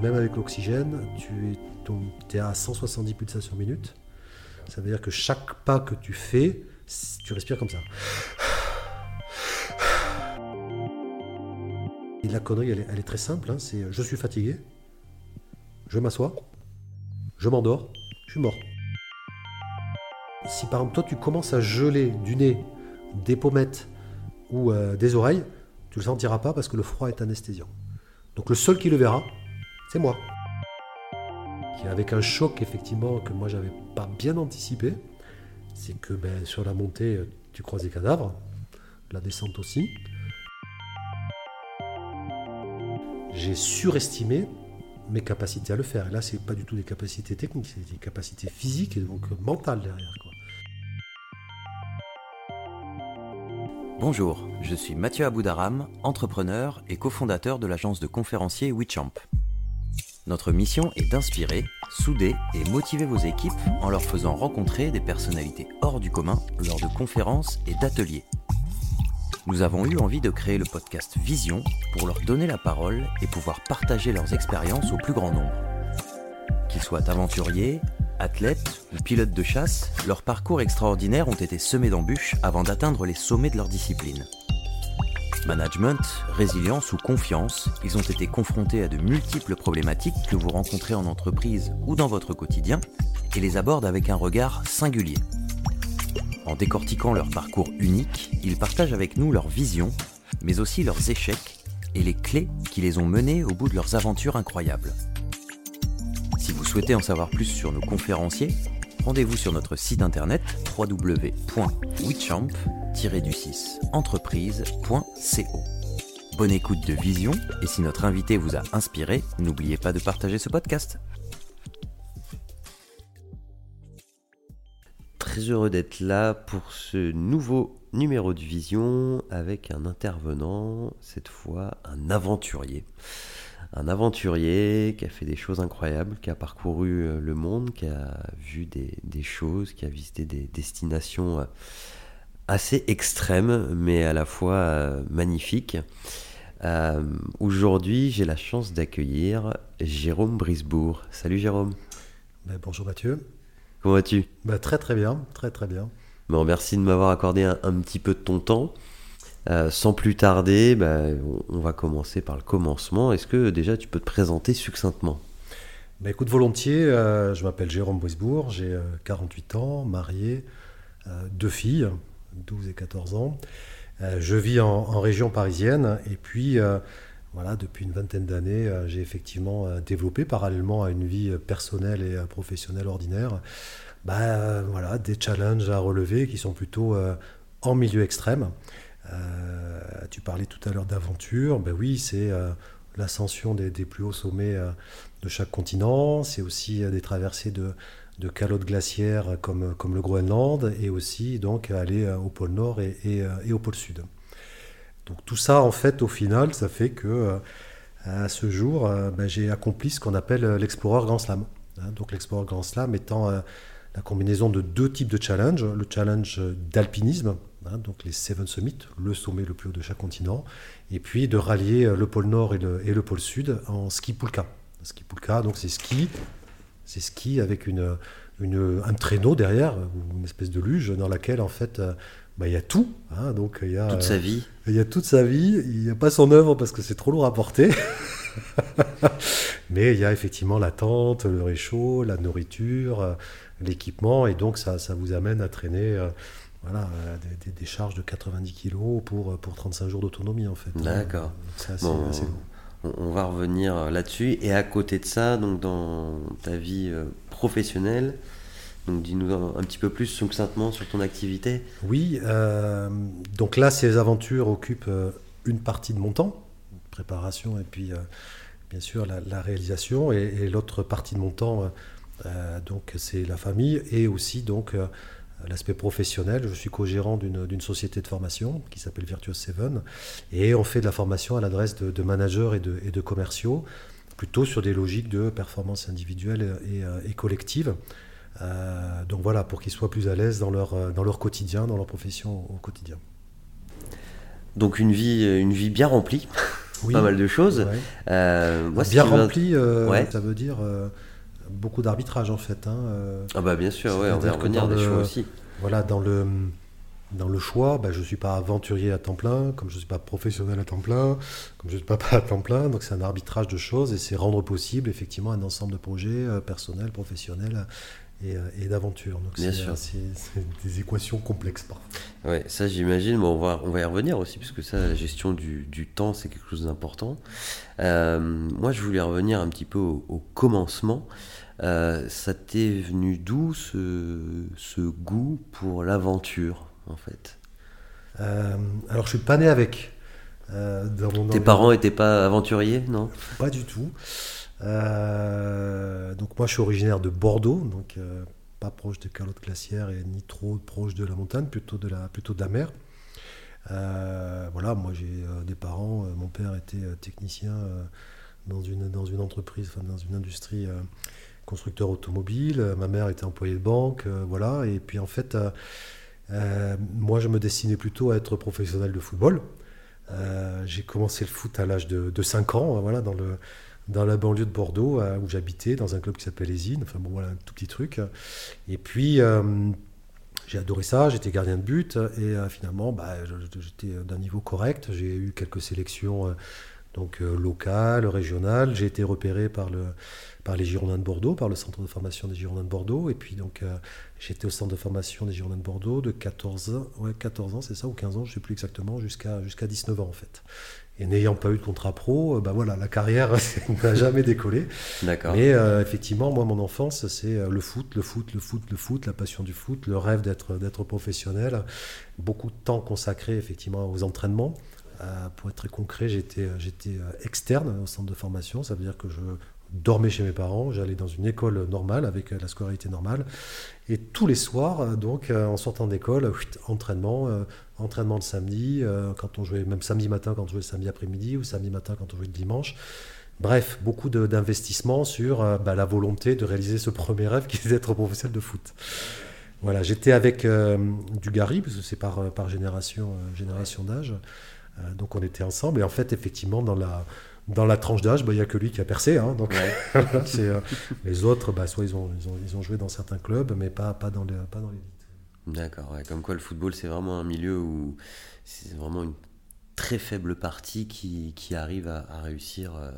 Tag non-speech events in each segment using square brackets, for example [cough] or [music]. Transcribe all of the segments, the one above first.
même avec l'oxygène, tu es, à 170 pulsations minute. Ça veut dire que chaque pas que tu fais, tu respires comme ça. La connerie, elle est, très simple. Hein, c'est je suis fatigué, je m'assois, je m'endors, je suis mort. Si par exemple toi tu commences à geler du nez, des pommettes ou euh, des oreilles, tu le sentiras pas parce que le froid est anesthésiant. Donc le seul qui le verra, c'est moi. Avec un choc effectivement que moi j'avais pas bien anticipé, c'est que ben, sur la montée tu croises des cadavres, la descente aussi. J'ai surestimé mes capacités à le faire. Et là, c'est pas du tout des capacités techniques, c'est des capacités physiques et donc mentales derrière. Bonjour, je suis Mathieu Aboudaram, entrepreneur et cofondateur de l'agence de conférenciers WeChamp. Notre mission est d'inspirer, souder et motiver vos équipes en leur faisant rencontrer des personnalités hors du commun lors de conférences et d'ateliers. Nous avons eu envie de créer le podcast Vision pour leur donner la parole et pouvoir partager leurs expériences au plus grand nombre. Qu'ils soient aventuriers, Athlètes ou pilotes de chasse, leurs parcours extraordinaires ont été semés d'embûches avant d'atteindre les sommets de leur discipline. Management, résilience ou confiance, ils ont été confrontés à de multiples problématiques que vous rencontrez en entreprise ou dans votre quotidien et les abordent avec un regard singulier. En décortiquant leur parcours unique, ils partagent avec nous leur vision, mais aussi leurs échecs et les clés qui les ont menés au bout de leurs aventures incroyables. Si vous souhaitez en savoir plus sur nos conférenciers, rendez-vous sur notre site internet www.wichamp-entreprise.co. Bonne écoute de Vision et si notre invité vous a inspiré, n'oubliez pas de partager ce podcast. Très heureux d'être là pour ce nouveau numéro de Vision avec un intervenant, cette fois un aventurier un aventurier qui a fait des choses incroyables, qui a parcouru euh, le monde, qui a vu des, choses, qui a visité des destinations euh, assez extrêmes, mais à la fois euh, magnifiques. Aujourd'hui, j'ai la chance d'accueillir Jérôme Brisbourg. Salut Jérôme. Ben, bonjour Mathieu. Comment vas-tu? Ben, Très très bien, très très bien. Bon, merci de m'avoir accordé un, petit peu de ton temps. Euh, sans plus tarder, bah, on va commencer par le commencement. Est-ce que déjà tu peux te présenter succinctement? Bah, Écoute, volontiers, euh, je m'appelle Jérôme Boisbourg, j'ai 48 euh, ans, marié, deux filles, 12 et 14 ans. je vis en, région parisienne et puis voilà, depuis une vingtaine d'années, j'ai effectivement développé parallèlement à une vie personnelle et professionnelle ordinaire bah, voilà, des challenges à relever qui sont plutôt en milieu extrême. Euh, tu parlais tout à l'heure d'aventure, ben oui, c'est euh, l'ascension des, plus hauts sommets euh, de chaque continent, c'est aussi des traversées de, calottes glaciaires comme, le Groenland, et aussi donc aller au pôle Nord et, et, au pôle Sud. Donc tout ça, en fait, au final, ça fait que à ce jour, ben, j'ai accompli ce qu'on appelle l'Explorer Grand Slam. Hein. donc l'Explorer Grand Slam étant la combinaison de deux types de challenges, le challenge d'alpinisme, Hein, donc les Seven Summits, le sommet le plus haut de chaque continent, et puis de rallier euh, le pôle Nord et le, pôle Sud en ski pulka. Ski pulka, donc c'est ski, c'est ski avec une, un traîneau derrière, ou une espèce de luge dans laquelle en fait euh, bah, il y a tout. Hein, donc il y a toute sa vie. Il y a toute sa vie. Il n'y a pas son œuvre parce que c'est trop lourd à porter. [laughs] Mais il y a effectivement la tente, le réchaud, la nourriture, euh, l'équipement, et donc ça, ça vous amène à traîner voilà, euh, des, charges de 90 kg pour, euh, pour 35 jours d'autonomie en fait. D'accord. on, va revenir là-dessus. Et à côté de ça, donc dans ta vie euh, professionnelle, donc dis-nous un, petit peu plus succinctement sur ton activité. Oui, donc là ces aventures occupent une partie de mon temps, préparation et puis bien sûr la, réalisation, et, et l'autre partie de mon temps, donc c'est la famille et aussi donc l'aspect professionnel. Je suis co-gérant d'une société de formation qui s'appelle Virtuous Seven et on fait de la formation à l'adresse de, managers et de, et de, commerciaux, plutôt sur des logiques de performance individuelle et, euh, collective. Euh, donc voilà, pour qu'ils soient plus à l'aise dans leur, dans leur quotidien, dans leur profession au quotidien. Donc une vie, une vie bien remplie. pas mal de choses. moi, Bien rempli, ça veut dire beaucoup d'arbitrage en fait. Hein, ah bah bien sûr, ouais, on va revenir des choix aussi. Voilà, dans le dans le choix, bah, je ne suis pas aventurier à temps plein, comme je ne suis pas professionnel à temps plein, comme je ne suis [laughs] pas à temps plein. Donc c'est un arbitrage de choses et c'est rendre possible effectivement un ensemble de projets euh, personnels, professionnels et, euh, et d'aventures. Donc c'est des équations complexes parfois. Ouais, ça j'imagine, mais on va, on va y revenir aussi, parce que ça, la gestion du, du temps, c'est quelque chose d'important. Euh, moi, je voulais revenir un petit peu au, commencement. Ça t'est venu d'où ce, ce goût pour l'aventure en fait? Euh, Alors, je suis pas né avec. Euh, Tes parents n'étaient pas aventuriers, non? Pas du tout. Euh, donc moi, je suis originaire de Bordeaux, donc pas proche des calottes glaciaires et ni trop proche de la montagne, plutôt de la, plutôt de la mer. voilà, moi j'ai des parents. mon père était technicien dans une dans une entreprise, enfin dans une industrie constructeur automobile. Ma mère était employée de banque, voilà. Et puis en fait, euh, moi, je me destinais plutôt à être professionnel de football. Euh, j'ai commencé le foot à l'âge de, 5 ans, voilà, dans, le, dans la banlieue de Bordeaux, euh, où j'habitais, dans un club qui s'appelle Les Enfin bon, voilà, un tout petit truc. Et puis, j'ai adoré ça, j'étais gardien de but, et finalement, bah, j'étais d'un niveau correct. J'ai eu quelques sélections donc, locales, régionales. J'ai été repéré par le par les Girondins de Bordeaux, par le centre de formation des Girondins de Bordeaux. Et puis donc euh, j'étais au centre de formation des Girondins de Bordeaux de 14, ouais, 14 ans, c'est ça, ou 15 ans, je ne sais plus exactement, jusqu'à jusqu'à 19 ans en fait. Et n'ayant pas eu de contrat pro, ben voilà, la carrière [laughs] n'a jamais décollé. D'accord. Mais euh, effectivement, moi, mon enfance, c'est le foot, le foot, le foot, le foot, la passion du foot, le rêve d'être d'être professionnel. Beaucoup de temps consacré effectivement aux entraînements. Pour être très concret, j'étais j'étais externe au centre de formation. Ça veut dire que je dormais chez mes parents, j'allais dans une école normale avec euh, la scolarité normale. Et tous les soirs, euh, donc euh, en sortant d'école, entraînement, entraînement le samedi, quand on jouait, même samedi matin quand on jouait samedi après-midi ou samedi matin quand on jouait le dimanche. Bref, beaucoup d'investissements sur bah, la volonté de réaliser ce [laughs] premier rêve qui est d'être professionnel de foot. Voilà, j'étais avec du Gary, parce que c'est par, par génération, génération d'âge. Donc on était ensemble. Et en fait, effectivement, dans la, dans la tranche d'âge, bah, il n'y a que lui qui a percé. Hein, donc, [laughs] euh, les autres, bah, soit ils ont, ils, ont, ils ont, joué dans certains clubs, mais pas, pas dans l'élite. D'accord, comme quoi le football, c'est vraiment un milieu où c'est vraiment une très faible partie qui, qui arrive à, réussir euh,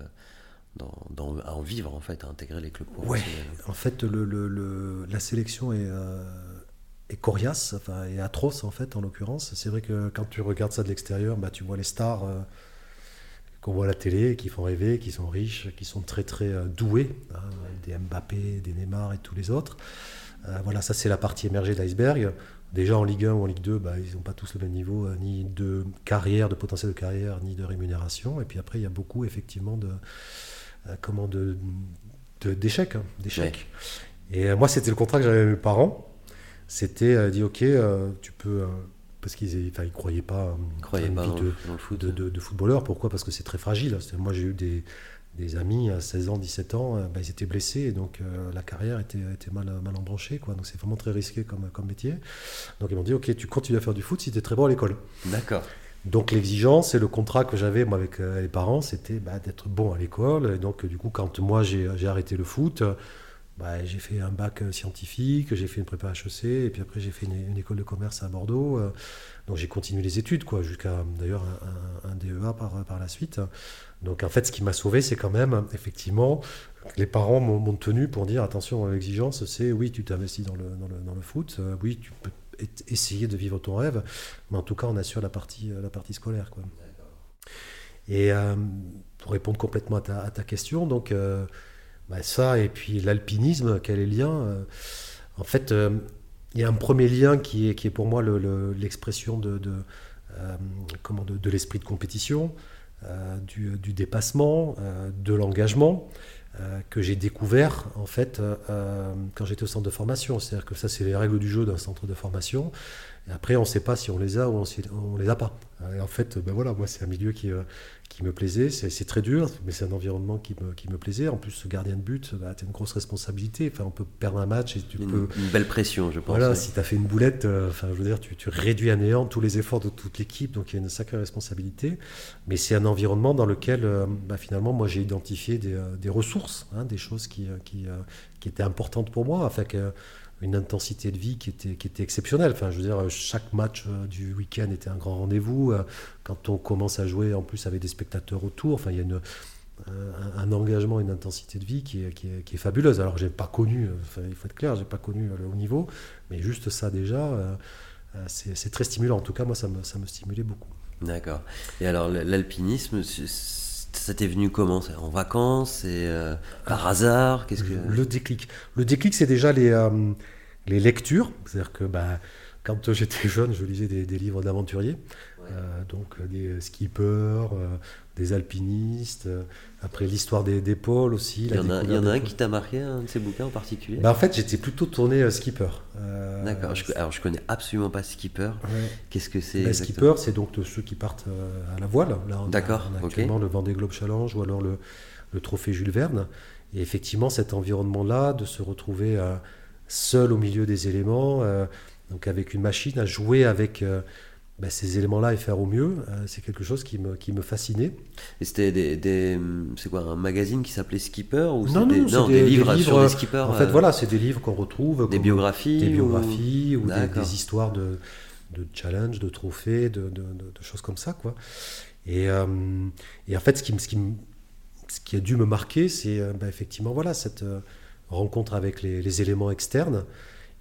dans, dans, à en vivre, en fait, à intégrer les clubs Ouais, en fait, le, le, la sélection est. Euh, est coriace, enfin, est atroce en fait en l'occurrence. C'est vrai que quand tu regardes ça de l'extérieur, bah, tu vois les stars qu'on voit à la télé, qui font rêver, qui sont riches, qui sont très très euh, doués, hein, des Mbappé, des Neymar et tous les autres. Euh, voilà, ça c'est la partie émergée de l'iceberg. Déjà en Ligue 1 ou en Ligue 2, bah, ils n'ont pas tous le même niveau, euh, ni de carrière, de potentiel de carrière, ni de rémunération. Et puis après, il y a beaucoup effectivement de, comment de, d'échecs, hein, d'échecs. Et moi, c'était le contrat que j'avais avec mes parents. C'était dit, ok, tu peux parce qu'ils ne croyaient pas à une vie de, de, de, footballeur. Pourquoi? Parce que c'est très fragile. Moi, j'ai eu des, des, amis à 16 ans, 17 ans, euh, bah, ils étaient blessés, et donc euh, la carrière était, était mal, mal embranchée. Quoi. Donc c'est vraiment très risqué comme, comme métier. Donc ils m'ont dit, ok, tu continues à faire du foot si tu es très bon à l'école. D'accord. Donc l'exigence et le contrat que j'avais moi avec euh, les parents, c'était bah, d'être bon à l'école. Et donc du coup, quand moi j'ai arrêté le foot, bah, j'ai fait un bac euh, scientifique, j'ai fait une prépa HEC, et puis après j'ai fait une, école de commerce à Bordeaux. Euh, donc j'ai continué les études, quoi, jusqu'à d'ailleurs un, DEA par, par la suite. Donc en fait, ce qui m'a sauvé, c'est quand même, effectivement, les parents m'ont tenu pour dire attention, l'exigence, c'est oui, tu t'investis dans le, dans, le, dans le, foot, euh, oui, tu peux essayer de vivre ton rêve, mais en tout cas, on assure la partie, la partie scolaire. Quoi. Et pour répondre complètement à ta question, donc. Bah, ça, et puis l'alpinisme, quel est le lien euh, En fait, euh, il y a un premier lien qui est, qui est pour moi l'expression de, euh, comment, de, l'esprit de compétition, du, du, dépassement, de l'engagement. que j'ai découvert en fait quand j'étais au centre de formation. C'est-à-dire que ça, c'est les règles du jeu d'un centre de formation. Et après, on ne sait pas si on les a ou on ne les a pas. Et en fait, ben voilà, moi, c'est un milieu qui, qui me plaisait. C'est très dur, mais c'est un environnement qui me, qui me, plaisait. En plus, ce gardien de but, bah, tu as une grosse responsabilité. Enfin, on peut perdre un match et tu une, peux. Une belle pression, je pense. Voilà, si tu as fait une boulette, euh, enfin, je veux dire, tu, tu, réduis à néant tous les efforts de toute l'équipe, donc il y a une sacrée responsabilité. Mais c'est un environnement dans lequel, euh, bah, finalement, moi, j'ai identifié des, euh, des ressources, hein, des choses qui, qui, qui, étaient importantes pour moi. Enfin, que, une intensité de vie qui était, qui était exceptionnelle. Enfin, je veux dire, chaque match euh, du week-end était un grand rendez-vous. Euh, quand on commence à jouer en plus avec des spectateurs autour, enfin, il y a une, un, engagement, une intensité de vie qui est, qui est, fabuleuse. Alors, j'ai pas connu, euh, il faut être clair, j'ai pas connu le haut niveau, mais juste ça déjà, c'est très stimulant. En tout cas, moi, ça me, ça me stimulait beaucoup. D'accord. Et alors, l'alpinisme, ça t'est venu comment En vacances et par ah, hasard Qu'est-ce que le déclic. Le déclic, c'est déjà les les lectures, c'est-à-dire que bah, quand j'étais jeune, je lisais des, livres d'aventuriers, euh, donc euh, des skippers, euh, des alpinistes, après l'histoire des, pôles aussi. Il y, en a, un qui t'a marqué, un de ces bouquins en particulier? Bah, En fait, j'étais plutôt tourné skipper. D'accord, alors je connais absolument pas skipper. Qu'est-ce que c'est Le Skipper, c'est donc ceux qui partent à la voile. D'accord, actuellement le Vendée Globe Challenge ou alors le, le Trophée Jules Verne. Et effectivement, cet environnement-là, de se retrouver seul au milieu des éléments, euh, donc avec une machine, à jouer avec euh, bah, ces éléments-là et faire au mieux, euh, c'est quelque chose qui me, qui me fascinait. Et c'était des, c'est quoi un magazine qui s'appelait Skipper ou non, des, non, des, livres, sur les skippers En fait, voilà, c'est des livres qu'on retrouve. Des biographies Des biographies ou, des, histoires de, de challenge, de trophées, de, de, choses comme ça, quoi. Et, et en fait, ce qui, ce qui, ce qui a dû me marquer, c'est bah, effectivement voilà cette rencontre avec les, éléments externes.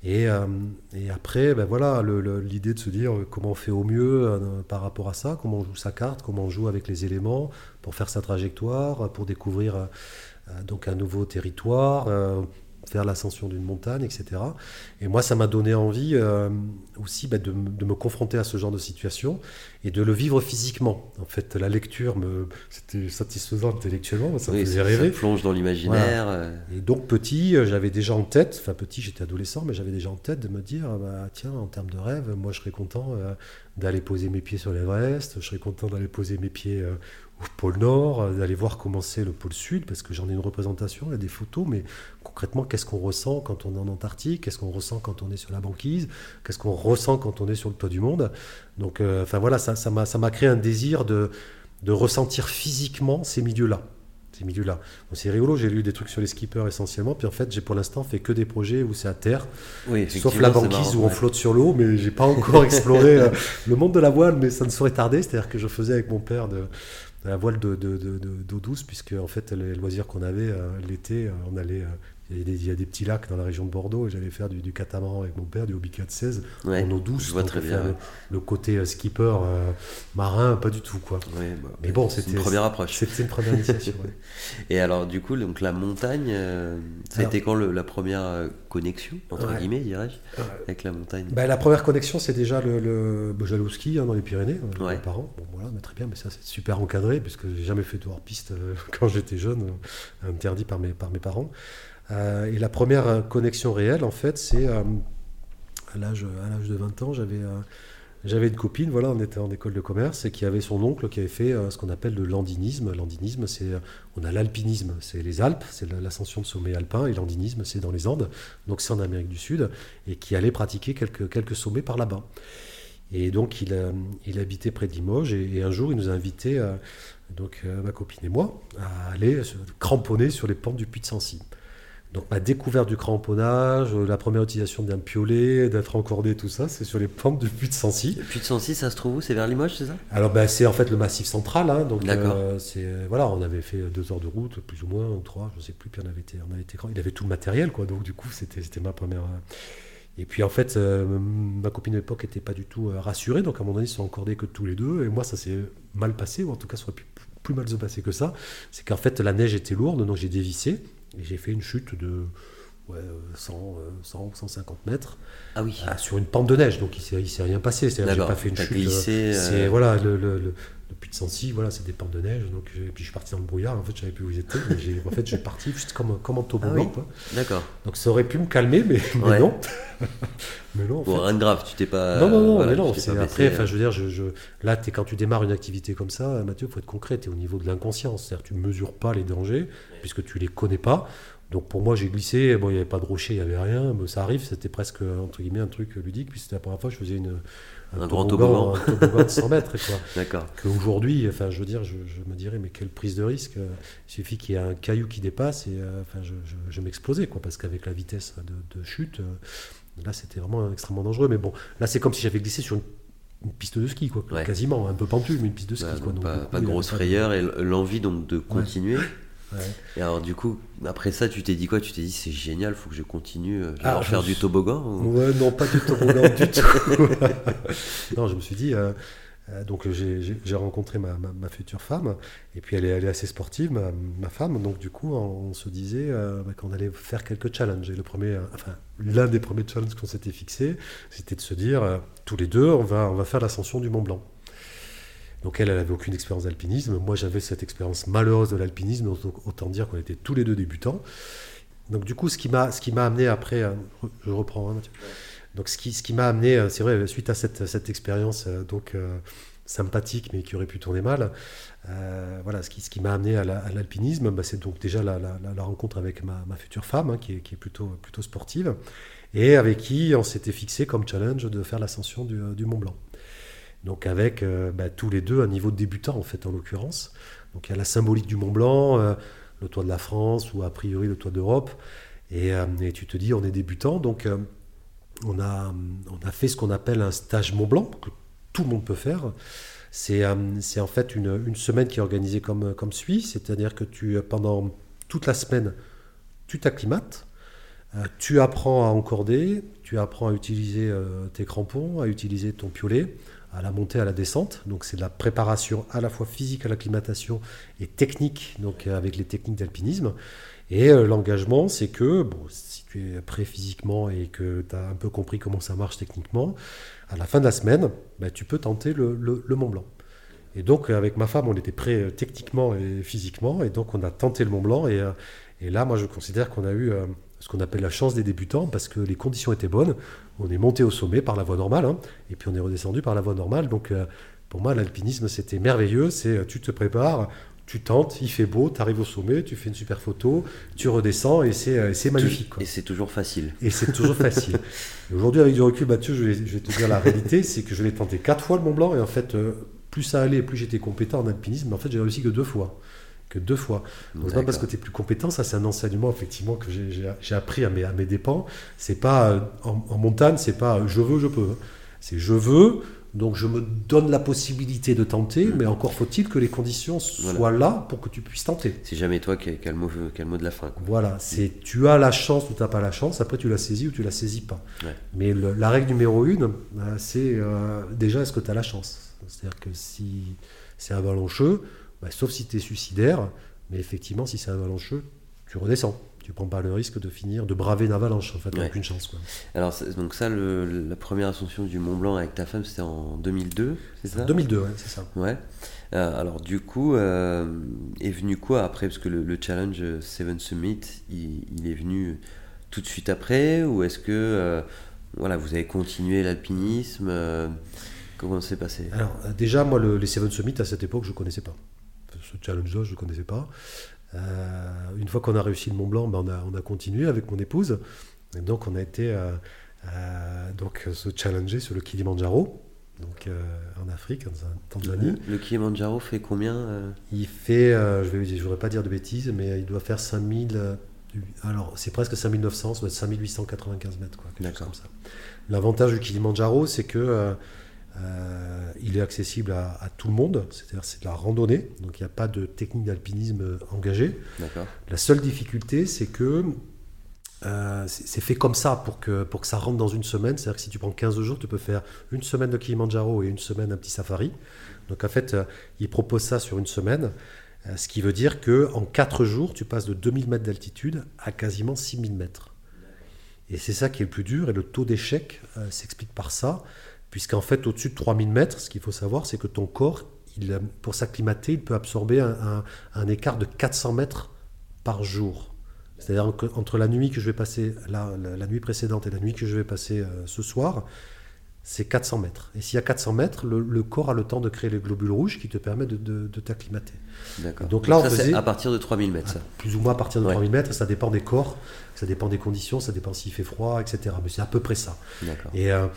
Et, euh, et après, ben voilà, l'idée de se dire comment on fait au mieux euh, par rapport à ça, comment on joue sa carte, comment on joue avec les éléments pour faire sa trajectoire, pour découvrir euh, donc un nouveau territoire, faire l'ascension d'une montagne, etc. Et moi, ça m'a donné envie euh, aussi bah, de, me confronter à ce genre de situation et de le vivre physiquement. En fait, la lecture, me, c'était satisfaisant intellectuellement, ça me faisait rêver. Ça plonge dans l'imaginaire. Euh. Et donc, petit, euh, j'avais déjà en tête, enfin petit, j'étais adolescent, mais j'avais déjà en tête de me dire, ah bah, tiens, en termes de rêve, moi, je serais content d'aller poser mes pieds sur l'Everest, je serais content d'aller poser mes pieds au pôle Nord, euh, d'aller voir comment c'est le pôle Sud, parce que j'en ai une représentation, il y a des photos, mais concrètement, qu'est-ce qu'on ressent quand on est en Antarctique Qu'est-ce qu'on ressent quand on est sur la banquise Qu'est-ce qu'on ressent quand on est sur le toit du monde Donc, euh, enfin voilà, ça, ça m'a créé un désir de, de ressentir physiquement ces milieux-là. Ces milieux-là. c'est rigolo, j'ai lu des trucs sur les skippers essentiellement, puis en fait, j'ai pour l'instant fait que des projets où c'est à terre, sauf la banquise où on flotte sur l'eau, mais j'ai pas encore [laughs] exploré euh, le monde de la voile, mais ça ne saurait tarder. C'est-à-dire que je faisais avec mon père de, la voile d'eau de, douce, puisque en fait, les loisirs qu'on avait euh, l'été, euh, on allait euh, il y, a des, petits lacs dans la région de Bordeaux et j'allais faire du, catamaran avec mon père, du Hobby 416 en eau douce. Je vois très bien. Le, côté euh, skipper euh, marin, pas du tout. quoi. Bah, mais bon, c'était une première approche. C'était une première initiation. [laughs] Et alors, du coup, donc, la montagne, euh, ça a été quand le, la première connexion, entre guillemets, dirais-je, avec la montagne? Bah, La première connexion, c'est déjà le, le au ski hein, dans les Pyrénées, mes parents. Bon, voilà, mais très bien, mais ça, c'est super encadré puisque j'ai jamais fait de hors-piste [laughs] quand j'étais jeune, interdit par mes, par mes parents. Euh, et la première euh, connexion réelle, en fait, c'est euh, à l'âge de 20 ans, j'avais une copine, voilà, on était en école de commerce, et qui avait son oncle qui avait fait ce qu'on appelle le landinisme. Landinisme, c'est, on a l'alpinisme, c'est les Alpes, c'est l'ascension de sommets alpins, et l'andinisme, c'est dans les Andes, donc c'est en Amérique du Sud, et qui allait pratiquer quelques, sommets par là-bas. Et donc il, il habitait près de Limoges, et, un jour il nous a invités, donc ma copine et moi, à aller cramponner sur les pentes du Puy de Sancy. Donc ma découverte du cramponnage, euh, la première utilisation d'un piolet, d'être encordé, tout ça, c'est sur les pentes du Puy de Sancy. Le Puy de Sancy, ça se trouve où? C'est vers Limoges, c'est ça? Alors ben, c'est en fait le massif central. Hein, donc euh, c'est voilà, on avait fait deux heures de route, plus ou moins, ou trois, je ne sais plus. Puis on avait été, on avait été, il avait tout le matériel, quoi. Donc du coup, c'était c'était ma première. Euh, et puis en fait, ma copine de l'époque n'était pas du tout rassurée, donc à un moment donné, ils sont encordés que tous les deux. Et moi, ça s'est mal passé, ou en tout cas, ça aurait pu plus mal se passer que ça. C'est qu'en fait, la neige était lourde, donc j'ai dévissé. J'ai fait une chute de ouais, 100, 100, 150 mètres. Ah oui. sur une pente de neige, donc il ne s'est rien passé. C'est-à-dire que j'ai pas fait une chute. Glissé, c'est voilà le, le, de Sancy, voilà, c'est des pentes de neige. Donc, et puis je suis parti dans le brouillard. En fait, je savais plus où j'étais. en fait, j'ai parti juste comme, comme en toboggan. Ah D'accord. Donc, ça aurait pu me calmer, mais, [laughs] [laughs] mais non. mais non. bon, rien de grave. Tu t'es pas. Non, non, non. mais non. C'est après, enfin, je veux dire, je, je... là, es, quand tu démarres une activité comme ça, Mathieu, faut être concret. Tu es au niveau de l'inconscience. C'est-à-dire, tu mesures pas les dangers puisque tu les connais pas. Donc pour moi, j'ai glissé. Bon, il n'y avait pas de rocher, il n'y avait rien. Mais ça arrive, c'était presque entre guillemets un truc ludique. Puis c'était la première fois que je faisais une, un, grand toboggan, un toboggan de 100 mètres. [laughs] D'accord. Qu'aujourd'hui, enfin, je veux dire, je, me dirais, mais quelle prise de risque Il suffit qu'il y ait un caillou qui dépasse et euh, enfin, je, je, m'explosais, quoi, parce qu'avec la vitesse de, chute, euh, là, c'était vraiment extrêmement dangereux. Mais bon, là, c'est comme si j'avais glissé sur une, piste de ski, quoi, quasiment, un peu pentue, mais une piste de ski. quoi, pas, de grosse frayeur et l'envie donc de continuer. Et alors du coup, après ça, tu t'es dit quoi? Tu t'es dit c'est génial, faut que je continue, euh, je vais faire du toboggan Ouais, non, pas du toboggan du [laughs] tout. [laughs] non, je me suis dit, euh, euh, donc j'ai rencontré ma, ma, future femme, et puis elle est, elle est assez sportive, ma, ma, femme, donc du coup on, se disait bah, qu'on allait faire quelques challenges. Et le premier, enfin l'un des premiers challenges qu'on s'était fixé, c'était de se dire, tous les deux, on va, on va faire l'ascension du Mont Blanc. Donc elle, elle n'avait aucune expérience d'alpinisme. Moi, j'avais cette expérience malheureuse de l'alpinisme, autant dire qu'on était tous les deux débutants. Donc du coup, ce qui m'a, ce qui m'a amené après, euh, je reprends. Hein, donc ce qui, ce qui m'a amené, euh, c'est vrai, suite à cette, cette expérience euh, donc sympathique, mais qui aurait pu tourner mal, voilà, ce qui, ce qui m'a amené à, l'alpinisme, bah, c'est donc déjà la, la, rencontre avec ma, ma future femme, hein, qui, est, qui, est, plutôt, plutôt sportive, et avec qui on s'était fixé comme challenge de faire l'ascension du, du Mont Blanc. Donc avec euh, bah, tous les deux un niveau de débutant en fait en l'occurrence. Donc il y a la symbolique du Mont Blanc, euh, le toit de la France ou a priori le toit d'Europe. Et, euh, tu te dis on est débutant, donc on, a, on a fait ce qu'on appelle un stage Mont Blanc que tout le monde peut faire. C'est en fait une, une, semaine qui est organisée comme, comme suit, c'est-à-dire que tu pendant toute la semaine tu t'acclimates, tu apprends à encorder, tu apprends à utiliser tes crampons, à utiliser ton piolet, à la montée, à la descente. Donc c'est de la préparation à la fois physique à l'acclimatation et technique, donc euh, avec les techniques d'alpinisme. Et euh, l'engagement, c'est que bon, si tu es prêt physiquement et que tu as un peu compris comment ça marche techniquement, à la fin de la semaine, bah, tu peux tenter le, Mont Blanc. Et donc avec ma femme, on était prêt euh, techniquement et physiquement, et donc on a tenté le Mont Blanc. Et là, moi, je considère qu'on a eu ce qu'on appelle la chance des débutants, parce que les conditions étaient bonnes. On est monté au sommet par la voie normale, hein, et puis on est redescendu par la voie normale. Donc euh, pour moi, l'alpinisme, c'était merveilleux. C'est euh, tu te prépares, tu tentes, il fait beau, tu arrives au sommet, tu fais une super photo, tu redescends, et c'est euh, magnifique. Et c'est toujours facile. Et c'est toujours facile. [laughs] Aujourd'hui, avec du recul, Mathieu, je vais, je vais te dire la réalité, c'est que je l'ai tenté quatre fois le Mont Blanc, et en fait, plus ça allait, plus j'étais compétent en alpinisme, mais en fait, j'ai réussi que deux fois que deux fois. C'est pas parce que tu es plus compétent, ça c'est un enseignement effectivement que j'ai appris à mes, à mes dépens. C'est pas euh, en, montagne, c'est pas je veux, je peux. Hein. C'est je veux, donc je me donne la possibilité de tenter, mm. mais encore faut-il que les conditions soient là pour que tu puisses tenter. C'est jamais toi qui as le mot, de la fin. Voilà, c'est tu as la chance ou tu n'as pas la chance, après tu la saisis ou tu la saisis pas. Mais la règle numéro une, euh, c'est euh, déjà est-ce que tu as la chance? C'est-à-dire que si c'est avalancheux, bah, sauf si tu es suicidaire, mais effectivement, si c'est avalancheux, tu redescends. Tu prends pas le risque de finir, de braver une avalanche, en fait, ouais. aucune chance. Quoi. Alors, donc ça, la première ascension du Mont Blanc avec ta femme, c'était en 2002, c'est ça? 2002, ouais, c'est ça. Ouais. Euh, alors, du coup, euh, est venu quoi après? Parce que le, challenge Seven Summit, il, est venu tout de suite après Ou est-ce que euh, voilà, vous avez continué l'alpinisme? Comment s'est passé? Alors, déjà, moi, le, les Seven Summit, à cette époque, je ne connaissais pas. Ce challenge-là, je ne connaissais pas. Euh, une fois qu'on a réussi le Mont Blanc, ben on, a, on, a, continué avec mon épouse. Et donc, on a été euh, euh, donc, se challenger sur le Kilimanjaro, donc en Afrique, en Tanzanie. Le, Kilimanjaro fait combien Il fait, je ne voudrais pas dire de bêtises, mais il doit faire 5000. alors, c'est presque 5900, ça doit être 5895 mètres, quoi, comme ça. L'avantage du Kilimanjaro, c'est que euh, il est accessible à, tout le monde, c'est-à-dire c'est de la randonnée, donc il n'y a pas de technique d'alpinisme engagée. La seule difficulté, c'est que euh, c'est fait comme ça pour que, pour que ça rentre dans une semaine. C'est-à-dire que si tu prends 15 jours, tu peux faire une semaine de Kilimanjaro et une semaine un petit safari. Donc en fait, euh, il propose ça sur une semaine, ce qui veut dire que en 4 jours, tu passes de 2000 mètres d'altitude à quasiment 6000 mètres. Et c'est ça qui est le plus dur. Et le taux d'échec euh, s'explique par ça. Puisqu'en fait, au-dessus de 3000 mètres, ce qu'il faut savoir, c'est que ton corps, pour s'acclimater, il peut absorber un, écart de 400 mètres par jour. C'est-à-dire qu'entre la nuit que je vais passer, la, la, nuit précédente et la nuit que je vais passer ce soir, c'est 400 mètres. Et s'il y a 400 mètres, le, corps a le temps de créer les globules rouges qui te permettent de, t'acclimater. D'accord. Donc là, on faisait, à partir de 3000 mètres, ça. Plus ou moins à partir de 3000 mètres, ça dépend des corps, ça dépend des conditions, ça dépend s'il fait froid, etc. Mais c'est à peu près ça. Et, euh,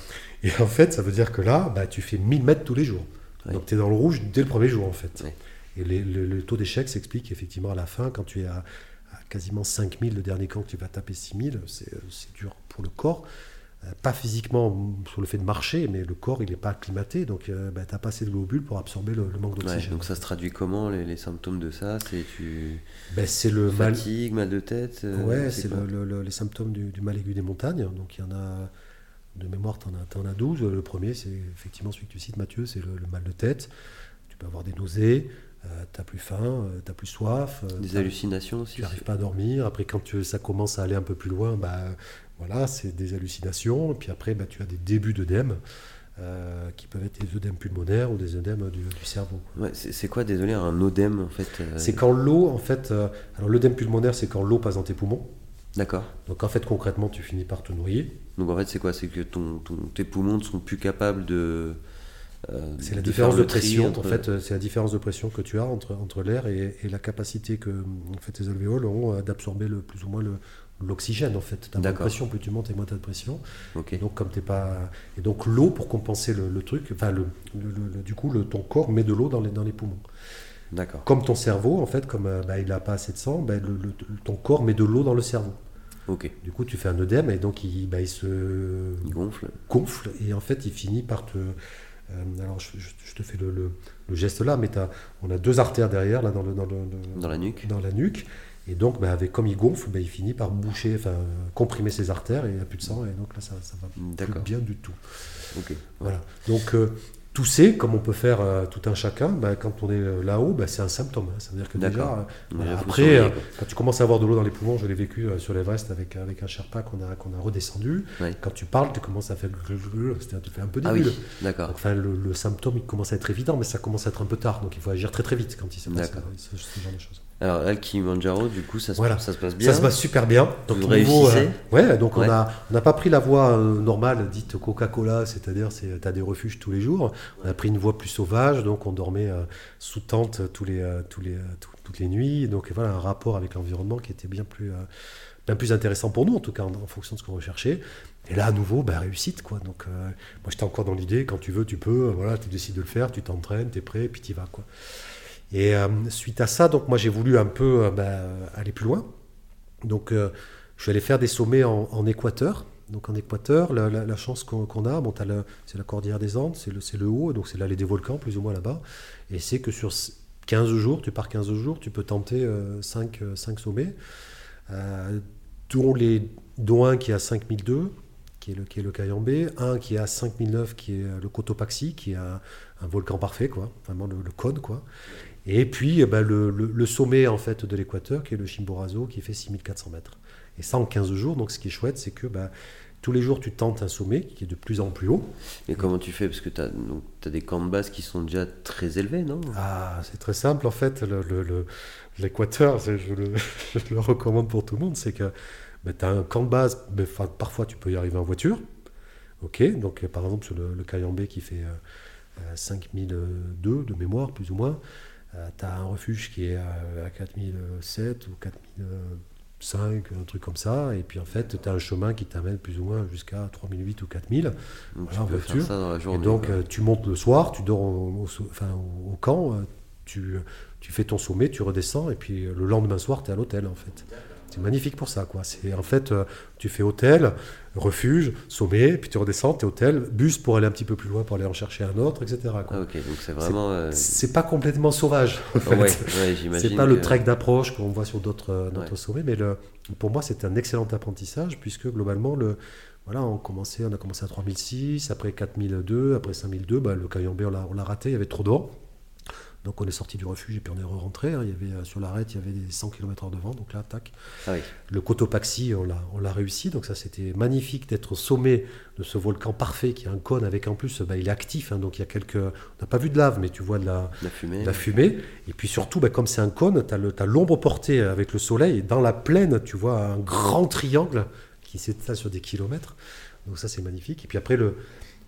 et, en fait, ça veut dire que là, bah, tu fais 1000 mètres tous les jours. Donc tu es dans le rouge dès le premier jour, en fait. Et le, taux d'échec s'explique effectivement à la fin, quand tu es à, quasiment 5000, le dernier camp que tu vas taper 6000, c'est dur pour le corps. Euh, pas physiquement sur le fait de marcher, mais le corps il n'est pas acclimaté, donc euh, bah, tu n'as pas assez de globules pour absorber le, manque d'oxygène. donc ça se traduit comment les, symptômes de ça? C'est tu ben, le fatigue, mal, de tête. Euh, ouais, c'est les symptômes du, mal aigu des montagnes. Donc il y en a de mémoire, tu en, as 12. Le premier, c'est effectivement celui que tu cites, Mathieu, c'est le, mal de tête. Tu peux avoir des nausées. tu n'as plus faim, tu n'as plus soif. Des hallucinations aussi. Tu n'arrives pas à dormir. Après, quand tu, ça commence à aller un peu plus loin, bah, voilà, c'est des hallucinations. Et puis après, bah, tu as des débuts d'œdème. Euh, qui peuvent être des œdèmes pulmonaires ou des œdèmes du, cerveau. c'est quoi, désolé, un œdème en fait euh C'est quand l'eau, en fait. Euh, alors l'œdème pulmonaire, c'est quand l'eau passe dans tes poumons. D'accord. Donc en fait, concrètement, tu finis par te noyer. Donc en fait, c'est quoi? C'est que ton, tes poumons ne sont plus capables de. c'est la différence de pression. En fait, c'est la différence de pression que tu as entre, entre l'air et, et, la capacité que en fait, tes alvéoles ont d'absorber le plus ou moins le, l'oxygène en fait. T'as moins de pression, plus tu montes et moins t'as de pression. Et donc comme t'es pas et donc l'eau pour compenser le, truc, enfin le, du coup le, ton corps met de l'eau dans les dans les poumons. D'accord. Comme ton cerveau en fait, comme euh, bah, il n'a pas assez de sang, bah, ton corps met de l'eau dans le cerveau. Ok. Du coup tu fais un œdème et donc il, bah, il se gonfle. gonfle et en fait il finit par te euh, alors je, te fais le, geste là, mais on a deux artères derrière là dans le, dans, le, dans la nuque. Dans la nuque. Et donc, bah, avec, comme il gonfle, bah, il finit par boucher, enfin, comprimer ses artères et il n'y a plus de sang. Et donc là, ça, ça va plus bien du tout. Voilà. Donc, euh, tousser, comme on peut faire euh, tout un chacun, bah, quand on est euh, là-haut, bah, c'est un symptôme. Hein. Ça veut dire que déjà, après, quand tu commences à avoir de l'eau dans les poumons, je l'ai vécu sur l'Everest avec, avec un Sherpa qu'on a, qu'on a redescendu. Quand tu parles, tu commences à faire. C'est-à-dire, tu fais un peu des ah oui, d'accord. Enfin, le, symptôme, il commence à être évident, mais ça commence à être un peu tard. Donc, il faut agir très très vite quand il se passe ce genre de choses. Alors, Al Kilimanjaro, du coup, ça se, ça se passe bien. Ça se passe super bien. Donc, Vous réussissez euh, Ouais, donc on n'a on a pas pris la voie euh, normale, dite Coca-Cola, c'est-à-dire tu as des refuges tous les jours. On a pris une voie plus sauvage, donc on dormait euh, sous tente tous les, tous les, toutes les nuits. Donc voilà, un rapport avec l'environnement qui était bien plus, bien plus intéressant pour nous, en tout cas, en, fonction de ce qu'on recherchait. Et là, à nouveau, bah, réussite. Quoi. Donc, moi, j'étais encore dans l'idée, quand tu veux, tu peux. Voilà, tu décides de le faire, tu t'entraînes, tu es prêt, puis tu y vas. Quoi. Et euh, suite à ça, donc moi j'ai voulu un peu euh, bah, aller plus loin. Donc euh, je suis allé faire des sommets en, Équateur. Donc en Équateur, la, chance qu'on a, bon, c'est la cordillère des Andes, c'est le, le, haut, donc c'est l'allée des volcans plus ou moins là-bas. Et c'est que sur 15 jours, tu pars 15 jours, tu peux tenter 5, 5, sommets, dont, les, dont un qui est à 5002, qui est le, qui est le un qui est à 5009, qui est le Cotopaxi, qui est un, volcan parfait, quoi, vraiment le, le code, quoi. Et puis eh ben, le, sommet en fait de l'équateur, qui est le Chimborazo, qui fait 6400 mètres. Et ça en 15 jours, donc ce qui est chouette, c'est que ben, tous les jours tu tentes un sommet qui est de plus en plus haut. Et comment tu fais? Parce que tu as, as, des camps de base qui sont déjà très élevés, non? Ah, c'est très simple en fait. L'équateur, je, [laughs] je, le recommande pour tout le monde, c'est que ben, tu as un camp de base, mais parfois tu peux y arriver en voiture. Ok, donc par exemple sur le, le Cayambé qui fait 5002 euh, de mémoire, plus ou moins. Euh, tu as un refuge qui est à, 4007 ou 4005, un truc comme ça. Et puis en fait, tu as un chemin qui t'amène plus ou moins jusqu'à 3008 ou 4000 en voiture. et donc euh, tu montes le soir, tu dors au, enfin, au camp, euh, tu, tu, fais ton sommet, tu redescends, et puis le lendemain soir, tu es à l'hôtel en fait. C'est magnifique pour ça. Quoi. C'est, en fait, euh, tu fais hôtel, refuge, sommet, puis tu redescends, tu es hôtel, bus pour aller un petit peu plus loin, pour aller en chercher un autre, etc. Ah, ok, donc c'est vraiment. Euh, c'est, pas complètement sauvage. En fait. c'est pas le trek d'approche qu'on voit sur d'autres, euh, sommets, mais le, pour moi, c'est un excellent apprentissage, puisque globalement, le, voilà, on, commençait, on a commencé à 3006, après 4002, après 5002, bah, le Cayambé, on l'a, on l'a raté, il y avait trop d'or. Donc on est sorti du refuge et puis on est rentré. Hein. Il y avait, euh, sur l'arête, il y avait des 100 km/h de vent. Donc là, tac. Ah le Cotopaxi, on l'a, on l'a réussi. Donc ça, c'était magnifique d'être au sommet de ce volcan parfait qui est un cône avec en plus, bah, il est actif. Hein. donc il y a quelques. On n'a pas vu de lave, mais tu vois de la, la, fumée. la fumée. Et puis surtout, bah, comme c'est un cône, tu as, l'ombre portée avec le soleil. Et dans la plaine, tu vois un grand triangle qui s'étale sur des kilomètres. Donc ça, c'est magnifique. Et puis après, le,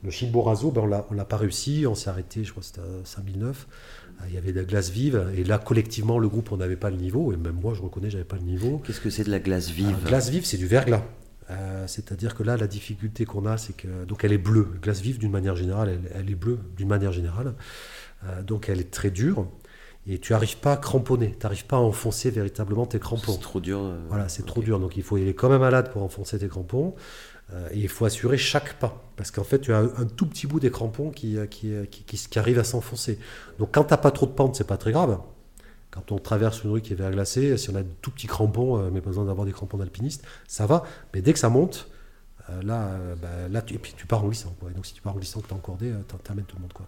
le Chimborazo, ben on ne l'a pas réussi. On s'est arrêté, je crois que c'était à 5009. Euh, il y avait de la glace vive. Et là, collectivement, le groupe, on n'avait pas le niveau. Et même moi, je reconnais, j'avais pas le niveau. Qu'est-ce que c'est de la glace vive La glace vive, c'est du verglas. Euh, c'est-à-dire que là, la difficulté qu'on a, c'est que donc elle est bleue. Glace vive, d'une manière générale, elle, est bleue d'une manière générale. Euh, donc elle est très dure et tu n'arrives pas à cramponner, tu n'arrives pas à enfoncer véritablement tes crampons. C'est trop dur. Voilà, c'est trop dur. Donc il faut y aller comme un malade pour enfoncer tes crampons. Euh, et il faut assurer chaque pas. Parce qu'en fait, tu as un tout petit bout des crampons qui, euh, euh, qui, qui, qui, arrive à s'enfoncer. Donc quand tu n'as pas trop de pente, c'est pas très grave. Quand on traverse une rue qui est verglacée, si on a de tout petits crampons, mais pas besoin d'avoir des crampons d'alpiniste, ça va. Mais dès que ça monte, là, bah, là tu, et puis tu pars en glissant. Quoi. Et donc si tu pars en glissant, que tu as encordé, tu amènes tout le monde. Quoi.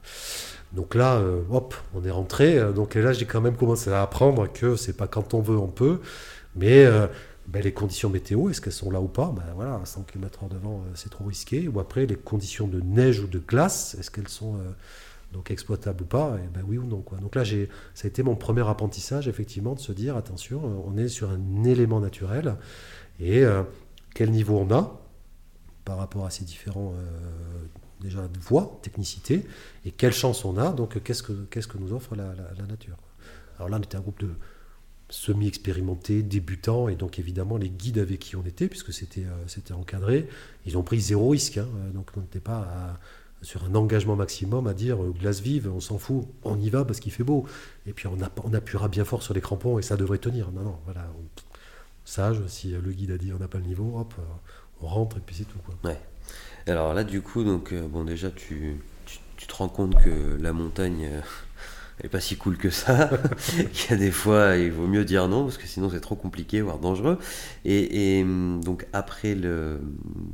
Donc là, hop, on est rentré. Donc là, j'ai quand même commencé à apprendre que c'est pas quand on veut, on peut. Mais ben, les conditions météo, est-ce qu'elles sont là ou pas? Ben, voilà, 100 km/h devant, euh, c'est trop risqué. Ou après, les conditions de neige ou de glace, est-ce qu'elles sont euh, donc exploitables ou pas? Et ben, Oui ou non. Quoi. Donc là, ça a été mon premier apprentissage, effectivement, de se dire attention, euh, on est sur un élément naturel et quel niveau on a par rapport à ces différents déjà voies, technicité, et quelle chance on a, donc qu'est-ce que, qu'est-ce que nous offre la nature? Alors là, on était un groupe de semi-expérimentés, débutants, et donc évidemment les guides avec qui on était, puisque c'était euh, encadré, ils ont pris zéro risque. Hein. donc on n'était pas sur un engagement maximum à dire euh, glace vive, on s'en fout, on y va parce qu'il fait beau. Et puis on, appuiera bien fort sur les crampons et ça devrait tenir. Non, non, voilà. sage, si le guide a dit on n'a pas le niveau, hop, on rentre et puis c'est tout. Quoi. Ouais. Alors là, du coup, donc, euh, bon, déjà, tu, te rends compte que la montagne pas si cool que ça. [laughs] Il y a des fois, il vaut mieux dire non parce que sinon c'est trop compliqué, voire dangereux. Et, hum, donc après le,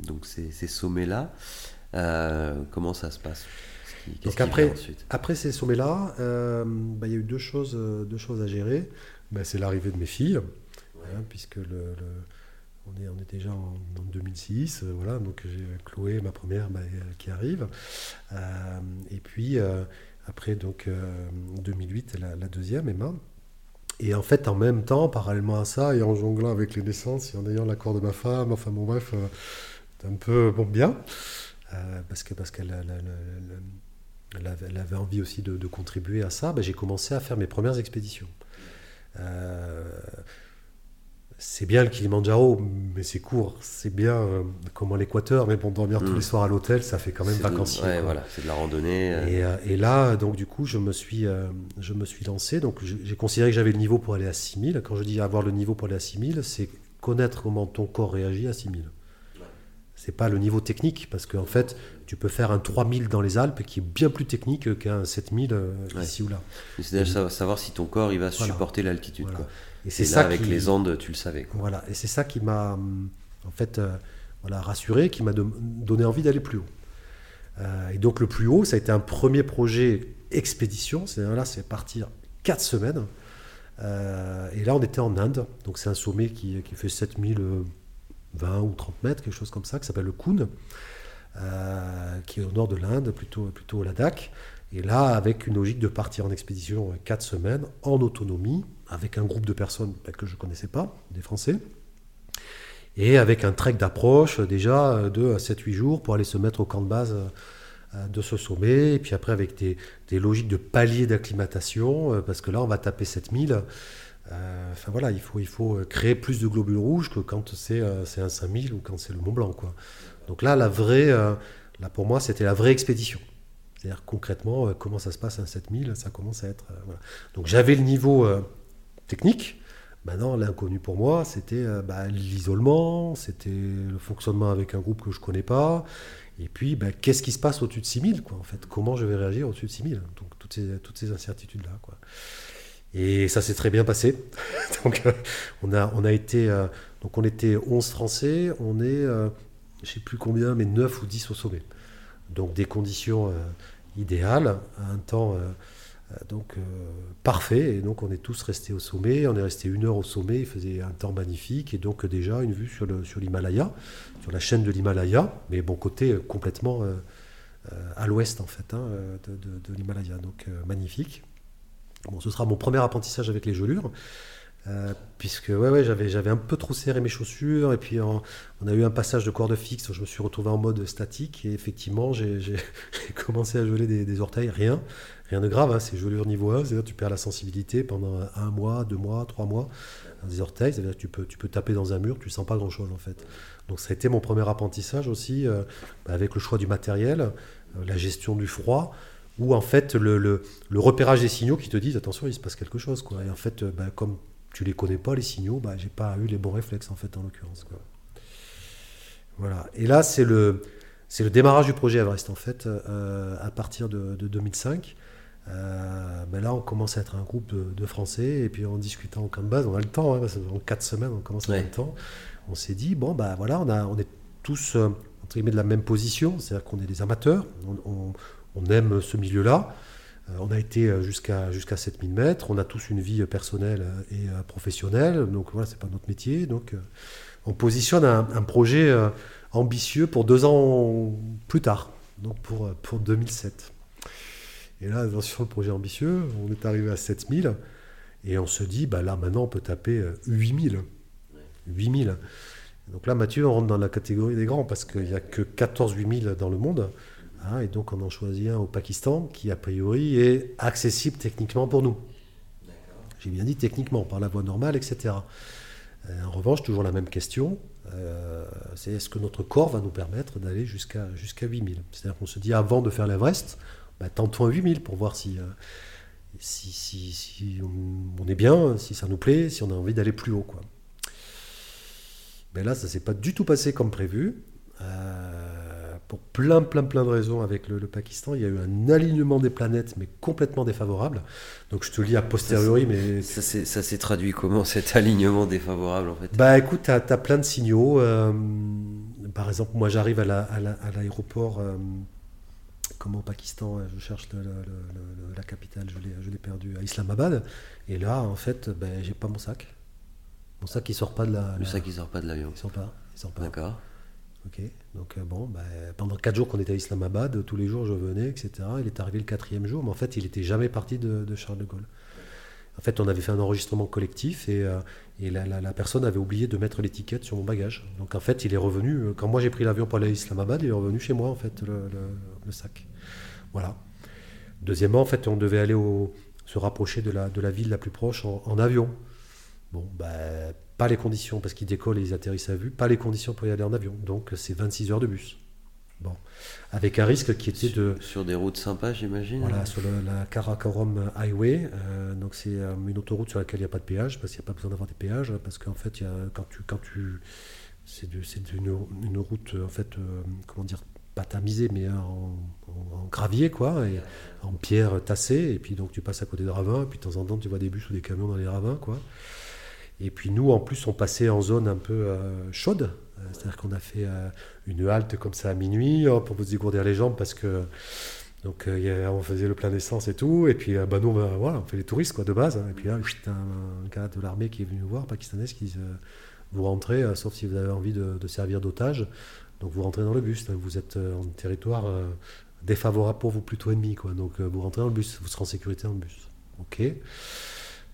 donc ces, sommets-là, euh, comment ça se passe? Donc après, après ces sommets-là, euh, bah, il y a eu deux choses, deux choses à gérer. Bah, c'est l'arrivée de mes filles, hein, puisque le, on, est, on est déjà en, 2006, euh, voilà, donc j'ai Chloé, ma première, bah, qui arrive. et puis après, donc, 2008, euh, la, deuxième, Emma. Et en fait, en même temps, parallèlement à ça, et en jonglant avec les naissances et en ayant l'accord de ma femme, enfin bon bref, euh, un peu bon bien, euh, parce que parce qu'elle elle avait envie aussi de, contribuer à ça, ben, j'ai commencé à faire mes premières expéditions c'est bien le Kilimanjaro, mais c'est court. C'est bien euh, comme l'Équateur, mais bon, dormir tous mm. les soirs à l'hôtel, ça fait quand même vacancier. Ouais, voilà, c'est de la randonnée. Euh. Euh, et, là, donc du coup, je me suis, je me suis lancé. Donc j'ai considéré que j'avais le niveau pour aller à 6000. Quand je dis avoir le niveau pour aller à 6000, c'est connaître comment ton corps réagit à 6000. C'est pas le niveau technique, parce qu'en fait, tu peux faire un 3000 dans les Alpes qui est bien plus technique qu'un 7000 ici ou là. C'est déjà savoir si ton corps il va supporter l'altitude. Et c'est ça avec les Andes, tu le savais. Voilà, et c'est ça qui m'a en fait euh, voilà, rassuré, qui m'a donné envie d'aller plus haut. Euh, et donc le plus haut, ça a été un premier projet expédition. C'est là, c'est partir 4 semaines. Euh, et là, on était en Inde. Donc c'est un sommet qui, qui fait 7020 ou 30 mètres, quelque chose comme ça, qui s'appelle le Kun, qui est au nord de l'Inde, plutôt, plutôt au Ladakh. Et là, avec une logique de partir en expédition 4 semaines, en autonomie, avec un groupe de personnes que je ne connaissais pas, des Français, et avec un trek d'approche déjà de 7-8 jours pour aller se mettre au camp de base euh, de ce sommet, et puis après avec des, logiques de paliers d'acclimatation, euh, parce que là on va taper 7000. Euh, enfin voilà, il faut, il faut créer plus de globules rouges que quand c'est un 5000 ou quand c'est le Mont Blanc. Quoi. Donc là, la vraie, là pour moi, c'était la vraie expédition. C'est-à-dire concrètement, euh, comment ça se passe à 7000, ça commence à être... Euh, Donc j'avais le niveau euh, technique. Maintenant, l'inconnu pour moi, c'était bah, l'isolement, c'était le fonctionnement avec un groupe que je connais pas. Et puis, bah, qu'est-ce qui se passe au-dessus de 6000 quoi, en fait? Comment je vais réagir au-dessus de 6000 Donc toutes ces, incertitudes-là. Quoi. Et ça s'est très bien passé. [laughs] donc on, a, on a été... donc on était 11 Français, on est, je sais plus combien, mais 9 ou 10 au sommet. Donc des conditions idéal, un temps euh, donc parfait, et donc on est tous restés au sommet, on est resté une heure au sommet, il faisait un temps magnifique, et donc déjà une vue sur l'Himalaya, sur, sur, la chaîne de l'Himalaya, mais bon côté complètement à l'ouest en fait hein, de, l'Himalaya, donc magnifique. Bon, ce sera mon premier apprentissage avec les gelures. Euh, puisque ouais, ouais, j'avais, j'avais un peu trop serré mes chaussures. Et puis on, a eu un passage de corde fixe. Je me suis retrouvé en mode statique. Et effectivement j'ai, [laughs] commencé à geler des, orteils, rien, rien de grave, hein, c'est gelure niveau 1, c'est-à-dire tu perds la sensibilité pendant un mois, deux mois, trois mois des orteils, c'est-à-dire que tu peux, tu peux taper dans un mur, tu sens pas grand-chose en fait. Donc ça a été mon premier apprentissage aussi euh, bah, avec le choix du matériel, euh, la gestion du froid ou en fait le, repérage des signaux qui te disent attention il se passe quelque chose quoi. Et en fait bah, comme tu les connais pas les signaux, bah, j'ai pas eu les bons réflexes en fait en l'occurrence. Voilà. Et là c'est le c'est le démarrage du projet Everest en fait euh, à partir de, 2005. Euh, ben là, on commence à être un groupe de, Français et puis en discutant en camp de base, on a le temps, hein, en quatre semaines, on commence à avoir le temps. On s'est dit bon bah voilà, on a, on est tous euh, entre guillemets de la même position, c'est-à-dire qu'on est des amateurs, on, on aime ce milieu-là. Euh, on a été jusqu'à jusqu'à 7000 mètres, on a tous une vie personnelle et professionnelle, donc voilà, c'est pas notre métier. Donc on positionne un, projet ambitieux pour deux ans plus tard, donc pour, pour 2007. Et là, sur le projet ambitieux, on est arrivé à 7000 et on se dit, bah là maintenant on peut taper 8000. 8000. Donc là, Mathieu, on rentre dans la catégorie des grands parce qu'il n'y a que 14 8000 dans le monde. Hein, et donc on en choisit un au Pakistan qui a priori est accessible techniquement pour nous. J'ai bien dit techniquement, par la voie normale, etc. Euh, en revanche, toujours la même question, euh, c'est est-ce que notre corps va nous permettre d'aller jusqu'à jusqu'à 8000 C'est-à-dire qu'on se dit avant de faire l'Everest, bah, tentons 8000 pour voir si, euh, si, si, si on, est bien, si ça nous plaît, si on a envie d'aller plus haut. Quoi. Mais là, ça ne s'est pas du tout passé comme prévu pour plein, plein, plein de raisons avec le, Pakistan. Il y a eu un alignement des planètes, mais complètement défavorable. Donc je te lis a posteriori, mais... Ça s'est traduit comment, cet alignement défavorable, en fait? Bah écoute, tu as, plein de signaux. Euh, par exemple, moi j'arrive à l'aéroport... La, à euh, comment au Pakistan, je cherche la capitale, je l'ai perdu, à Islamabad. Et là, en fait, ben, j'ai pas mon sac. Mon sac, il sort pas de la... Le sac, il sort pas de l'avion. Il sort pas. Il sort pas. D'accord. Ok, donc euh, bon, bah, pendant quatre jours qu'on était à Islamabad, tous les jours je venais, etc. Il est arrivé le quatrième jour, mais en fait il n'était jamais parti de, Charles de Gaulle. En fait, on avait fait un enregistrement collectif et, euh, et la, personne avait oublié de mettre l'étiquette sur mon bagage. Donc en fait, il est revenu, euh, quand moi j'ai pris l'avion pour aller à Islamabad, il est revenu chez moi en fait, le, sac. Voilà. Deuxièmement, en fait, on devait aller au, se rapprocher de la, de la ville la plus proche en, en avion. Bon, bah, pas les conditions, parce qu'ils décollent et ils atterrissent à vue, pas les conditions pour y aller en avion. Donc c'est 26 heures de bus. Bon. Avec un risque qui était de. Sur des routes sympas, j'imagine Voilà, sur la Karakoram Highway. Euh, donc c'est euh, une autoroute sur laquelle il n'y a pas de péage, parce qu'il n'y a pas besoin d'avoir des péages, parce qu'en fait, y a, quand tu. Quand tu c'est une, une, route, en fait, euh, comment dire, pas tamisée, mais en, gravier, quoi, et en pierre tassée. Et puis donc tu passes à côté de ravins, et puis de temps en temps tu vois des bus ou des camions dans les ravins, quoi. Et puis nous, en plus, on passait en zone un peu euh, chaude. Euh, c'est-à-dire qu'on a fait euh, une halte comme ça à minuit pour vous dégourdir les jambes parce que donc on faisait le plein d'essence et tout. Et puis bah, nous, on, voilà, on fait les touristes quoi, de base. Hein. Et puis là, un, un gars de l'armée qui est venu nous voir, pakistanais, qui dit vous rentrez, sauf si vous avez envie de, servir d'otage. Donc vous rentrez dans le bus. vous êtes en territoire défavorable pour vous, plutôt ennemi. Donc vous rentrez dans le bus, vous serez en sécurité dans le bus. Ok.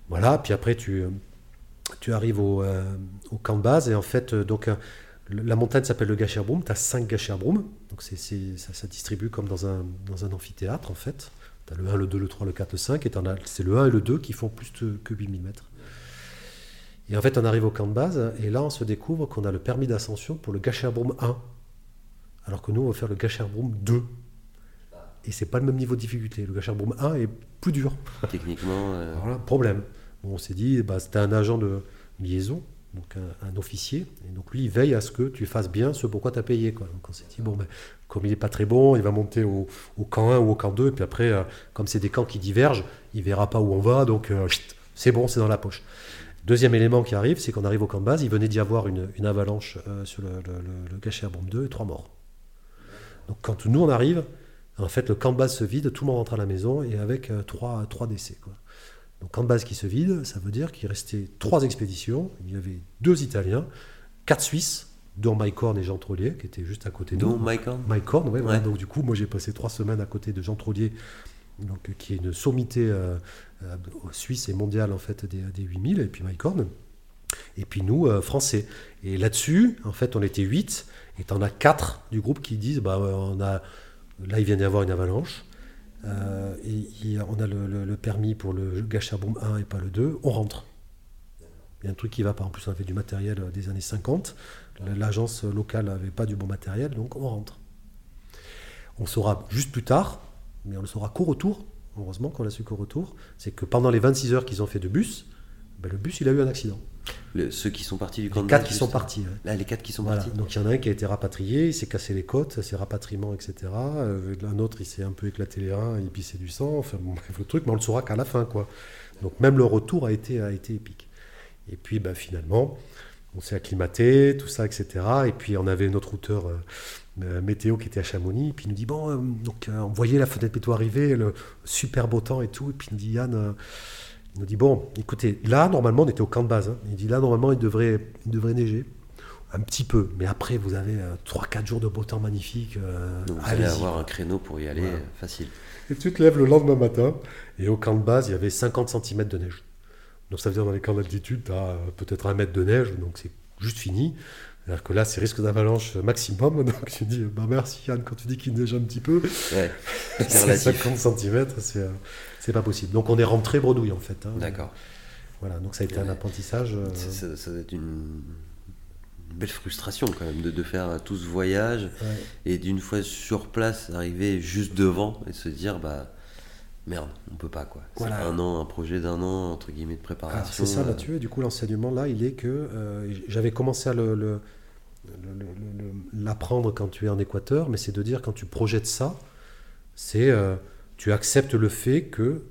Voilà, puis après tu, arrives au, euh, camp de base et en fait, euh, donc, euh, la montagne s'appelle le Gacherbroum, tu as 5 Gacherbroum, donc ça, ça distribue comme dans un, amphithéâtre en fait. Tu as le 1, le 2, le 3, le 4, le 5, et c'est le 1 et le 2 qui font plus que 8000 mètres. Et en fait, on arrive au camp de base, et là, on se découvre qu'on a le permis d'ascension pour le Gacherbroum 1, alors que nous, on va faire le Gacherbroum 2. Et c'est pas le même niveau de difficulté. Le Gacherbroum 1 est plus dur. Techniquement. voilà, problème on s'est dit, bah, c'était un agent de liaison, donc un, officier, et donc lui, il veille à ce que tu fasses bien ce pourquoi tu as payé. Quoi. Donc on s'est dit, bon, ben, comme il n'est pas très bon, il va monter au, camp 1 ou au camp 2, et puis après, euh, comme c'est des camps qui divergent, il verra pas où on va, donc euh, c'est bon, c'est dans la poche. Deuxième élément qui arrive, c'est qu'on arrive au camp de base, il venait d'y avoir une, avalanche euh, sur le, le, le, 2 et trois morts. Donc quand nous on arrive, En fait, le camp de base se vide, tout le monde rentre à la maison et avec euh, trois, trois décès. Quoi. Donc, camp de base qui se vide, ça veut dire qu'il restait trois expéditions. Il y avait deux Italiens, quatre Suisses, dont Mike Horn et Jean Trollier, qui étaient juste à côté de nous. Mike Horn Mike Horn, ouais. Donc, du coup, moi, j'ai passé trois semaines à côté de Jean Trollier, donc, qui est une sommité euh, euh, suisse et mondiale, en fait, des, des 8000, et puis Mike Horn. Et puis nous, euh, français. Et là-dessus, en fait, on était 8, et t'en as 4 du groupe qui disent, bah, on a, là, il vient d'y avoir une avalanche. Euh, et, on a le, permis pour le Gachaboom 1 et pas le 2, on rentre. Il y a un truc qui va pas. En plus, on avait du matériel des années 50. L'agence locale n'avait pas du bon matériel, donc on rentre. On saura juste plus tard, mais on le saura qu'au retour. Heureusement qu'on l'a su qu'au retour. C'est que pendant les 26 heures qu'ils ont fait de bus, ben le bus il a eu un accident. Le, ceux qui sont partis du camp Les quatre qui sont partis. Ouais. Là, les quatre qui sont voilà. partis. Donc il y en a un qui a été rapatrié, il s'est cassé les côtes, c'est rapatriement, etc. Euh, un autre, il s'est un peu éclaté les reins, il pissait du sang. Enfin, bon, [laughs] bref, le truc, mais on le saura qu'à la fin, quoi. Donc même le retour a été, a été épique. Et puis ben, finalement, on s'est acclimaté, tout ça, etc. Et puis on avait notre routeur euh, météo qui était à Chamonix, et puis il nous dit bon, euh, donc euh, on voyait la fenêtre météo arriver, le super beau temps et tout, et puis il nous dit Yann, euh, il nous dit bon, écoutez, là normalement on était au camp de base, hein. il dit là normalement il devrait, il devrait neiger. Un petit peu, mais après vous avez 3-4 jours de beau temps magnifique. Donc vous allez avoir un créneau pour y aller voilà. facile. Et tu te lèves le lendemain matin, et au camp de base il y avait 50 cm de neige. Donc ça veut dire dans les camps d'altitude, tu as peut-être un mètre de neige, donc c'est juste fini. Alors que là, c'est risque d'avalanche maximum. [laughs] Donc tu dis, bah merci Yann, quand tu dis qu'il neige un petit peu, ouais, 50 [laughs] cm, c'est, c'est pas possible. Donc on est rentré bredouille en fait. Hein. D'accord. Voilà, donc ça a été ouais. un apprentissage. Euh... Ça, ça, doit être une belle frustration quand même de, de faire tout ce voyage ouais. et d'une fois sur place, arriver juste devant et se dire, bah merde, on peut pas quoi. C'est un an, un projet d'un an entre guillemets de préparation. Alors, c'est ça, Mathieu. Et du coup, l'enseignement là, il est que euh, j'avais commencé à le- l'apprendre quand tu es en Équateur, mais c'est de dire quand tu projettes ça, c'est euh, tu acceptes le fait que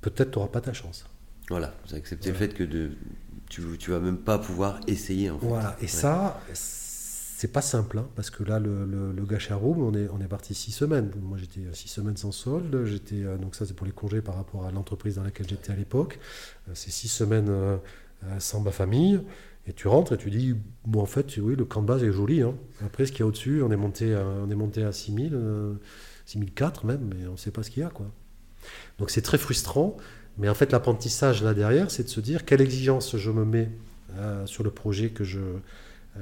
peut-être tu n'auras pas ta chance. Voilà, vous acceptez Voilà. le fait que de, tu, tu vas même pas pouvoir essayer en fait. Voilà. Et Ouais. ça, c'est pas simple, hein, parce que là, le, le, le Gacharoum, on est, on est parti six semaines. Moi, j'étais euh, six semaines sans solde. J'étais, euh, donc ça, c'est pour les congés par rapport à l'entreprise dans laquelle j'étais à l'époque. Euh, c'est six semaines sans ma famille. Et tu rentres et tu dis, bon, en fait, oui, le camp de base est joli. hein. Après, ce qu'il y a au-dessus, on est monté à, on est monté à 6000, euh, 6004 même, mais on ne sait pas ce qu'il y a, quoi. Donc c'est très frustrant. Mais en fait, l'apprentissage là derrière, c'est de se dire quelle exigence je me mets euh, sur le projet que je, euh,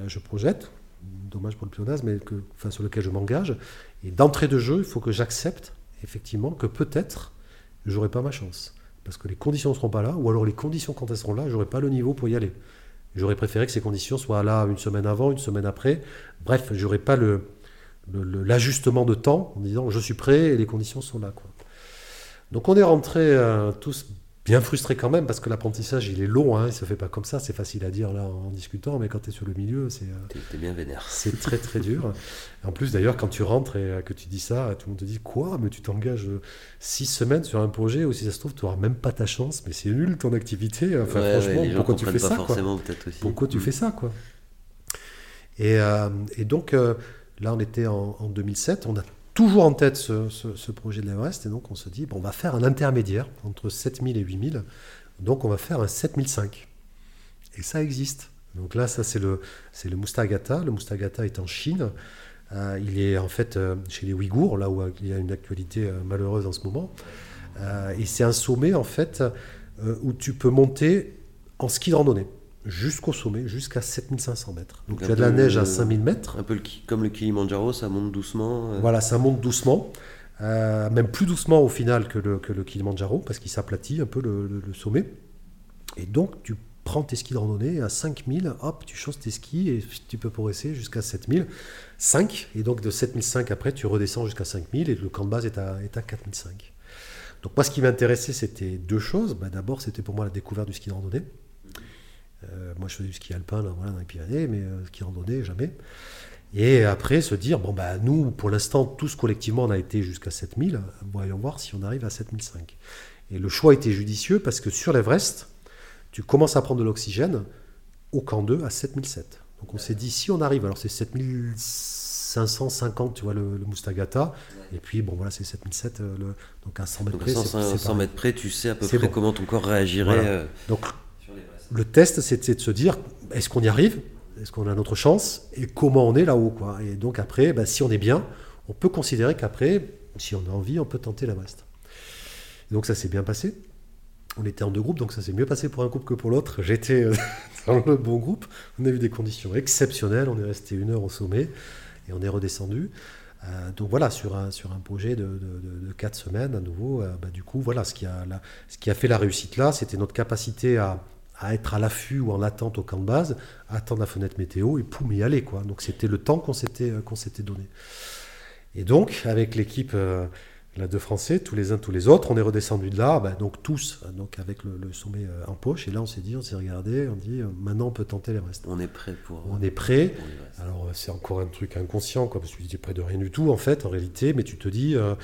je projette. Dommage pour le pléonasme, mais que, enfin, sur lequel je m'engage. Et d'entrée de jeu, il faut que j'accepte effectivement que peut-être j'aurai pas ma chance. Parce que les conditions ne seront pas là, ou alors les conditions quand elles seront là, j'aurai pas le niveau pour y aller. J'aurais préféré que ces conditions soient là une semaine avant, une semaine après. Bref, j'aurais pas le, l'ajustement de temps en disant je suis prêt et les conditions sont là. Quoi. Donc on est rentrés euh, tous bien frustrés quand même parce que l'apprentissage il est long, hein, il se fait pas comme ça, c'est facile à dire là en discutant, mais quand tu es sur le milieu, c'est, euh, T'es t'es bien vénère. c'est très très dur. [laughs] En plus d'ailleurs quand tu rentres et euh, que tu dis ça, tout le monde te dit quoi Mais tu t'engages six semaines sur un projet où si ça se trouve tu n'auras même pas ta chance, mais c'est nul ton activité. Enfin Ouais, ouais, franchement, pourquoi tu fais ça quoi? pourquoi tu Mm. fais ça, quoi? Et, euh, et donc, là, on était en, en 2007, on a toujours en tête ce, projet de l'Everest, et donc on se dit, bon, on va faire un intermédiaire entre 7000 et 8000, donc on va faire un 7005. Et ça existe. Donc là, ça, c'est le, le Mustagata. Le Mustagata est en Chine. Euh, il est en fait euh, chez les Ouïghours, là où il y a une actualité euh, malheureuse en ce moment. Et c'est un sommet, en fait, où tu peux monter en ski de randonnée jusqu'au sommet, jusqu'à 7500 mètres. Donc tu as de la neige à euh, 5000 mètres. Un peu le comme le Kilimanjaro, ça monte doucement. euh, Voilà, ça monte doucement, euh, même plus doucement au final que le, que le Kilimanjaro, parce qu'il s'aplatit un peu le, le- le sommet. Et donc tu prends tes skis de randonnée à 5000, hop, tu chausses tes skis et tu peux progresser jusqu'à 7000. 5, et donc de 7005 après, tu redescends jusqu'à 5000 et le camp de base est à, est à 4005. Donc moi, ce qui m'intéressait, c'était deux choses. Bah, D'abord, c'était pour moi la découverte du ski de randonnée. Euh, moi, je faisais du ski alpin là, voilà, dans les Pyrénées, mais euh, ski randonnée, jamais. Et après, se dire, bon, bah, nous, pour l'instant, tous collectivement, on a été jusqu'à 7000. Voyons voir si on arrive à 7005. Et le choix était judicieux parce que sur l'Everest, tu commences à prendre de l'oxygène au camp 2 à 7007. Donc on s'est dit, si on arrive, alors c'est 550, tu vois, le, le Mustagata. Et puis, bon, voilà, c'est 7007, euh, le, donc à 100 mètres Donc près. à c'est- 100, c'est 100 pareil. mètres près, tu sais à peu près bon. comment ton corps réagirait Voilà. euh, Donc. Le test, c'était de se dire, est-ce qu'on y arrive? Est-ce qu'on a notre chance? Et comment on est là-haut quoi? Et donc après, bah, si on est bien, on peut considérer qu'après, si on a envie, on peut tenter. Et Donc ça s'est bien passé. On était en deux groupes, donc ça s'est mieux passé pour un groupe que pour l'autre. J'étais euh, [laughs] dans le bon groupe. On a eu des conditions exceptionnelles. On est resté une heure au sommet et on est redescendu. Euh, donc voilà, sur un, sur un projet de, quatre semaines à nouveau, euh, bah, du coup, voilà, ce qui a, ce qui a fait la réussite là, c'était notre capacité à, à être à l'affût ou en attente au camp de base, attendre la fenêtre météo et poum, y aller. Quoi. Donc c'était le temps qu'on s'était, euh, qu'on s'était donné. Et donc, avec l'équipe euh, de Français, tous les uns, tous les autres, on est redescendu de là, bah, donc tous, euh, donc avec le, le sommet en poche. Et là, on s'est dit, on s'est regardé, on dit, euh, maintenant on peut tenter l'Everest. On est prêt pour. On est prêt. pour. Alors c'est encore un truc inconscient, quoi, parce que tu es près de rien du tout en fait, en réalité, mais tu te dis, euh,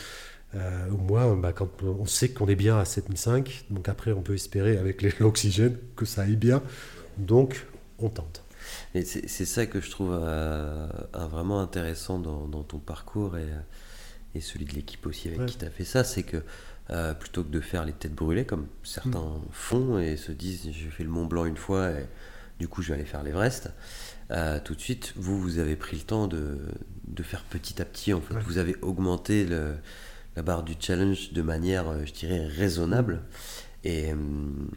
euh, au moins, bah, quand on sait qu'on est bien à 7005, donc après on peut espérer avec [laughs] l'oxygène que ça aille bien, donc on tente. Et c'est c'est ça que je trouve euh, vraiment intéressant dans, dans ton parcours et, euh, et celui de l'équipe aussi avec Ouais. qui tu as fait ça, c'est que euh, plutôt que de faire les têtes brûlées comme certains Mm. font et se disent j'ai fait le Mont Blanc une fois et du coup je vais aller faire l'Everest, tout de suite vous vous avez pris le temps de, de faire petit à petit en fait. Ouais. Vous avez augmenté le- la barre du challenge de manière euh, je dirais raisonnable et hum,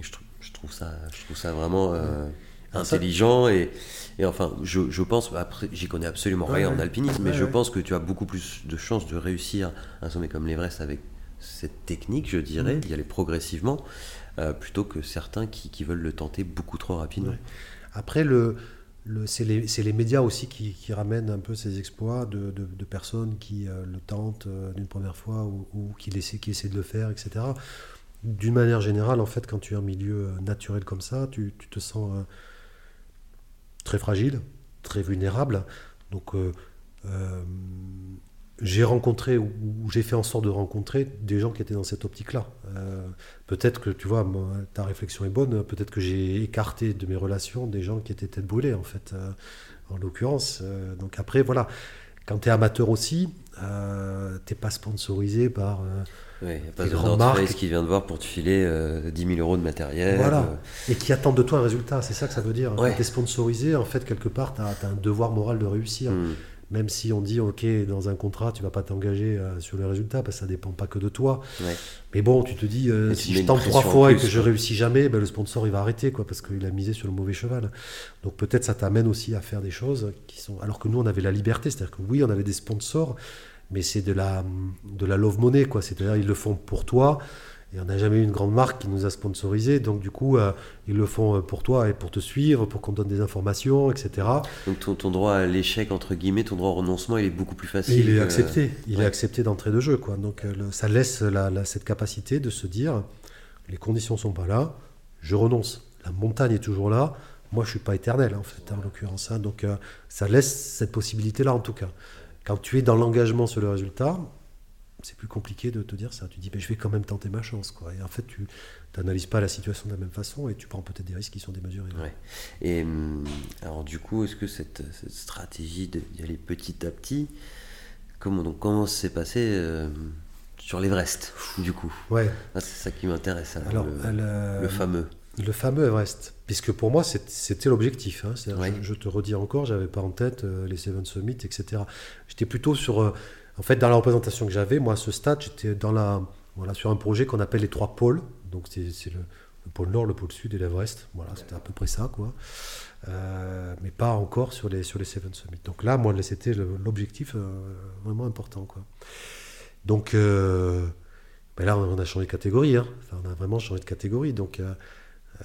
je, trouve, je trouve ça je trouve ça vraiment euh, intelligent et, et enfin je, je pense après j'y connais absolument rien ouais. en alpinisme mais Ouais, je pense que tu as beaucoup plus de chances de réussir un sommet comme l'Everest avec cette technique je dirais Mhm. d'y aller progressivement euh, plutôt que certains qui, qui veulent le tenter beaucoup trop rapidement. Après, le, c'est les, les médias aussi qui, ramènent un peu ces exploits de, de- personnes qui euh, le tentent euh, d'une première fois ou, qui, essaient, qui essaient de le faire, etc. D'une manière générale, en fait, quand tu es en milieu euh, naturel comme ça, tu, te sens très fragile, très vulnérable. Donc, j'ai rencontré ou, j'ai fait en sorte de rencontrer des gens qui étaient dans cette optique-là. Euh, peut-être que, tu vois, moi, ta réflexion est bonne, peut-être que j'ai écarté de mes relations des gens qui étaient tête brûlée, en fait, euh, en l'occurrence. Euh, donc après, voilà, quand tu es amateur aussi, t'es pas sponsorisé par... euh, Ouais, y a pas Les de grandes North Face marques. qui vient te voir pour te filer euh, 10 000 euros de matériel Voilà. euh, et qui attendent de toi un résultat, c'est ça que ça veut dire. Ouais. Quand tu es sponsorisé, en fait, quelque part, tu as, un devoir moral de réussir. hmm. Même si on dit, OK, dans un contrat, tu vas pas t'engager euh, sur le résultat, parce que ça dépend pas que de toi. Ouais. Mais bon, tu te dis, euh, si je tente trois fois et que je réussis jamais, ben, le sponsor, il va arrêter, quoi, parce qu'il a misé sur le mauvais cheval. Donc peut-être ça t'amène aussi à faire des choses qui sont... Alors que nous, on avait la liberté, c'est-à-dire que oui, on avait des sponsors, mais c'est de la, de la love money, quoi. C'est-à-dire ils le font pour toi. Et on n'a jamais eu une grande marque qui nous a sponsorisé, donc du coup, euh, ils le font euh, pour toi et pour te suivre, pour qu'on donne des informations, etc. donc ton, ton droit à l'échec entre guillemets ton droit au renoncement il est beaucoup plus Et facile il est que- accepté, il ouais. est accepté d'entrée de jeu, quoi. Donc euh, le- ça laisse la- la- cette capacité de se dire, les conditions sont pas là, je renonce. La montagne est toujours là. Moi, je suis pas éternel, en fait, en l'occurrence. hein. Donc euh, ça laisse cette possibilité-là, en tout cas. Quand tu es dans l'engagement sur le résultat, c'est plus compliqué de te dire ça. Tu dis, ben, je vais quand même tenter ma chance, quoi. Et en fait, tu n'analyses pas la situation de la même façon et tu prends peut-être des risques qui sont démesurés. Ouais. Et hum, alors du coup, est-ce que cette, cette stratégie d'y aller petit à petit, comment donc comment ça s'est passé euh, sur l'Everest du coup? Ouais. Ah, C'est ça qui m'intéresse. alors, Alors, le, elle, euh, le fameux. Le fameux Everest, puisque pour moi c'était l'objectif. hein. C'est-à-dire, Ouais. je, je te redis encore, j'avais pas en tête euh, les Seven Summits, etc. J'étais plutôt sur, euh, en fait, dans la représentation que j'avais, moi à ce stade, j'étais dans la, voilà, sur un projet qu'on appelle les trois pôles. Donc c'est le, le pôle Nord, le pôle Sud et l'Everest. Voilà, c'était à peu près ça, quoi. Euh, mais pas encore sur les sur les Seven Summits. Donc là, moi, c'était l'objectif euh, vraiment important, quoi. Donc euh, ben là, on a changé de catégorie. hein. Enfin, on a vraiment changé de catégorie. Donc,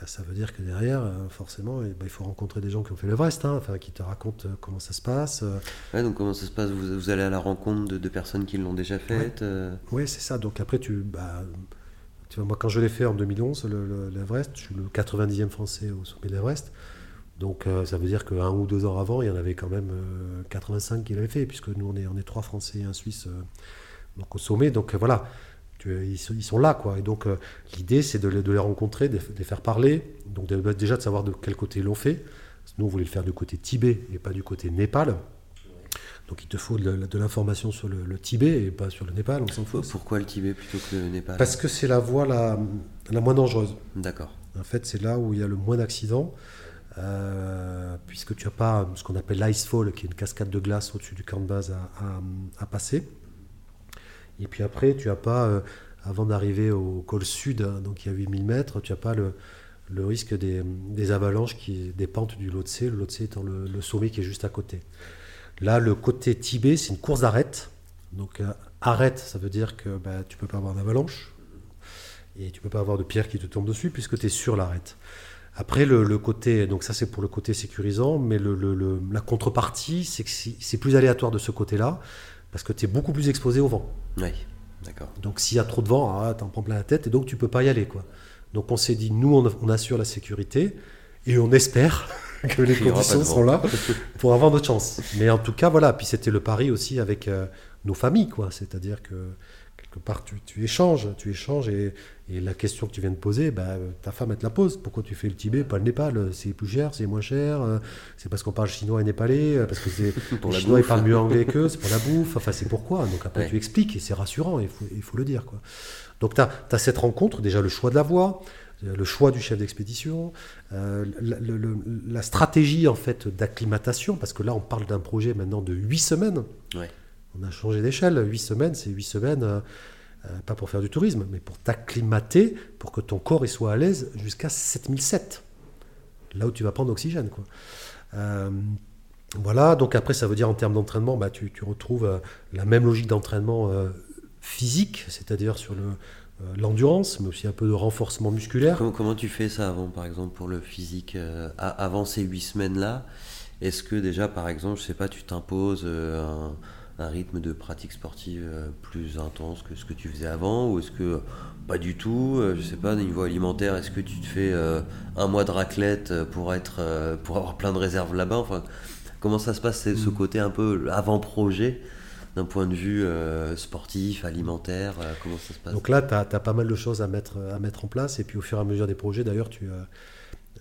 ça veut dire que derrière, euh, forcément, eh ben, il faut rencontrer des gens qui ont fait l'Everest, hein, enfin, qui te racontent euh, comment ça se passe. euh. Ouais, donc comment ça se passe? Vous, vous allez à la rencontre de, de personnes qui l'ont déjà faite euh, Oui, c'est ça. Donc après, tu, bah, tu vois, moi, quand je l'ai fait en 2011, le- le- l'Everest, je suis le 90e Français au sommet de l'Everest. Donc euh, ça veut dire qu'un ou deux ans avant, il y en avait quand même euh, 85 qui l'avaient fait, puisque nous, on est, on est trois Français et un Suisse euh, donc, au sommet. Donc euh, voilà, tu- ils, sont, ils sont là. Quoi. Et donc euh, l'idée, c'est de, les- de les rencontrer, de, de les faire parler, donc de- bah, déjà de savoir de quel côté ils l'ont fait. Nous, on voulait le faire du côté Tibet et pas du côté Népal. Donc il te faut de, l'information sur le, Tibet et pas sur le Népal, on s'en fout. Pourquoi le Tibet plutôt que le Népal? Parce que c'est la voie la, la moins dangereuse. D'accord. En fait, c'est là où il y a le moins d'accidents, euh, puisque tu n'as pas ce qu'on appelle l'icefall, qui est une cascade de glace au-dessus du camp de base à, passer. Et puis après, tu n'as pas, euh, avant d'arriver au col sud, hein, donc il y a 8000 mètres, tu n'as pas le, risque des, avalanches, qui, des pentes du Lhotse, le Lhotse étant le, sommet qui est juste à côté. Là, le côté Tibet, c'est une course d'arête. Donc, euh, arrête, ça veut dire que bah, tu ne peux pas avoir d'avalanche et tu ne peux pas avoir de pierre qui te tombe dessus puisque tu es sur l'arête. Après, le, côté, donc ça c'est pour le côté sécurisant, mais la contrepartie, c'est que c'est plus aléatoire de ce côté-là parce que tu es beaucoup plus exposé au vent. Oui, d'accord. Donc s'il y a trop de vent, ah, tu en prends plein la tête et donc tu peux pas y aller. quoi. Donc on s'est dit, nous, on, assure la sécurité et on espère [laughs] que les conditions sont là [laughs] pour avoir notre chance. Mais en tout cas, voilà. Puis c'était le pari aussi avec euh, nos familles, quoi. C'est-à-dire que quelque part, tu, échanges, tu échanges et, la question que tu viens de poser, bah, ta femme, elle te la pose. Pourquoi tu fais le Tibet, pas le Népal? C'est plus cher, c'est moins cher, euh, c'est parce qu'on parle chinois et népalais, euh, parce que c'est, [laughs] les Chinois, ils parlent mieux anglais qu'eux, c'est pour la bouffe, enfin, c'est pourquoi. Donc après, tu expliques et c'est rassurant, il faut, il faut le dire, quoi. Donc tu as, cette rencontre, déjà le choix de la voie, euh, le choix du chef d'expédition, euh, la, stratégie en fait d'acclimatation, parce que là on parle d'un projet maintenant de 8 semaines. On a changé d'échelle, 8 semaines, c'est 8 semaines, euh, pas pour faire du tourisme, mais pour t'acclimater, pour que ton corps soit à l'aise jusqu'à 7007, là où tu vas prendre oxygène. Quoi. voilà, donc après ça veut dire en termes d'entraînement, bah, tu, retrouves la même logique d'entraînement physique, c'est-à-dire sur le, euh, l'endurance, mais aussi un peu de renforcement musculaire. Comment, tu fais ça avant, par exemple, pour le physique euh, Avant ces huit semaines-là, est-ce que déjà, par exemple, je sais pas, tu t'imposes euh, un, rythme de pratique sportive plus intense que ce que tu faisais avant Ou est-ce que pas du tout Je sais pas, au niveau alimentaire, est-ce que tu te fais un mois de raclette pour, être, pour avoir plein de réserves là-bas? Enfin, Comment ça se passe, ce hmm. côté un peu avant-projet d'un point de vue euh, sportif, alimentaire euh, Comment ça se passe? Donc là, tu as, pas mal de choses à mettre, à mettre en place. Et puis au fur et à mesure des projets, d'ailleurs, tu,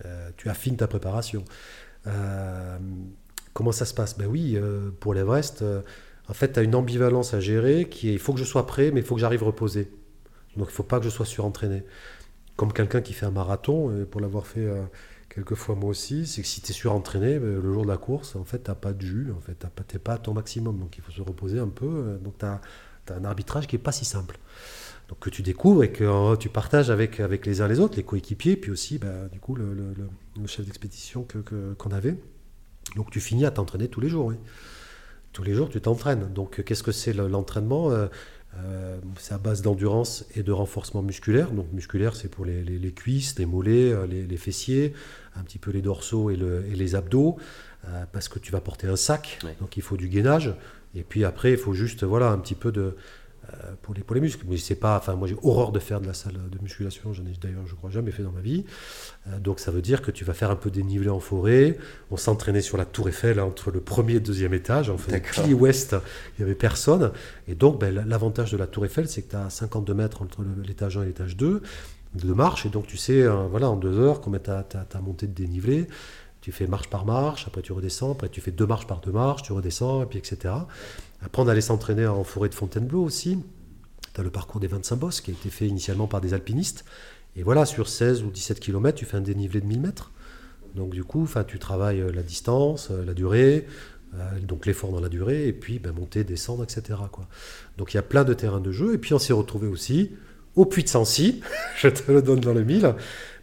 euh, tu affines ta préparation. comment ça se passe? Ben oui, pour l'Everest, en fait, tu as une ambivalence à gérer qui est il faut que je sois prêt, mais il faut que j'arrive reposé. Donc il ne faut pas que je sois surentraîné. Comme quelqu'un qui fait un marathon, pour l'avoir fait quelquefois moi aussi, c'est que si tu es surentraîné, ben, le jour de la course, en fait, tu n'as pas de jus, en fait, tu n'es pas à ton maximum. Donc il faut se reposer un peu. Euh, donc tu as, un arbitrage qui n'est pas si simple. Donc que tu découvres et que euh, tu partages avec, les uns les autres, les coéquipiers, puis aussi ben, du coup le, chef d'expédition qu'on avait. Donc tu finis à t'entraîner tous les jours. Tous les jours, tu t'entraînes. Donc qu'est-ce que c'est l'entraînement euh, euh, c'est à base d'endurance et de renforcement musculaire. Donc musculaire, c'est pour les, cuisses, les mollets, euh, les, fessiers, un petit peu les dorsaux et, les abdos, euh, parce que tu vas porter un sac, donc il faut du gainage. Et puis après, il faut juste voilà un petit peu de, euh, pour, les, pour les muscles. Mais c'est pas, enfin, moi j'ai horreur de faire de la salle de musculation, j'en ai d'ailleurs, je crois, jamais fait dans ma vie. Euh, donc ça veut dire que tu vas faire un peu dénivelé en forêt. On s'entraînait sur la Tour Eiffel entre le premier et le deuxième étage. On faisait pli ouest, il n'y avait personne. Et donc ben, l'avantage de la Tour Eiffel, c'est que tu as 52 mètres entre l'étage 1 et l'étage 2 de marche. Et donc tu sais, euh, voilà, en deux heures, combien tu as, as, monté de dénivelé. Tu fais marche par marche, après tu redescends, après tu fais deux marches par deux marches, tu redescends, et puis etc. Après, on allait s'entraîneau en forêt de Fontainebleau aussi. Tu as le parcours des 25 bosses qui a été fait initialement par des alpinistes. Et voilà, sur 16 ou 17 km, tu fais un dénivelé de 1000 mètres. Donc du coup, tu travailles euh, la distance, euh, la durée, euh, donc l'effort dans la durée, et puis ben, monter, descendre, etc. Donc il y a plein de terrains de jeu. Et puis on s'est retrouvé aussi au Puy de Sancy, [laughs] je te le donne dans le mille,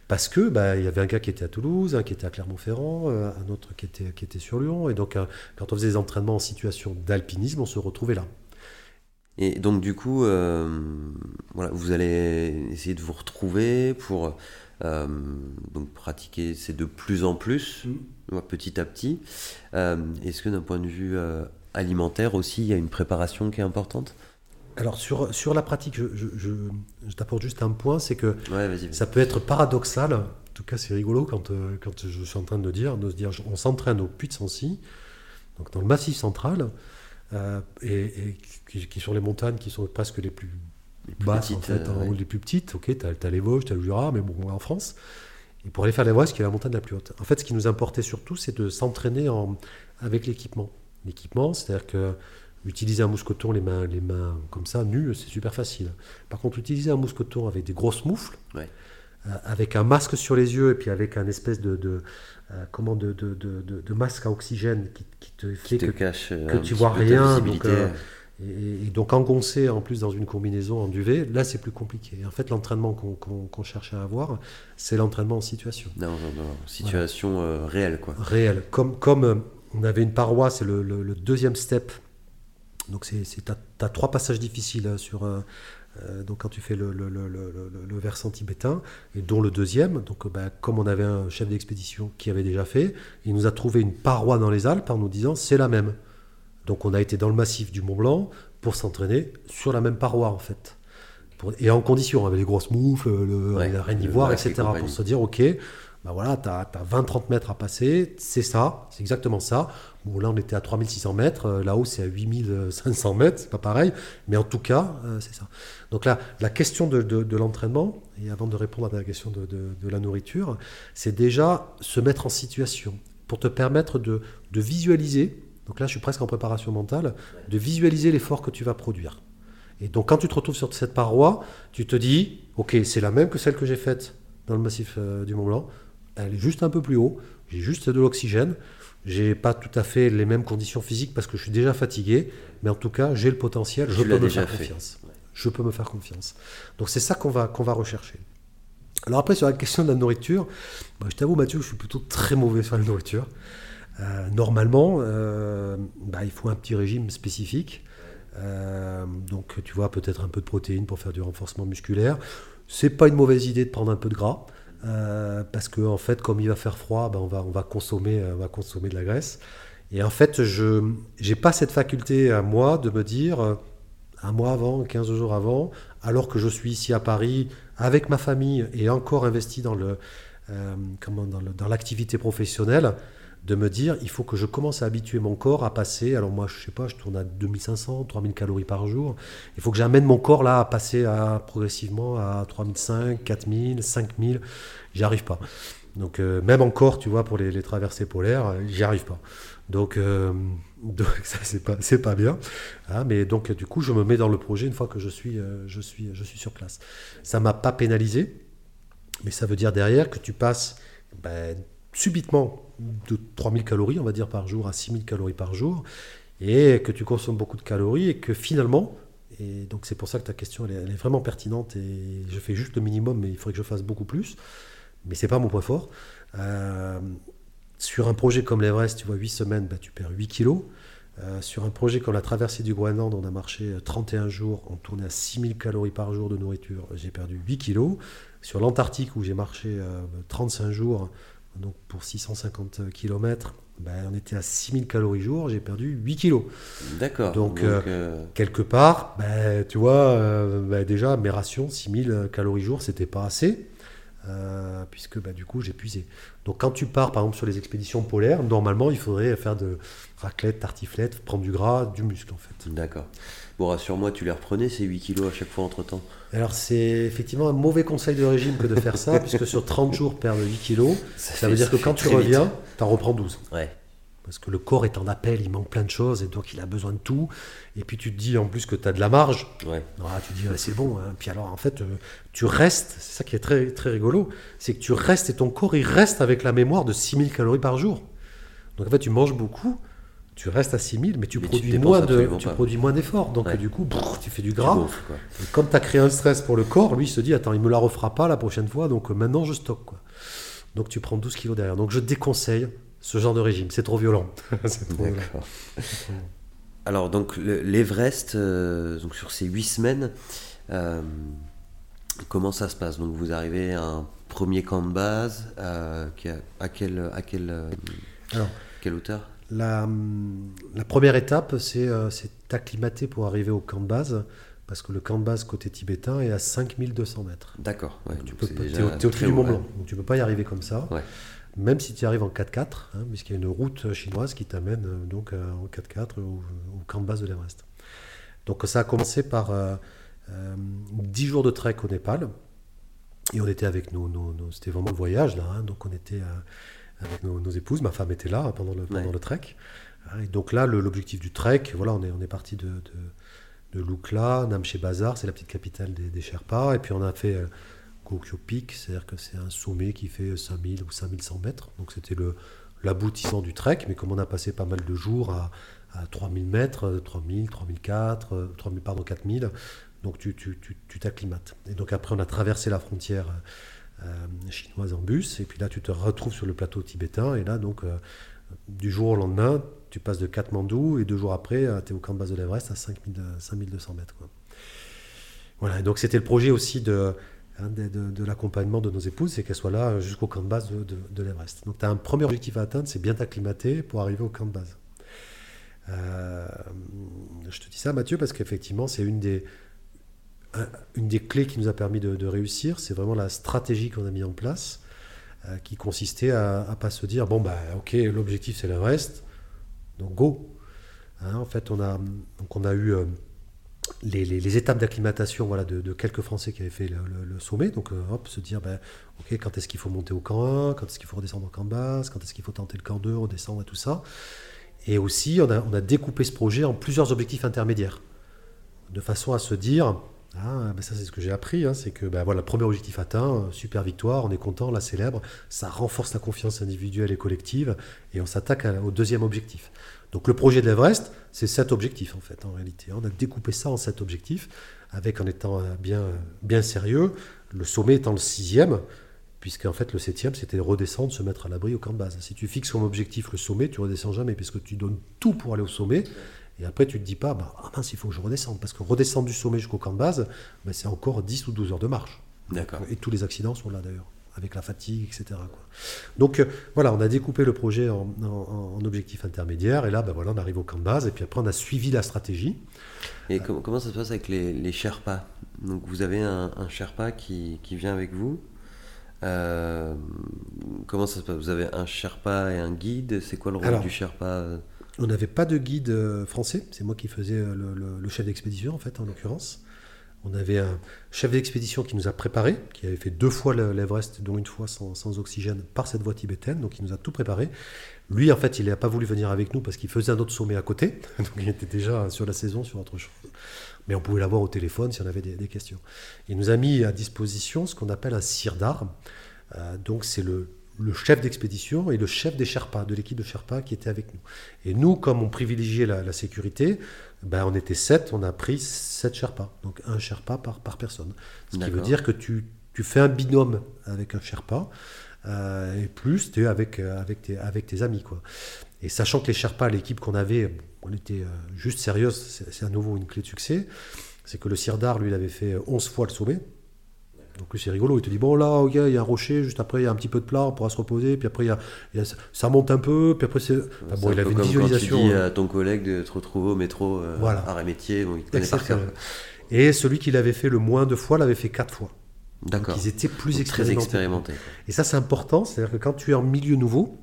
parce que bah, il y avait un gars qui était à Toulouse, un qui était à Clermont-Ferrand, euh, un autre qui était, qui était sur Lyon. Et donc, euh, quand on faisait des entraînements en situation d'alpinisme, on se retrouvait là. Et donc, du coup, euh, voilà, vous allez essayer de vous retrouver pour donc pratiquer c'est de plus en plus, mmh. petit à petit. Est-ce que d'un point de vue alimentaire aussi, il y a une préparation qui est importante? Alors sur, sur la pratique, je, je, t'apporte juste un point, c'est que ça peut être paradoxal, en tout cas c'est rigolo quand, euh, quand je suis en train de dire, de se dire on s'entraîne au Puy de Sancy, donc dans le massif central, euh, et, qui, sont les montagnes qui sont presque les plus, basses en fait, euh, ou les plus petites, ok, tu as, les Vosges, tu as le Jura, mais bon, en France, et pour aller faire l'Everest, qui est la montagne la plus haute. En fait, ce qui nous importait surtout, c'est de s'entraîner avec l'équipement. équipement. C'est-à-dire que utiliser un mousqueton les mains, les mains comme ça, nues, c'est super facile. Par contre, utiliser un mousqueton avec des grosses moufles, avec un masque sur les yeux et puis avec un espèce de, de comment de, de, de, masque à oxygène qui, te fait que, cache que tu vois rien. Donc, et, donc engoncé en plus dans une combinaison en duvet, là c'est plus compliqué. En fait, l'entraînement qu'on cherche à avoir, c'est l'entraînement en situation. Non, non, non, situation euh, réelle quoi. Réelle. Comme, comme euh, on avait une paroi, c'est le, le, deuxième step. Donc c'est, tu as, trois passages difficiles hein, sur, euh, donc quand tu fais le, le, versant tibétain, et dont le deuxième, donc bah, comme on avait un chef d'expédition qui avait déjà fait, il nous a trouvé une paroi dans les Alpes en nous disant c'est la même. Donc on a été dans le massif du Mont Blanc pour s'entraîner sur la même paroi en fait. et en condition, avec les grosses moufles, le, la reine d'ivoire, etc. Pour se dire, ok, bah voilà, tu as, 20-30 mètres à passer, c'est ça, c'est exactement ça. Bon, là on était à 3600 mètres, euh, là-haut c'est à 8500 mètres, c'est pas pareil, mais en tout cas, euh, c'est ça. Donc là, la question de, l'entraînement, et avant de répondre à la question de, la nourriture, c'est déjà se mettre en situation pour te permettre de, visualiser donc là, je suis presque en préparation mentale, de visualiser l'effort que tu vas produire. Et donc quand tu te retrouves sur cette paroi, tu te dis, ok, c'est la même que celle que j'ai faite dans le massif euh, du Mont Blanc, elle est juste un peu plus haut, j'ai juste de l'oxygène, j'ai pas tout à fait les mêmes conditions physiques parce que je suis déjà fatigué, mais en tout cas, j'ai le potentiel, je peux me faire confiance. Je peux me faire confiance. Donc c'est ça qu'on va, qu'on va rechercher. Alors après, sur la question de la nourriture, je t'avoue Mathieu, je suis plutôt très mauvais sur la nourriture. Euh, normalement, euh, bah, il faut un petit régime spécifique. Euh, donc, tu vois, peut-être un peu de protéines pour faire du renforcement musculaire. C'est pas une mauvaise idée de prendre un peu de gras. Parce que en fait, comme il va faire froid, bah, on, va, on, va consommer, on va consommer de la graisse. Et en fait, je n'ai pas cette faculté à moi de me dire un mois avant, 15 jours avant, alors que je suis ici à Paris avec ma famille et encore investi dans dans l'activité professionnelle, de me dire, il faut que je commence à habituer mon corps à passer, alors moi je sais pas, je tourne à 2500, 3000 calories par jour, il faut que j'amène mon corps là à passer à, progressivement à 3500, 4000, 5000, j'y arrive pas. Donc euh, même encore, tu vois, pour les, traversées polaires, j'y arrive pas. Donc, euh, [laughs] ça c'est pas, pas bien. Hein, mais donc du coup, je me mets dans le projet une fois que je suis, euh, je suis, je suis sur place. Ça m'a pas pénalisé, mais ça veut dire derrière que tu passes ben, subitement de 3000 calories, on va dire, par jour à 6000 calories par jour, et que tu consommes beaucoup de calories, et que finalement, et donc c'est pour ça que ta question elle est, vraiment pertinente, et je fais juste le minimum, mais il faudrait que je fasse beaucoup plus, mais c'est pas mon point fort. Euh, sur un projet comme l'Everest, tu vois, 8 semaines, bah, tu perds 8 kilos. Euh, sur un projet comme la traversée du Groenland, on a marché 31 jours, on tournait à 6000 calories par jour de nourriture, j'ai perdu 8 kilos. Sur l'Antarctique, où j'ai marché 35 euh, jours, donc pour 650 km, ben, on était à 6000 calories jour, j'ai perdu 8 kilos. D'accord. Donc, euh, euh, quelque part, ben, tu vois, euh, ben, déjà mes rations, 6000 calories jour, c'était pas assez, puisque du coup j'ai puisé. Donc quand tu pars par exemple sur les expéditions polaires, normalement il faudrait faire de raclette, tartiflette, prendre du gras, du muscle en fait. D'accord. Bon, rassure-moi, tu les reprenais ces 8 kilos à chaque fois entre temps alors c'est effectivement un mauvais conseil de régime que de faire ça, [laughs] puisque sur 30 jours, perdre 8 kilos, ça, veut dire que quand tu reviens, tu en reprends 12. Ouais. Parce que le corps est en appel, il manque plein de choses, et donc il a besoin de tout. Et puis tu te dis en plus que tu as de la marge. Ouais. Ah, tu te dis, c'est bon. Hein. Puis alors en fait, euh, tu restes, c'est ça qui est très, très rigolo, c'est que tu restes et ton corps, il reste avec la mémoire de 6000 calories par jour. Donc en fait, tu manges beaucoup, tu restes à 6000, mais tu produis moins de, tu produis moins d'efforts. Donc du coup, tu fais du gras. comme tu as créé un stress pour le corps, lui il se dit attends, il me la refera pas la prochaine fois, donc euh, maintenant je stocke quoi. Donc tu prends 12 kilos derrière. Donc je déconseille ce genre de régime, c'est trop violent. [laughs] Alors donc l'Everest, euh, donc sur ces 8 semaines, euh, comment ça se passe? Donc vous arrivez à un premier camp de base, à quelle à quelle, quelle hauteur? La, première étape, euh, c'est t'acclimater pour arriver au camp de base, parce que le camp de base côté tibétain est à 5200 mètres. D'accord. tu peux, es au, au du Mont Blanc, donc tu peux pas y arriver comme ça. Même si tu arrives en 4x4, hein, puisqu'il y a une route chinoise qui t'amène euh, donc euh, en 4x4 au, camp de base de l'Everest. Donc ça a commencé par 10 jours de trek au Népal. Et on était avec nos, c'était vraiment le voyage là, hein. donc on était avec nos, épouses. Ma femme était là pendant le, pendant le trek. Et donc là, l'objectif du trek, voilà, on est, on est parti de, de, de Lukla, Namche Bazar, c'est la petite capitale des, des, Sherpas, et puis on a fait euh, Gokyo Peak, c'est-à-dire que c'est un sommet qui fait 5000 ou 5100 mètres, donc c'était l'aboutissement du trek, mais comme on a passé pas mal de jours à, à 3000 mètres, 3000, 3004, 3000, pardon, 4000, donc tu t'acclimates. Tu, tu, et donc après, on a traversé la frontière euh, chinoise en bus, et puis là, tu te retrouves sur le plateau tibétain, et là, donc, euh, du jour au lendemain, tu passes de Katmandou, et deux jours après, euh, tu es au camp de base de l'Everest à 5000, 5200 mètres. Quoi. Voilà, donc c'était le projet aussi de, hein, de, de, l'accompagnement de nos épouses, c'est qu'elles soient là jusqu'au camp de base de, de l'Everest. Donc tu as un premier objectif à atteindre, c'est bien t'acclimater pour arriver au camp de base. Euh, je te dis ça, Mathieu, parce qu'effectivement, c'est une des, une des clés qui nous a permis de, réussir. C'est vraiment la stratégie qu'on a mis en place, euh, qui consistait à ne pas se dire bon, bah, ok, l'objectif c'est l'Everest, donc go. Hein, en fait, on a, donc on a eu euh, les, étapes d'acclimatation voilà, de, quelques Français qui avaient fait le, le, le sommet. Donc, euh, se dire ben, ok, quand est-ce qu'il faut monter au camp 1, quand est-ce qu'il faut redescendre au camp de base, quand est-ce qu'il faut tenter le camp 2, redescendre et tout ça. Et aussi, on a, découpé ce projet en plusieurs objectifs intermédiaires, de façon à se dire, ah, ça c'est ce que j'ai appris, hein, c'est que ben voilà, premier objectif atteint, super victoire, on est content, la célèbre, ça renforce la confiance individuelle et collective, et on s'attaque au deuxième objectif. Donc le projet de l'Everest, c'est sept objectifs en fait, en réalité. On a découpé ça en sept objectifs, avec en étant bien, bien sérieux, le sommet étant le sixième, puisqu'en fait le septième c'était redescendre, se mettre à l'abri au camp de base. Si tu fixes comme objectif le sommet, tu redescends jamais, puisque tu donnes tout pour aller au sommet, et après, tu ne te dis pas, bah, ah mince, il faut que je redescende. Parce que redescendre du sommet jusqu'au camp de base, bah, c'est encore 10 ou 12 heures de marche. D'accord. Et tous les accidents sont là d'ailleurs, avec la fatigue, etc. Quoi. Donc euh, voilà, on a découpé le projet en, en, en objectif intermédiaire. Et là, bah, voilà, on arrive au camp de base. Et puis après, on a suivi la stratégie. Et euh, comment, comment ça se passe avec les, les Sherpas? Donc vous avez un, un Sherpa qui, qui, vient avec vous. Euh, comment ça se passe? Vous avez un Sherpa et un guide C'est quoi le rôle Alors, du Sherpa? On n'avait pas de guide euh, français, c'est moi qui faisais le, le, chef d'expédition en fait, en l'occurrence. On avait un chef d'expédition qui nous a préparé, qui avait fait deux fois l'Everest, dont une fois sans, oxygène, par cette voie tibétaine, donc il nous a tout préparé. Lui, en fait, il n'a pas voulu venir avec nous parce qu'il faisait un autre sommet à côté, [laughs] donc il était déjà sur la saison, sur autre chose. Mais on pouvait l'avoir au téléphone si on avait des, questions. Il nous a mis à disposition ce qu'on appelle un sirdar. Euh, donc c'est le, le chef d'expédition et le chef des Sherpas, de l'équipe de Sherpas qui était avec nous. Et nous, comme on privilégiait la, la sécurité, ben on était sept, on a pris sept Sherpas, donc un Sherpa par, par personne. Ce qui veut dire que tu, tu, fais un binôme avec un Sherpa, euh, et plus tu es avec, avec, tes, avec tes amis. Quoi. Et sachant que les Sherpas, l'équipe qu'on avait, on était juste sérieuse, c'est à nouveau une clé de succès, c'est que le Sirdar, lui, il avait fait 11 fois le sommet, donc c'est rigolo, il te dit bon là, ok, il y a un rocher, juste après il y a un petit peu de plat, on pourra se reposer, puis après il y a, il y a ça monte un peu, puis après c'est. Enfin, bon, il avait une visualisation. Quand tu dis à ton collègue de te retrouver au métro euh, voilà. à métier, bon, il te connaît par cœur. Et celui qui l'avait fait le moins de fois l'avait fait quatre fois. D'accord. Ils étaient plus Donc, expérimentés. Très expérimentés. Et ça c'est important, c'est-à-dire que quand tu es en milieu nouveau,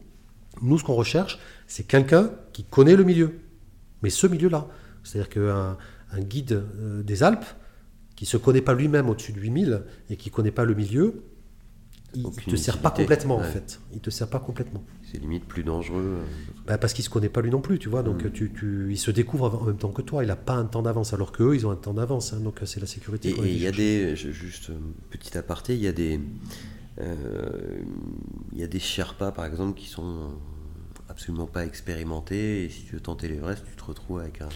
nous ce qu'on recherche, c'est quelqu'un qui connaît le milieu, mais ce milieu-là. C'est-à-dire qu'un un guide euh, des Alpes, qui ne se connaît pas lui-même au-dessus de 8000 et qui ne connaît pas le milieu, il ne te sert pas complètement ouais. en fait. Il te sert pas complètement. C'est limite plus dangereux. Bah, parce qu'il ne se connaît pas lui non plus, tu vois. Donc mmh. tu, tu, il se découvre en même temps que toi. Il n'a pas un temps d'avance, alors qu'eux, ils ont un temps d'avance. Hein, donc c'est la sécurité. Et il y a des, juste petit aparté, il y a des, euh, il y a des Sherpas par exemple qui sont absolument pas expérimentés. Et si tu veux tenter l'Everest, tu te retrouves avec un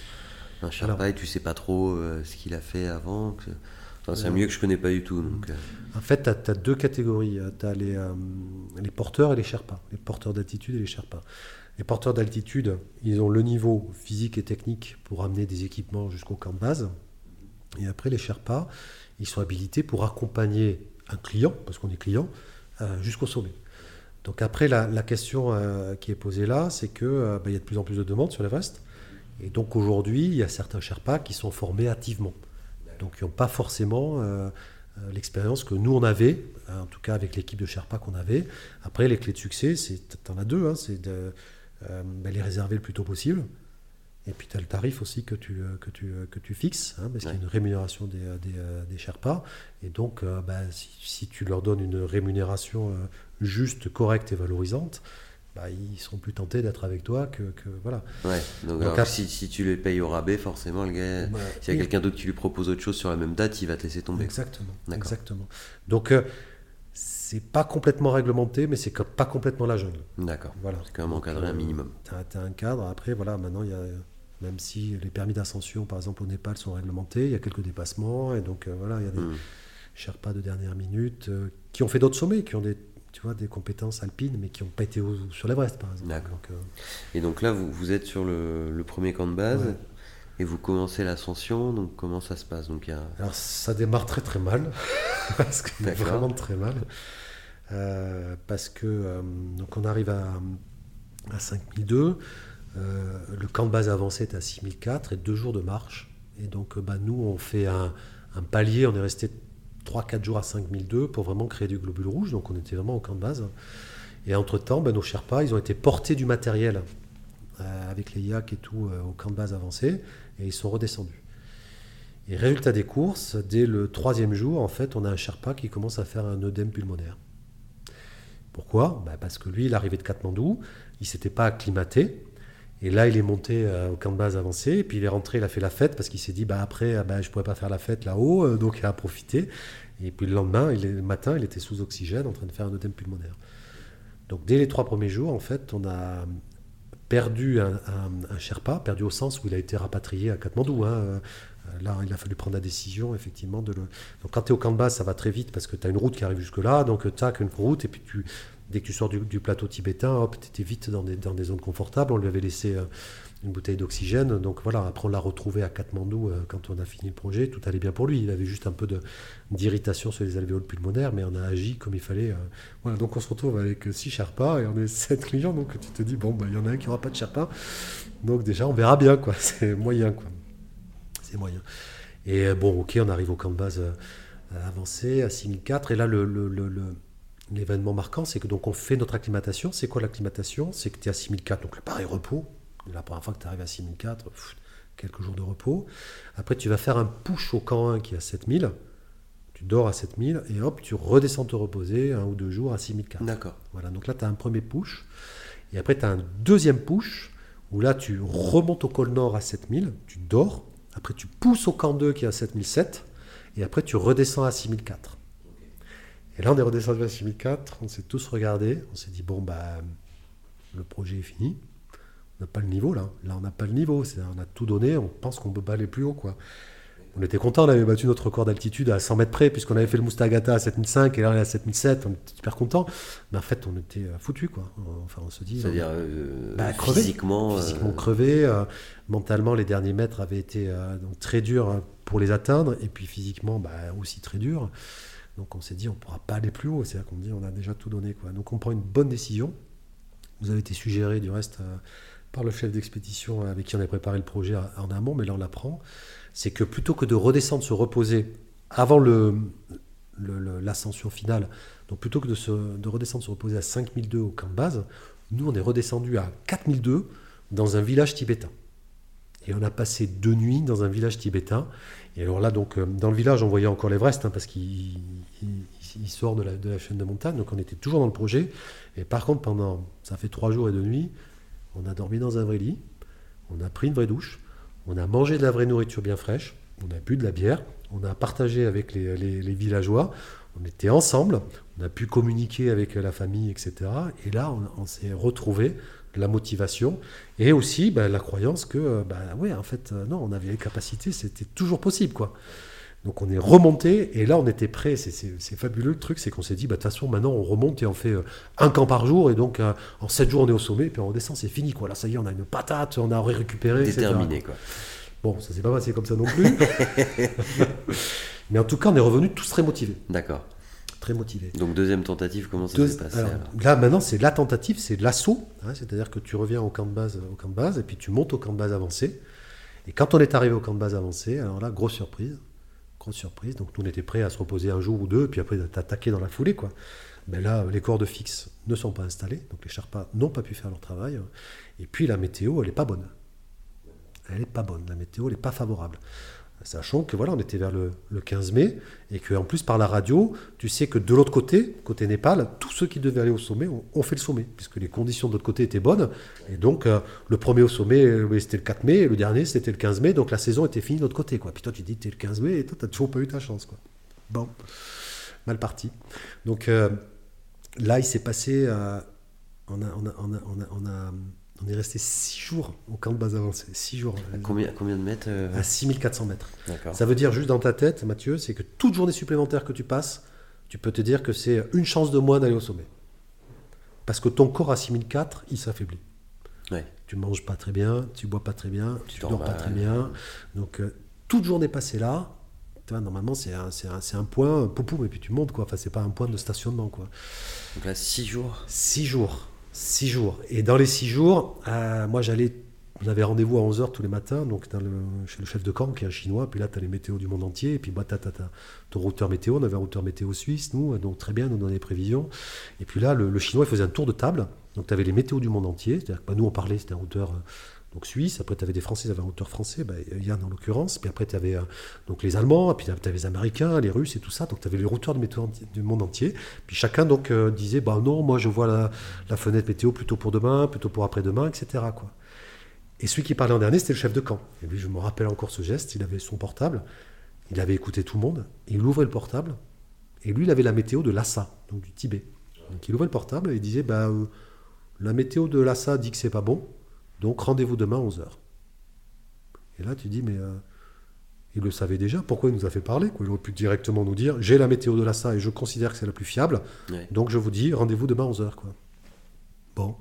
un Sherpa et tu sais pas trop euh, ce qu'il a fait avant. Que... Enfin, c'est un milieu que je connais pas du tout. Donc, euh... En fait, tu as, as, deux catégories. Tu as les, euh, les, porteurs et les Sherpas. Les porteurs d'altitude et les Sherpas. Les porteurs d'altitude, ils ont le niveau physique et technique pour amener des équipements jusqu'au camp de base. Et après, les Sherpas, ils sont habilités pour accompagner un client, parce qu'on est client, euh, jusqu'au sommet. Donc après, la, la question euh, qui est posée là, c'est qu'il bah, y a de plus en plus de demandes sur l'Everest. Et donc aujourd'hui, il y a certains Sherpas qui sont formés hâtivement. Donc ils n'ont pas forcément euh, l'expérience que nous on avait, en tout cas avec l'équipe de Sherpa qu'on avait. Après, les clés de succès, tu en as deux, hein, c'est de euh, ben, les réserver le plus tôt possible. Et puis tu as le tarif aussi que tu, que tu, que tu fixes, hein, parce ouais. qu'il y a une rémunération des, des, des Sherpas. Et donc, euh, si, si, tu leur donnes une rémunération juste, correcte et valorisante, bah, ils seront plus tentés d'être avec toi que, voilà. Ouais, donc, si, tu les payes au rabais, forcément, le gars, s'il y a quelqu'un d'autre qui lui propose autre chose sur la même date, il va te laisser tomber. Exactement. Exactement. Donc, euh, c'est pas complètement réglementé, mais c'est pas complètement la jungle. D'accord. Voilà. C'est quand même encadré un euh, minimum. Tu as, un cadre. Après, voilà, maintenant, il y a, même si les permis d'ascension, par exemple, au Népal sont réglementés, il y a quelques dépassements. Et donc, euh, voilà, il y a des hmm. Sherpas de dernière minute qui ont fait d'autres sommets, qui ont des tu vois, des compétences alpines, mais qui n'ont pas été sur l'Everest, par exemple. Euh, et donc là, vous, vous êtes sur le, premier camp de base. Et vous commencez l'ascension, donc comment ça se passe? Donc, Alors ça démarre très très mal, [laughs] parce que vraiment très mal. Euh, parce que euh, donc on arrive à, à 5002, le camp de base avancé est à 6004 et deux jours de marche. Et donc bah, nous on fait un, un palier, on est resté 3-4 jours à 5002 pour vraiment créer du globule rouge. Donc on était vraiment au camp de base. Et entre-temps, ben, nos Sherpas, ils ont été portés du matériel euh, avec les yaks et tout euh, au camp de base avancé et ils sont redescendus. Et résultat des courses, dès le troisième jour, en fait, on a un Sherpa qui commence à faire un œdème pulmonaire. Pourquoi? Ben, Parce que lui, il de Katmandou, il s'était pas acclimaté, et là, il est monté euh, au camp de base avancé, puis il est rentré, il a fait la fête, parce qu'il s'est dit, bah, après, ah, bah, je ne pourrais pas faire la fête là-haut, euh, donc il a profité. Et puis le lendemain, le matin, il était sous oxygène, en train de faire un œdème pulmonaire. Donc dès les trois premiers jours, en fait, on a perdu un, Sherpa, perdu au sens où il a été rapatrié à Katmandou. Hein. Euh, là, il a fallu prendre la décision, effectivement, de le... Donc quand tu es au camp de base, ça va très vite, parce que tu as une route qui arrive jusque-là, donc tu as qu'une route, et puis tu dès que tu sors du, plateau tibétain, hop, tu étais vite dans des, zones confortables. On lui avait laissé euh, une bouteille d'oxygène. Donc voilà, après on l'a retrouvé à Katmandou euh, quand on a fini le projet. Tout allait bien pour lui. Il avait juste un peu d'irritation sur les alvéoles pulmonaires, mais on a agi comme il fallait. Euh. Voilà, donc on se retrouve avec 6 Sherpas et on est [laughs] 7 clients. Donc tu te dis, bon, bah, il y en a un qui n'aura pas de Sherpa. Donc déjà, on verra bien. quoi. [laughs] C'est moyen. quoi. C'est moyen. Et bon, ok, on arrive au camp de base avancé à 6004. Et là, le l'événement marquant, c'est que donc on fait notre acclimatation. C'est quoi l'acclimatation? C'est que tu es à 6004, donc le pareil repos. La première fois que tu arrives à 6004, quelques jours de repos. Après, tu vas faire un push au camp 1 qui est à 7000. Tu dors à 7000 et hop, tu redescends te reposer un ou deux jours à 6004. D'accord. Voilà, donc là, tu as un premier push. Et après, tu as un deuxième push où là, tu remontes au col nord à 7000, tu dors. Après, tu pousses au camp 2 qui est à 7007. Et après, tu redescends à 6004. Et là, on est redescendu à 6004, on s'est tous regardés, on s'est dit, bon, bah, le projet est fini. On n'a pas le niveau là. Là, on n'a pas le niveau. On a tout donné, on pense qu'on ne peut pas aller plus haut. quoi. On était content, on avait battu notre record d'altitude à 100 mètres près, puisqu'on avait fait le Mustagata à 7005 et là on est à 7007, on était super content. Mais en fait, on était euh, foutu quoi. Enfin, on se dit. C'est-à-dire euh, bah, physiquement. Euh, physiquement crevé. mentalement, les derniers mètres avaient été donc, très durs pour les atteindre, et puis physiquement, bah, aussi très durs. Donc on s'est dit, on ne pourra pas aller plus haut. C'est-à-dire qu'on dit, on a déjà tout donné. Donc on prend une bonne décision. Vous avez été suggéré du reste euh, par le chef d'expédition avec qui on a préparé le projet en amont, mais là on l'apprend. C'est que plutôt que de redescendre, se reposer avant l'ascension finale, donc plutôt que de, de redescendre, se reposer à 5002 au camp base, nous on est redescendu à 4002 dans un village tibétain. Et on a passé deux nuits dans un village tibétain. Et alors là, donc, euh, dans le village, on voyait encore l'Everest, hein, parce qu'il sort de la, chaîne de montagne, donc on était toujours dans le projet. Et par contre, pendant, ça fait trois jours et deux nuits, on a dormi dans un vrai lit, on a pris une vraie douche, on a mangé de la vraie nourriture bien fraîche, on a bu de la bière, on a partagé avec les, villageois, on était ensemble, on a pu communiquer avec la famille, etc. Et là, on, on s'est retrouvés la motivation et aussi bah, la croyance que, bah, ouais, en fait, euh, non, on avait les capacités, c'était toujours possible, quoi. Donc on est remonté et là on était prêt. C'est fabuleux le truc, c'est qu'on s'est dit, bah, de toute façon maintenant on remonte et on fait euh, un camp par jour et donc euh, en sept jours on est au sommet et puis on redescend, c'est fini quoi. Là ça y est, on a une patate, on a récupéré. Déterminé quoi. Bon, ça s'est pas passé comme ça non plus. [laughs] Mais en tout cas on est revenu tous très motivés. D'accord très motivé. Donc deuxième tentative, comment ça s'est passé Là maintenant c'est la tentative, c'est l'assaut, hein, c'est-à-dire que tu reviens au camp de base, au camp de base, et puis tu montes au camp de base avancé. Et quand on est arrivé au camp de base avancé, alors là grosse surprise, grosse surprise. Donc nous on était prêts à se reposer un jour ou deux, puis après t'attaquer dans la foulée quoi. Mais là les cordes fixes ne sont pas installées, donc les Sherpas n'ont pas pu faire leur travail. Et puis la météo elle est pas bonne. Elle est pas bonne, la météo elle est pas favorable. Sachant que voilà, on était vers le, 15 mai et que en plus par la radio, tu sais que de l'autre côté, côté Népal, tous ceux qui devaient aller au sommet ont, fait le sommet puisque les conditions de l'autre côté étaient bonnes. Et donc euh, le premier au sommet, euh, c'était le 4 mai, et le dernier c'était le 15 mai, donc la saison était finie de l'autre côté. Quoi. Puis toi tu dis es le 15 mai et toi t'as toujours pas eu ta chance. Quoi. Bon, mal parti. Donc euh, là il s'est passé, on a on est resté 6 jours au camp de base avancée. 6 jours. À combien, combien de mètres euh À 6400 mètres. Ça veut dire juste dans ta tête, Mathieu, c'est que toute journée supplémentaire que tu passes, tu peux te dire que c'est une chance de moins d'aller au sommet. Parce que ton corps à 6004, il s'affaiblit. Ouais. Tu manges pas très bien, tu bois pas très bien, tu, dors, pas très bien. Donc, euh, toute journée passée là, normalement, c'est un, un, un, point, et puis tu montes, quoi. Enfin, c'est pas un point de stationnement, quoi. Donc là, 6 jours 6 jours. Six jours. Et dans les six jours, euh, moi j'allais, on avait rendez-vous à 11h tous les matins, donc chez le chef de camp qui est un chinois, puis là tu as les météos du monde entier, et puis bah, tu as, ton routeur météo, on avait un routeur météo suisse, nous, donc très bien, nous donnait des prévisions. Et puis là, le, chinois il faisait un tour de table, donc tu avais les météos du monde entier, c'est-à-dire que bah, nous on parlait, c'était un routeur euh, donc suisse, après tu avais des Français, tu avais un auteur français, bah, Yann en l'occurrence, puis après tu avais euh, donc les Allemands, puis tu avais les Américains, les Russes et tout ça, donc tu avais les routeurs du monde entier, puis chacun donc euh, disait, bah non, moi je vois la, fenêtre météo plutôt pour demain, plutôt pour après-demain, etc. Et celui qui parlait en dernier, c'était le chef de camp. Et lui, je me rappelle encore ce geste, il avait son portable, il avait écouté tout le monde, il ouvrait le portable, et lui, il avait la météo de Lhasa, donc du Tibet. Donc il ouvrait le portable et il disait, bah, euh, la météo de Lhasa dit que c'est pas bon, donc rendez-vous demain à 11h. Et là, tu dis, mais euh, il le savait déjà, pourquoi il nous a fait parler quoi? Il aurait pu directement nous dire, j'ai la météo de l'ASA et je considère que c'est la plus fiable, donc je vous dis, rendez-vous demain à 11h. Quoi. Bon,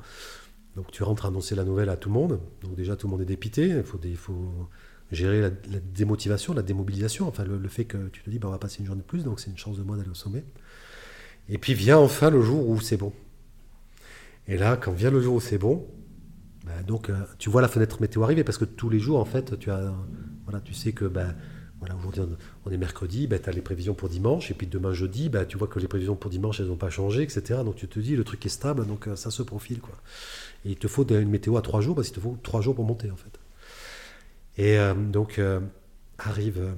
donc tu rentres annoncer la nouvelle à tout le monde, donc déjà tout le monde est dépité, il faut, il faut gérer la, démotivation, la démobilisation, enfin le, fait que tu te dis, bah, on va passer une journée de plus, donc c'est une chance de moins d'aller au sommet. Et puis vient enfin le jour où c'est bon. Et là, quand vient le jour où c'est bon, bah, donc, euh, tu vois la fenêtre météo arriver parce que tous les jours, en fait, tu as, voilà, tu sais que, ben, voilà, aujourd'hui on est mercredi, ben, tu as les prévisions pour dimanche, et puis demain jeudi, tu vois que les prévisions pour dimanche, elles n'ont pas changé, etc. Donc tu te dis, le truc est stable, donc euh, ça se profile. Quoi. Et il te faut une météo à trois jours, parce qu'il te faut trois jours pour monter, en fait. Et euh, donc arrive,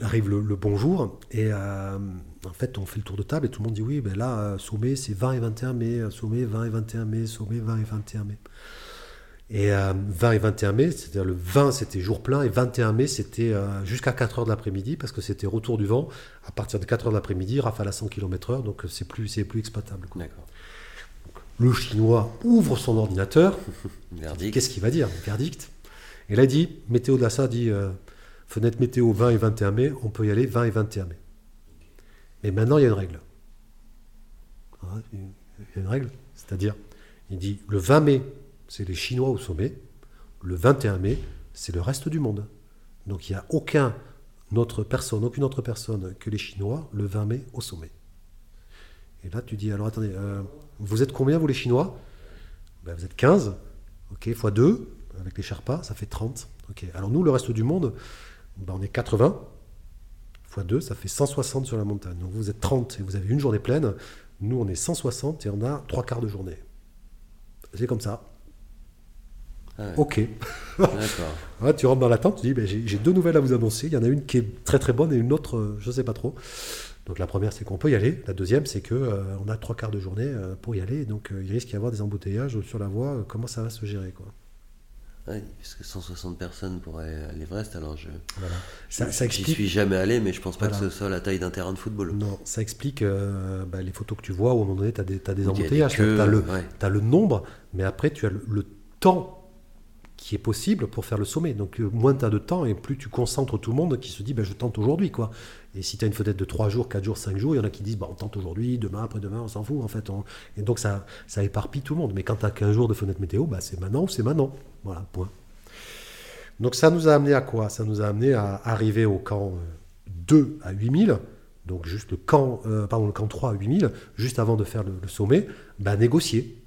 arrive le, bon jour, et en fait on fait le tour de table, et tout le monde dit, oui, ben là, sommet, c'est 20 et 21 mai, sommet 20 et 21 mai, sommet 20 et 21 mai. Et 20 euh, et 21 mai, c'est-à-dire le 20 c'était jour plein et 21 mai c'était euh, jusqu'à 4 heures de l'après-midi parce que c'était retour du vent. À partir de 4 heures de l'après-midi, rafale à 100 km/h, donc euh, c'est plus, c'est plus exploitable. Le chinois ouvre son ordinateur. [laughs] Qu'est-ce qu'il va dire? Verdict. Et là il dit, météo de la dit fenêtre météo 20 et 21 mai, on peut y aller 20 et 21 mai. Mais maintenant il y a une règle. Ah, il y a une règle, c'est-à-dire, il dit le 20 mai c'est les Chinois au sommet. Le 21 mai, c'est le reste du monde. Donc il n'y a aucun autre personne, aucune autre personne que les Chinois le 20 mai au sommet. Et là, tu dis, alors attendez, euh, vous êtes combien, vous les Chinois? Ben, Vous êtes 15, ok, x 2, avec les Sherpas, ça fait 30. Ok, alors nous, le reste du monde, ben, on est 80, x 2, ça fait 160 sur la montagne. Donc vous êtes 30 et vous avez une journée pleine. Nous, on est 160 et on a trois quarts de journée. C'est comme ça. Ah ok. [laughs] Tu rentres dans la tente, tu dis ben, j'ai deux nouvelles à vous annoncer. Il y en a une qui est très très bonne et une autre, euh, je ne sais pas trop. Donc la première, c'est qu'on peut y aller. La deuxième, c'est qu'on euh, on a trois quarts de journée euh, pour y aller. Donc il risque d'y avoir des embouteillages sur la voie. comment ça va se gérer quoi? Oui, puisque 160 personnes pour aller à l'Everest, alors je. Voilà. Ça, ça explique... suis jamais allé, mais je pense pas que ce soit la taille d'un terrain de football. Non, ça explique bah, les photos que tu vois, où à un moment donné, tu as des, as des embouteillages, tu as, le nombre, mais après, tu as le temps qui est possible pour faire le sommet. Donc euh, moins tu as de temps et plus tu concentres tout le monde qui se dit ben, je tente aujourd'hui. quoi. Et si tu as une fenêtre de 3 jours, 4 jours, 5 jours, il y en a qui disent bah, on tente aujourd'hui, demain, après-demain, on s'en fout en fait. Et donc ça, ça éparpille tout le monde. Mais quand tu as 15 jours de fenêtre météo, bah, c'est maintenant ou c'est maintenant. Voilà, point. Donc ça nous a amené à quoi? Ça nous a amené à arriver au camp 2 euh, à 8000, donc juste le camp, euh, pardon, le camp 3 à 8000, juste avant de faire le, sommet, bah, négocier.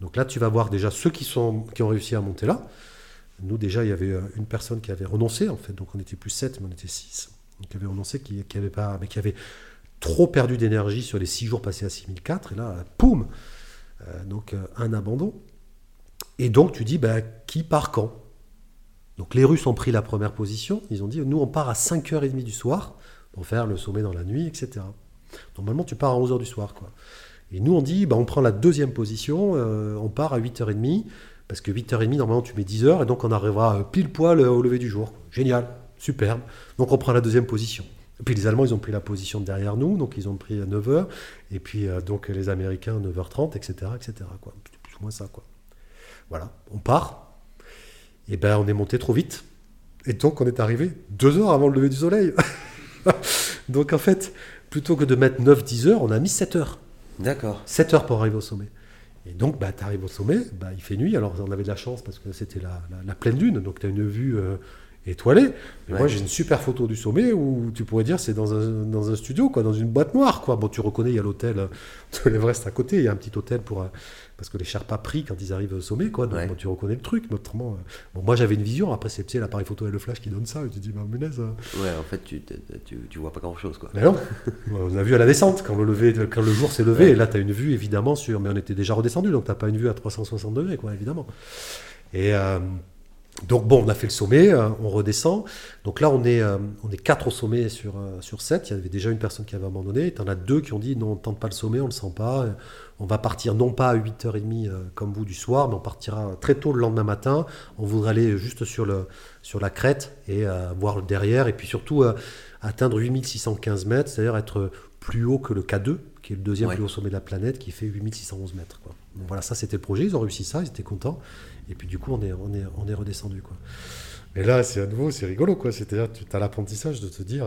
Donc là, tu vas voir déjà ceux qui, sont, qui ont réussi à monter là. Nous, déjà, il y avait euh, une personne qui avait renoncé, en fait, donc on était plus 7, mais on était 6. qui avait renoncé, qui, avait pas, mais qui avait trop perdu d'énergie sur les 6 jours passés à 6004, et là, poum euh, Donc, euh, un abandon. Et donc, tu dis, bah, qui part quand? Donc les Russes ont pris la première position. Ils ont dit nous, on part à 5h30 du soir pour faire le sommet dans la nuit, etc. Normalement, tu pars à 11h du soir. Quoi. Et nous, on dit bah, on prend la deuxième position, on part à 8h30. Parce que 8h30, normalement, tu mets 10h, et donc on arrivera pile poil au lever du jour. Génial, superbe. Donc on prend la deuxième position. Et puis les Allemands, ils ont pris la position derrière nous, donc ils ont pris 9h, et puis euh, donc les Américains 9h30, etc. etc. Quoi. Plus ou moins ça. Quoi. Voilà, on part, et ben on est monté trop vite, et donc on est arrivé deux heures avant le lever du soleil. [laughs] donc en fait, plutôt que de mettre 9-10 heures, on a mis 7 heures. D'accord. 7 heures pour arriver au sommet. Et donc, bah, tu arrives au sommet, bah, il fait nuit. Alors, on avait de la chance parce que c'était la, pleine lune, donc tu as une vue euh, étoilé. Mais moi, j'ai une super photo du sommet où tu pourrais dire c'est dans un, dans un studio, quoi, dans une boîte noire. Quoi. Bon, tu reconnais, il y a l'hôtel de [laughs] l'Everest à côté. Il y a un petit hôtel pour. Euh, parce que les Sherpas prient quand ils arrivent au sommet, quoi. Donc, tu reconnais le truc. Mais autrement, euh, bon, moi, j'avais une vision. Après, c'est l'appareil photo et le flash qui donne ça. Et tu te dis, bah, menace. Euh. Ouais, en fait, tu, tu, tu, vois pas grand chose, quoi. Mais non. on a vu à la descente, quand le, lever, quand le jour s'est levé. Et là, tu as une vue, évidemment, sur. Mais on était déjà redescendu, donc tu pas une vue à 360 degrés, quoi, évidemment. Et. Donc bon, on a fait le sommet, euh, on redescend. Donc là, on est, euh, on est quatre au sommet sur, euh, sur 7. Il y avait déjà une personne qui avait abandonné. Il y en a deux qui ont dit non, on ne tente pas le sommet, on ne le sent pas. On va partir non pas à 8h30 comme vous du soir, mais on partira très tôt le lendemain matin. On voudrait aller juste sur, le, sur la crête et voir le derrière. Et puis surtout atteindre 8615 mètres, c'est-à-dire être plus haut que le K2, qui est le deuxième plus haut sommet de la planète, qui fait 8611 mètres. Donc voilà, ça c'était le projet. Ils ont réussi ça, ils étaient contents. Et puis du coup, on est, on est, on est redescendu. Quoi. Mais là, c'est à nouveau, c'est rigolo. quoi. C'est-à-dire, tu as l'apprentissage de te dire.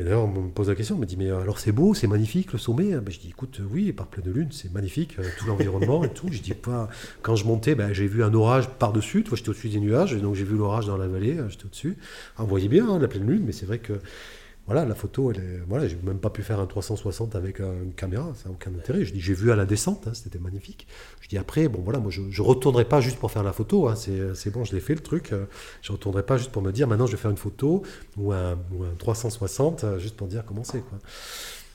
Euh, mais d'ailleurs, on me pose la question, on me dit, mais euh, alors c'est beau, c'est magnifique le sommet? Ben, Je dis, écoute, oui, par pleine lune, c'est magnifique, euh, tout l'environnement et tout. Je dis, pas, quand je montais, ben, j'ai vu un orage par-dessus, j'étais au-dessus des nuages, donc j'ai vu l'orage dans la vallée, j'étais au-dessus. on voyait bien hein, la pleine lune, mais c'est vrai que voilà, la photo, elle est, voilà, j'ai même pas pu faire un 360 avec une caméra, ça n'a aucun intérêt. Je dis, j'ai vu à la descente, hein, c'était magnifique. Je dis après, bon voilà, moi je, je retournerai pas juste pour faire la photo, hein, c'est bon, je l'ai fait le truc. Euh, je retournerai pas juste pour me dire, maintenant je vais faire une photo ou un, 360 euh, juste pour dire comment c'est quoi.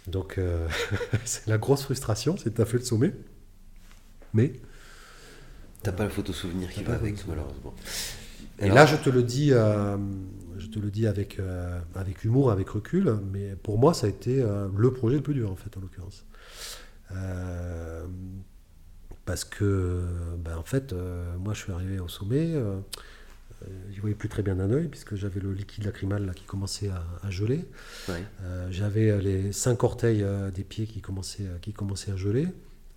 Donc euh, [laughs] c'est la grosse frustration, c'est as fait le sommet, mais t'as pas la photo souvenir qui va avec malheureusement. Et là, je te le dis, euh, je te le dis avec, euh, avec humour, avec recul, mais pour moi, ça a été euh, le projet le plus dur, en fait, en l'occurrence. parce que, ben, en fait, moi, je suis arrivé au sommet, je ne voyais plus très bien d'un œil, puisque j'avais le liquide lacrymal là, qui commençait à, geler. j'avais les cinq orteils des pieds qui commençaient, qui commençaient à geler.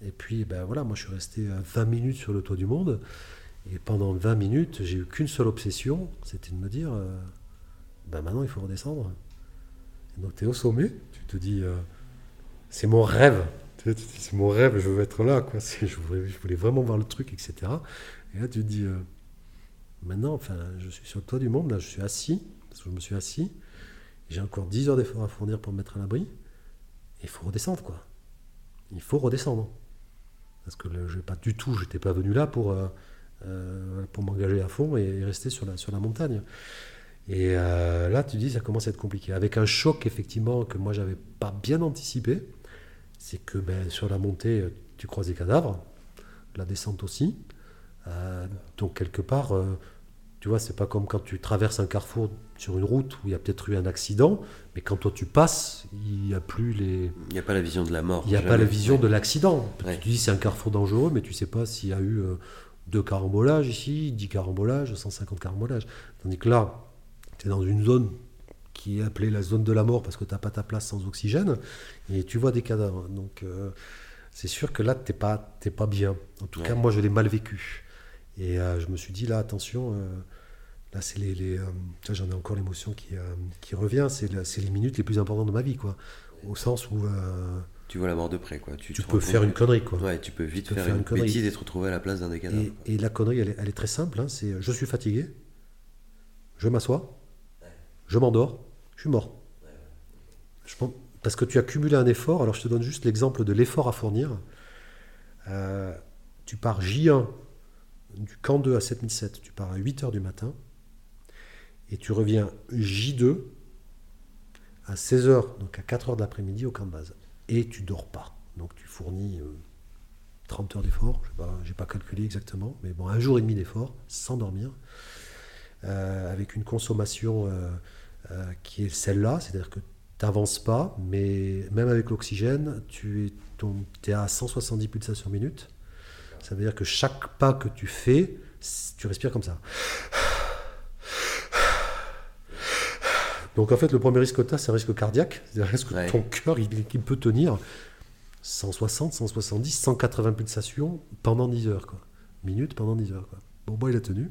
Et puis, ben, voilà, moi, je suis resté 20 minutes sur le toit du monde. Et pendant 20 minutes, j'ai eu qu'une seule obsession, c'était de me dire, euh, ben maintenant il faut redescendre. donc tu es au sommet, tu te dis, euh, c'est mon rêve, c'est mon rêve, je veux être là, quoi. [laughs] Je voulais, je vraiment voir le truc, etc. Et là tu te dis, euh, maintenant, enfin, je suis sur le toit du monde, là je suis assis, parce que je me suis assis, j'ai encore 10 heures d'effort à fournir pour me mettre à l'abri, il faut redescendre, quoi. Il faut redescendre. Parce que je pas du tout, j'étais pas venu là pour euh, m'engager à fond et rester sur la montagne. Et euh, là, tu dis, ça commence à être compliqué. Avec un choc, effectivement, que moi, j'avais pas bien anticipé, c'est que ben, sur la montée, tu croises des cadavres, la descente aussi. Euh, donc, quelque part, tu vois, c'est pas comme quand tu traverses un carrefour sur une route où il y a peut-être eu un accident, mais quand toi tu passes, il n'y a plus les. Il n'y a pas la vision de la mort. Il n'y a pas la vision de l'accident. Tu dis c'est un carrefour dangereux, mais tu sais pas s'il y a eu deux carambolages ici, 10 carambolages, 150 carambolages. Tandis que là, tu es dans une zone qui est appelée la zone de la mort parce que tu n'as pas ta place sans oxygène et tu vois des cadavres. Donc euh, c'est sûr que là, tu n'es pas, pas bien. En tout cas, moi, je l'ai mal vécu. Et euh, je me suis dit, là, attention, euh, là, c'est les. les j'en ai encore l'émotion qui, qui revient, c'est les minutes les plus importantes de ma vie, quoi. Au sens où tu vois la mort de près. Quoi. Tu, peux faire une connerie. Quoi. Ouais, tu peux vite faire, une, bêtise et te retrouver à la place d'un des cadavres. Et, la connerie, elle est, très simple. Hein, c'est je suis fatigué, je m'assois, je m'endors, je suis mort. Je, parce que tu as cumulé un effort. Alors je te donne juste l'exemple de l'effort à fournir. Euh, tu pars J1 du camp 2 à 7007, tu pars à 8h du matin. Et tu reviens J2 à 16h, donc à 4h de l'après-midi au camp de base et tu dors pas. Donc tu fournis 30 euh, heures d'effort, je n'ai pas, pas, calculé exactement, mais bon, un jour et demi d'effort, sans dormir. avec une consommation qui est celle-là, c'est-à-dire que tu n'avances pas, mais même avec l'oxygène, tu es, es, à 170 pulsations minute. Ça veut dire que chaque pas que tu fais, tu respires comme ça. Donc en fait, le premier risque que tu as, c'est un risque cardiaque. C'est-à-dire que ton cœur, il, peut tenir 160, 170, 180 pulsations pendant 10 heures. Quoi. Minutes pendant 10 heures. Quoi. Bon, bah, il a tenu.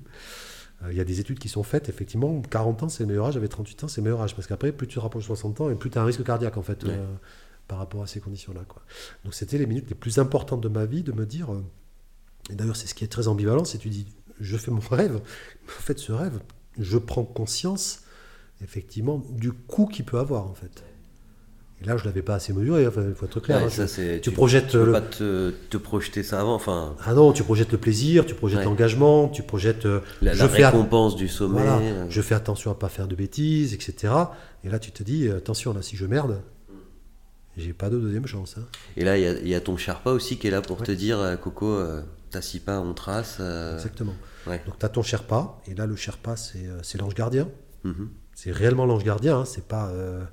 Euh, il y a des études qui sont faites, effectivement, 40 ans c'est le meilleur âge, avec 38 ans c'est le meilleur âge, parce qu'après, plus tu rapproches 60 ans et plus tu as un risque cardiaque, en fait, euh, par rapport à ces conditions-là. Donc c'était les minutes les plus importantes de ma vie, de me dire, euh, et d'ailleurs c'est ce qui est très ambivalent, c'est tu dis, je fais mon rêve, en fait ce rêve, je prends conscience, effectivement, du coût qu'il peut avoir, en fait. Et là, je ne l'avais pas assez mesuré, il faut être clair. Hein. tu, projettes. peux pas te, projeter ça avant. Enfin... Ah non, tu projettes le plaisir, tu projettes l'engagement, tu projettes. Euh, la, récompense du sommet. Euh. je fais attention à ne pas faire de bêtises, etc. Et là, tu te dis, euh, attention, là, si je merde, j'ai pas de deuxième chance. Hein. Et là, il y, a ton Sherpa aussi qui est là pour te dire, Coco, t'assis pas, on trace. Exactement. Donc, tu as ton Sherpa, et là, le Sherpa, c'est l'ange gardien. Mm-hmm. C'est réellement l'ange gardien, hein, c'est pas. Euh,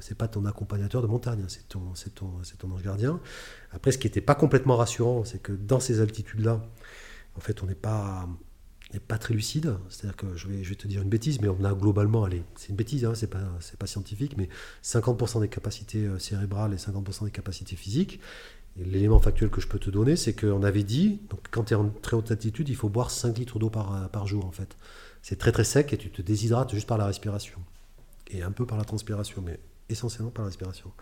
c'est pas ton accompagnateur de montagne, hein, c'est ton, ton, ton ange gardien. Après, ce qui n'était pas complètement rassurant, c'est que dans ces altitudes-là, en fait, on n'est pas, pas très lucide. C'est-à-dire que je vais, je vais te dire une bêtise, mais on a globalement, allez, c'est une bêtise, hein, c'est pas, pas scientifique, mais 50% des capacités euh, cérébrales et 50% des capacités physiques. L'élément factuel que je peux te donner, c'est qu'on avait dit, donc quand tu es en très haute altitude, il faut boire 5 litres d'eau par, euh, par jour, en fait. C'est très très sec et tu te déshydrates juste par la respiration. Et un peu par la transpiration, mais essentiellement par l'inspiration.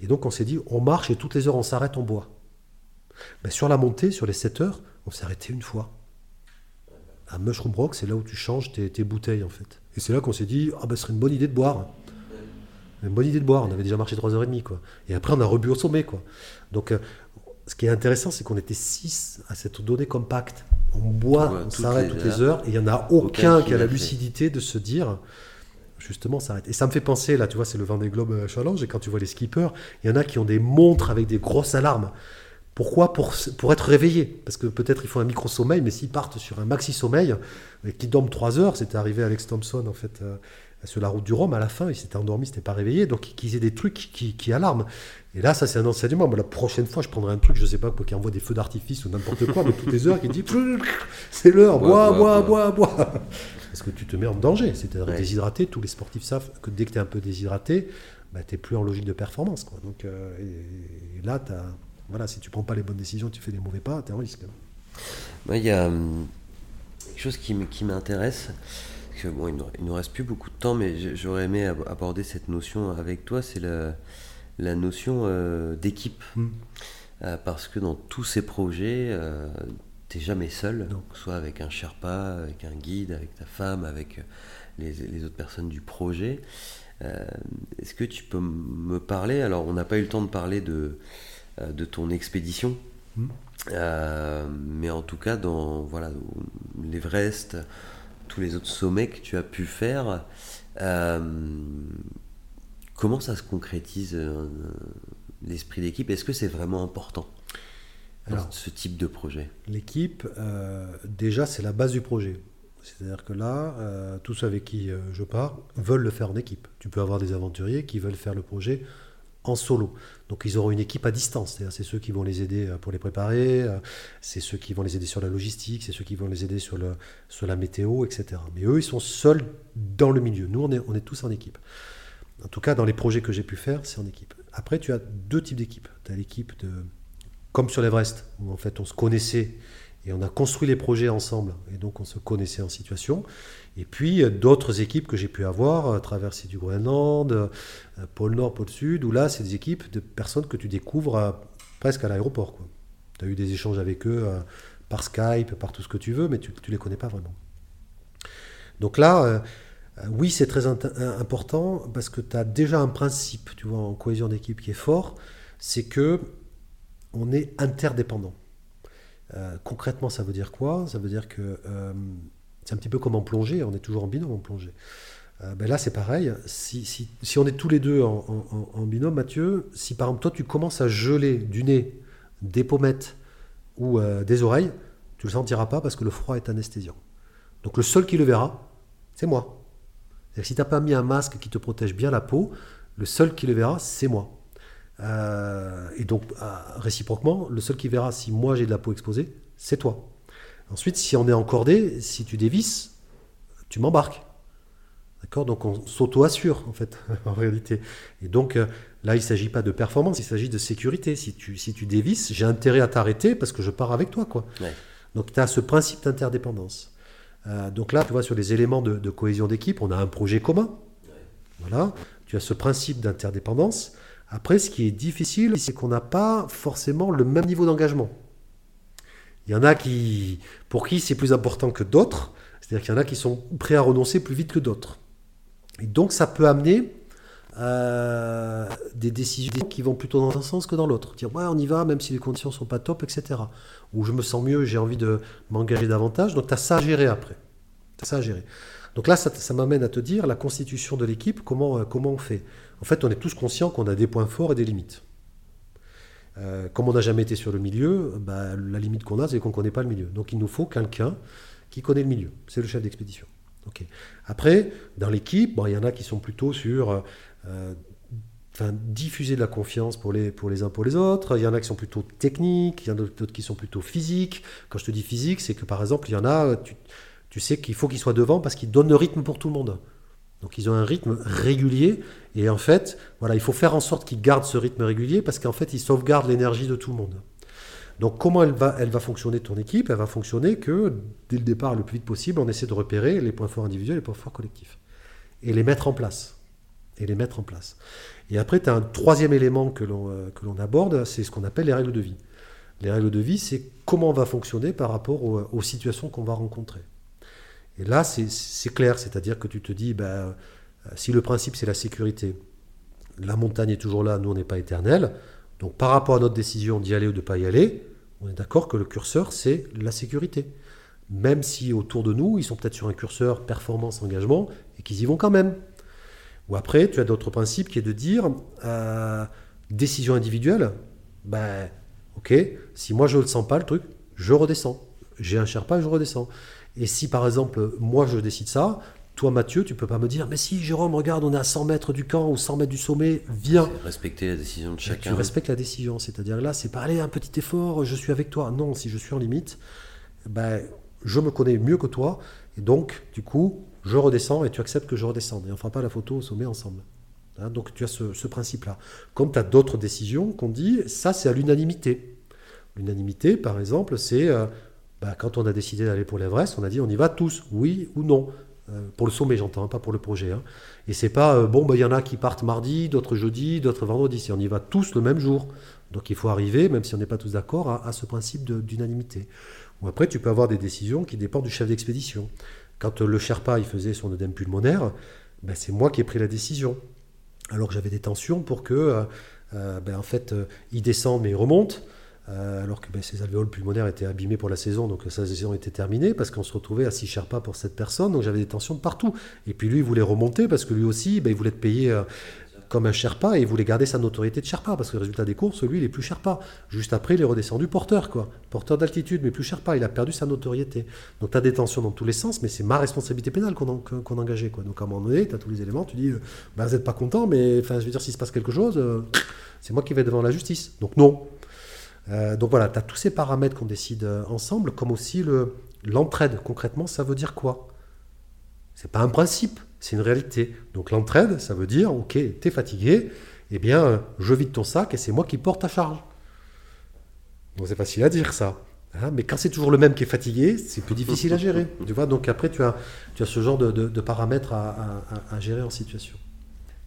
Et donc on s'est dit, on marche et toutes les heures on s'arrête, on boit. Ben, sur la montée, sur les 7 heures, on s'est arrêté une fois. À Mushroom Rock, c'est là où tu changes tes, bouteilles en fait. Et c'est là qu'on s'est dit, ah ben, ce serait une bonne idée de boire. Une bonne idée de boire, on avait déjà marché 3h30 quoi. Et après on a rebu au sommet quoi. Donc euh, ce qui est intéressant, c'est qu'on était 6 à cette donnée compacte. On boit, on s'arrête toutes les heures, et il n'y en a aucun qui a la lucidité de se dire, justement s'arrête. Et ça me fait penser, là, tu vois, c'est le Vendée Globe euh, Challenge, et quand tu vois les skippers, il y en a qui ont des montres avec des grosses alarmes. Pourquoi pour, pour être réveillés? Parce que peut-être ils font un micro-sommeil, mais s'ils partent sur un maxi-sommeil, et qu'ils dorment 3 heures, c'était arrivé à Alex Thompson, en fait, euh, sur la route du Rhum, à la fin, il s'était endormi, il s'était pas réveillé, donc qu'ils aient des trucs qui, qui, alarment. Et là, ça, c'est un enseignement. Moi, la prochaine fois, je prendrai un truc, je sais pas, quoi, qui envoie des feux d'artifice ou n'importe quoi, mais toutes les heures, qui dit [laughs] c'est l'heure, bois, bois, bois, bois parce que tu te mets en danger. C'est-à-dire déshydraté, tous les sportifs savent que dès que tu es un peu déshydraté, bah, tu n'es plus en logique de performance. Quoi. Donc, euh, et, là, as, voilà, si tu prends pas les bonnes décisions, tu fais des mauvais pas, tu es en risque. Il y a hum, quelque chose qui, m'intéresse. Bon, il ne nous reste plus beaucoup de temps, mais j'aurais aimé aborder cette notion avec toi, c'est la, la notion euh, d'équipe. Hum. Euh, parce que dans tous ces projets, jamais seul, donc soit avec un Sherpa, avec un guide, avec ta femme, avec les, autres personnes du projet. Euh, est-ce que tu peux me parler Alors, on n'a pas eu le temps de parler de, euh, de ton expédition, euh, mais en tout cas, dans voilà, l'Everest, tous les autres sommets que tu as pu faire, comment ça se concrétise l'esprit d'équipe? Est-ce que c'est vraiment important? Alors, ce type de projet L'équipe, euh, déjà, c'est la base du projet. C'est-à-dire que là, euh, tous ceux avec qui euh, je pars veulent le faire en équipe. Tu peux avoir des aventuriers qui veulent faire le projet en solo. Donc ils auront une équipe à distance. C'est ceux qui vont les aider pour les préparer, c'est ceux qui vont les aider sur la logistique, c'est ceux qui vont les aider sur, le, sur la météo, etc. Mais eux, ils sont seuls dans le milieu. Nous, on est, on est tous en équipe. En tout cas, dans les projets que j'ai pu faire, c'est en équipe. Après, tu as deux types d'équipes. Tu as l'équipe de comme sur l'Everest, où en fait on se connaissait et on a construit les projets ensemble, et donc on se connaissait en situation. Et puis d'autres équipes que j'ai pu avoir, euh, traversée du Groenland, euh, pôle Nord, pôle Sud, où là c'est des équipes de personnes que tu découvres euh, presque à l'aéroport. Tu as eu des échanges avec eux par Skype, par tout ce que tu veux, mais tu ne les connais pas vraiment. Donc là, oui, c'est très important parce que tu as déjà un principe, tu vois, en cohésion d'équipe qui est fort, c'est que on est interdépendant. Euh, concrètement, ça veut dire quoi? Ça veut dire que euh, c'est un petit peu comme en plongée, on est toujours en binôme en plongée. Euh, ben là, c'est pareil. Si, on est tous les deux en, binôme, Mathieu, si par exemple toi tu commences à geler du nez, des pommettes ou des oreilles, tu le sentiras pas parce que le froid est anesthésiant. Donc le seul qui le verra, c'est moi. si tu n'as pas mis un masque qui te protège bien la peau, le seul qui le verra, c'est moi. Euh, et donc, euh, réciproquement, le seul qui verra si moi j'ai de la peau exposée, c'est toi. Ensuite, si on est encordé, si tu dévisses, tu m'embarques. D'accord? Donc on s'auto-assure, en fait, [laughs] en réalité. Et donc euh, là, il ne s'agit pas de performance, il s'agit de sécurité. Si tu, si tu dévisses, j'ai intérêt à t'arrêter parce que je pars avec toi. Quoi. Donc tu as ce principe d'interdépendance. donc là, tu vois, sur les éléments de, de cohésion d'équipe, on a un projet commun. Voilà. Tu as ce principe d'interdépendance. Après, ce qui est difficile, c'est qu'on n'a pas forcément le même niveau d'engagement. Il y en a qui, pour qui c'est plus important que d'autres, c'est-à-dire qu'il y en a qui sont prêts à renoncer plus vite que d'autres. Et donc ça peut amener euh, des décisions qui vont plutôt dans un sens que dans l'autre. Dire ouais on y va même si les conditions sont pas top, etc. Ou je me sens mieux, j'ai envie de m'engager davantage. Donc tu as ça à gérer après. Ça à. Donc là ça, m'amène à te dire la constitution de l'équipe, comment, euh, comment on fait? En fait on est tous conscients qu'on a des points forts et des limites. Euh, comme on n'a jamais été sur le milieu, bah, la limite qu'on a, c'est qu'on ne connaît pas le milieu. Donc il nous faut quelqu'un qui connaît le milieu. C'est le chef d'expédition. Après, dans l'équipe, il y en a qui sont plutôt sur euh, diffuser de la confiance pour les, pour les uns pour les autres. Il y en a qui sont plutôt techniques, il y en a d'autres qui sont plutôt physiques. Quand je te dis physique, c'est que par exemple, il y en a, tu, tu sais qu'il faut qu'ils soient devant parce qu'ils donnent le rythme pour tout le monde. Donc ils ont un rythme régulier et en fait, voilà, il faut faire en sorte qu'ils gardent ce rythme régulier parce qu'en fait, ils sauvegardent l'énergie de tout le monde. Donc comment elle va, elle va fonctionner ton équipe? Elle va fonctionner que dès le départ, le plus vite possible, on essaie de repérer les points forts individuels et les points forts collectifs et les mettre en place. Et les mettre en place. Et après, tu as un troisième élément que l'on euh, que l'on aborde, c'est ce qu'on appelle les règles de vie. Les règles de vie, c'est comment on va fonctionner par rapport aux situations qu'on va rencontrer. Et là, c'est clair, c'est-à-dire que tu te dis, ben, euh, si le principe c'est la sécurité, la montagne est toujours là, nous on n'est pas éternel, donc par rapport à notre décision d'y aller ou de ne pas y aller, on est d'accord que le curseur c'est la sécurité. Même si autour de nous, ils sont peut-être sur un curseur performance, engagement, et qu'ils y vont quand même. Ou après, tu as d'autres principes qui est de dire, euh, décision individuelle, ben ok, si moi je ne le sens pas le truc, je redescends. J'ai un Sherpa, je redescends. Et si par exemple, moi je décide ça, toi Mathieu, tu peux pas me dire, mais si Jérôme, regarde, on est à 100 mètres du camp ou 100 mètres du sommet, viens. Respecter la décision de chacun. tu respectes la décision, c'est-à-dire là, c'est pas aller un petit effort, je suis avec toi. Non, si je suis en limite, ben, je me connais mieux que toi, et donc, du coup, je redescends et tu acceptes que je redescende. Et on fera pas la photo au sommet ensemble. Hein, donc tu as ce, principe-là. Comme tu as d'autres décisions qu'on dit, ça c'est à l'unanimité. L'unanimité, par exemple, c'est euh, bah, quand on a décidé d'aller pour l'Everest, on a dit on y va tous, oui ou non. Euh, pour le sommet, j'entends, pas pour le projet. Hein. Et c'est pas, euh, bon, bah, il y en a qui partent mardi, d'autres jeudi, d'autres vendredi. C'est on y va tous le même jour. Donc il faut arriver, même si on n'est pas tous d'accord, à, ce principe d'unanimité. Ou après, tu peux avoir des décisions qui dépendent du chef d'expédition. Quand le Sherpa il faisait son œdème pulmonaire, ben, c'est moi qui ai pris la décision. Alors que j'avais des tensions pour que, euh, fait, il descende mais il remonte. Euh, alors que ben, ses alvéoles pulmonaires étaient abîmés pour la saison, donc sa saison était terminée, parce qu'on se retrouvait à 6 Sherpas pour cette personne, donc j'avais des tensions partout. Et puis lui, il voulait remonter, parce que lui aussi, ben, il voulait être payé euh, comme un Sherpa, et il voulait garder sa notoriété de Sherpa, parce que le résultat des courses, lui, il est plus Sherpa. Juste après, il est redescendu porteur, quoi. Porteur d'altitude, mais plus Sherpa, il a perdu sa notoriété. Donc tu as des tensions dans tous les sens, mais c'est ma responsabilité pénale qu'on a engageait, quoi. Donc à un moment donné, tu as tous les éléments, tu dis, euh, ben, vous n'êtes pas content, mais je veux dire, s'il se passe quelque chose, c'est moi qui vais devant la justice. Donc non, euh, donc voilà, tu as tous ces paramètres qu'on décide euh, ensemble, comme aussi l'entraide. Concrètement, ça veut dire quoi? C'est pas un principe, c'est une réalité. Donc l'entraide, ça veut dire, ok, tu es fatigué, eh bien, je vide ton sac et c'est moi qui porte ta charge. Donc c'est facile à dire ça. Hein, mais quand c'est toujours le même qui est fatigué, c'est plus difficile à gérer. [laughs] Tu vois, donc après, tu as, tu as ce genre de, paramètres à gérer en situation.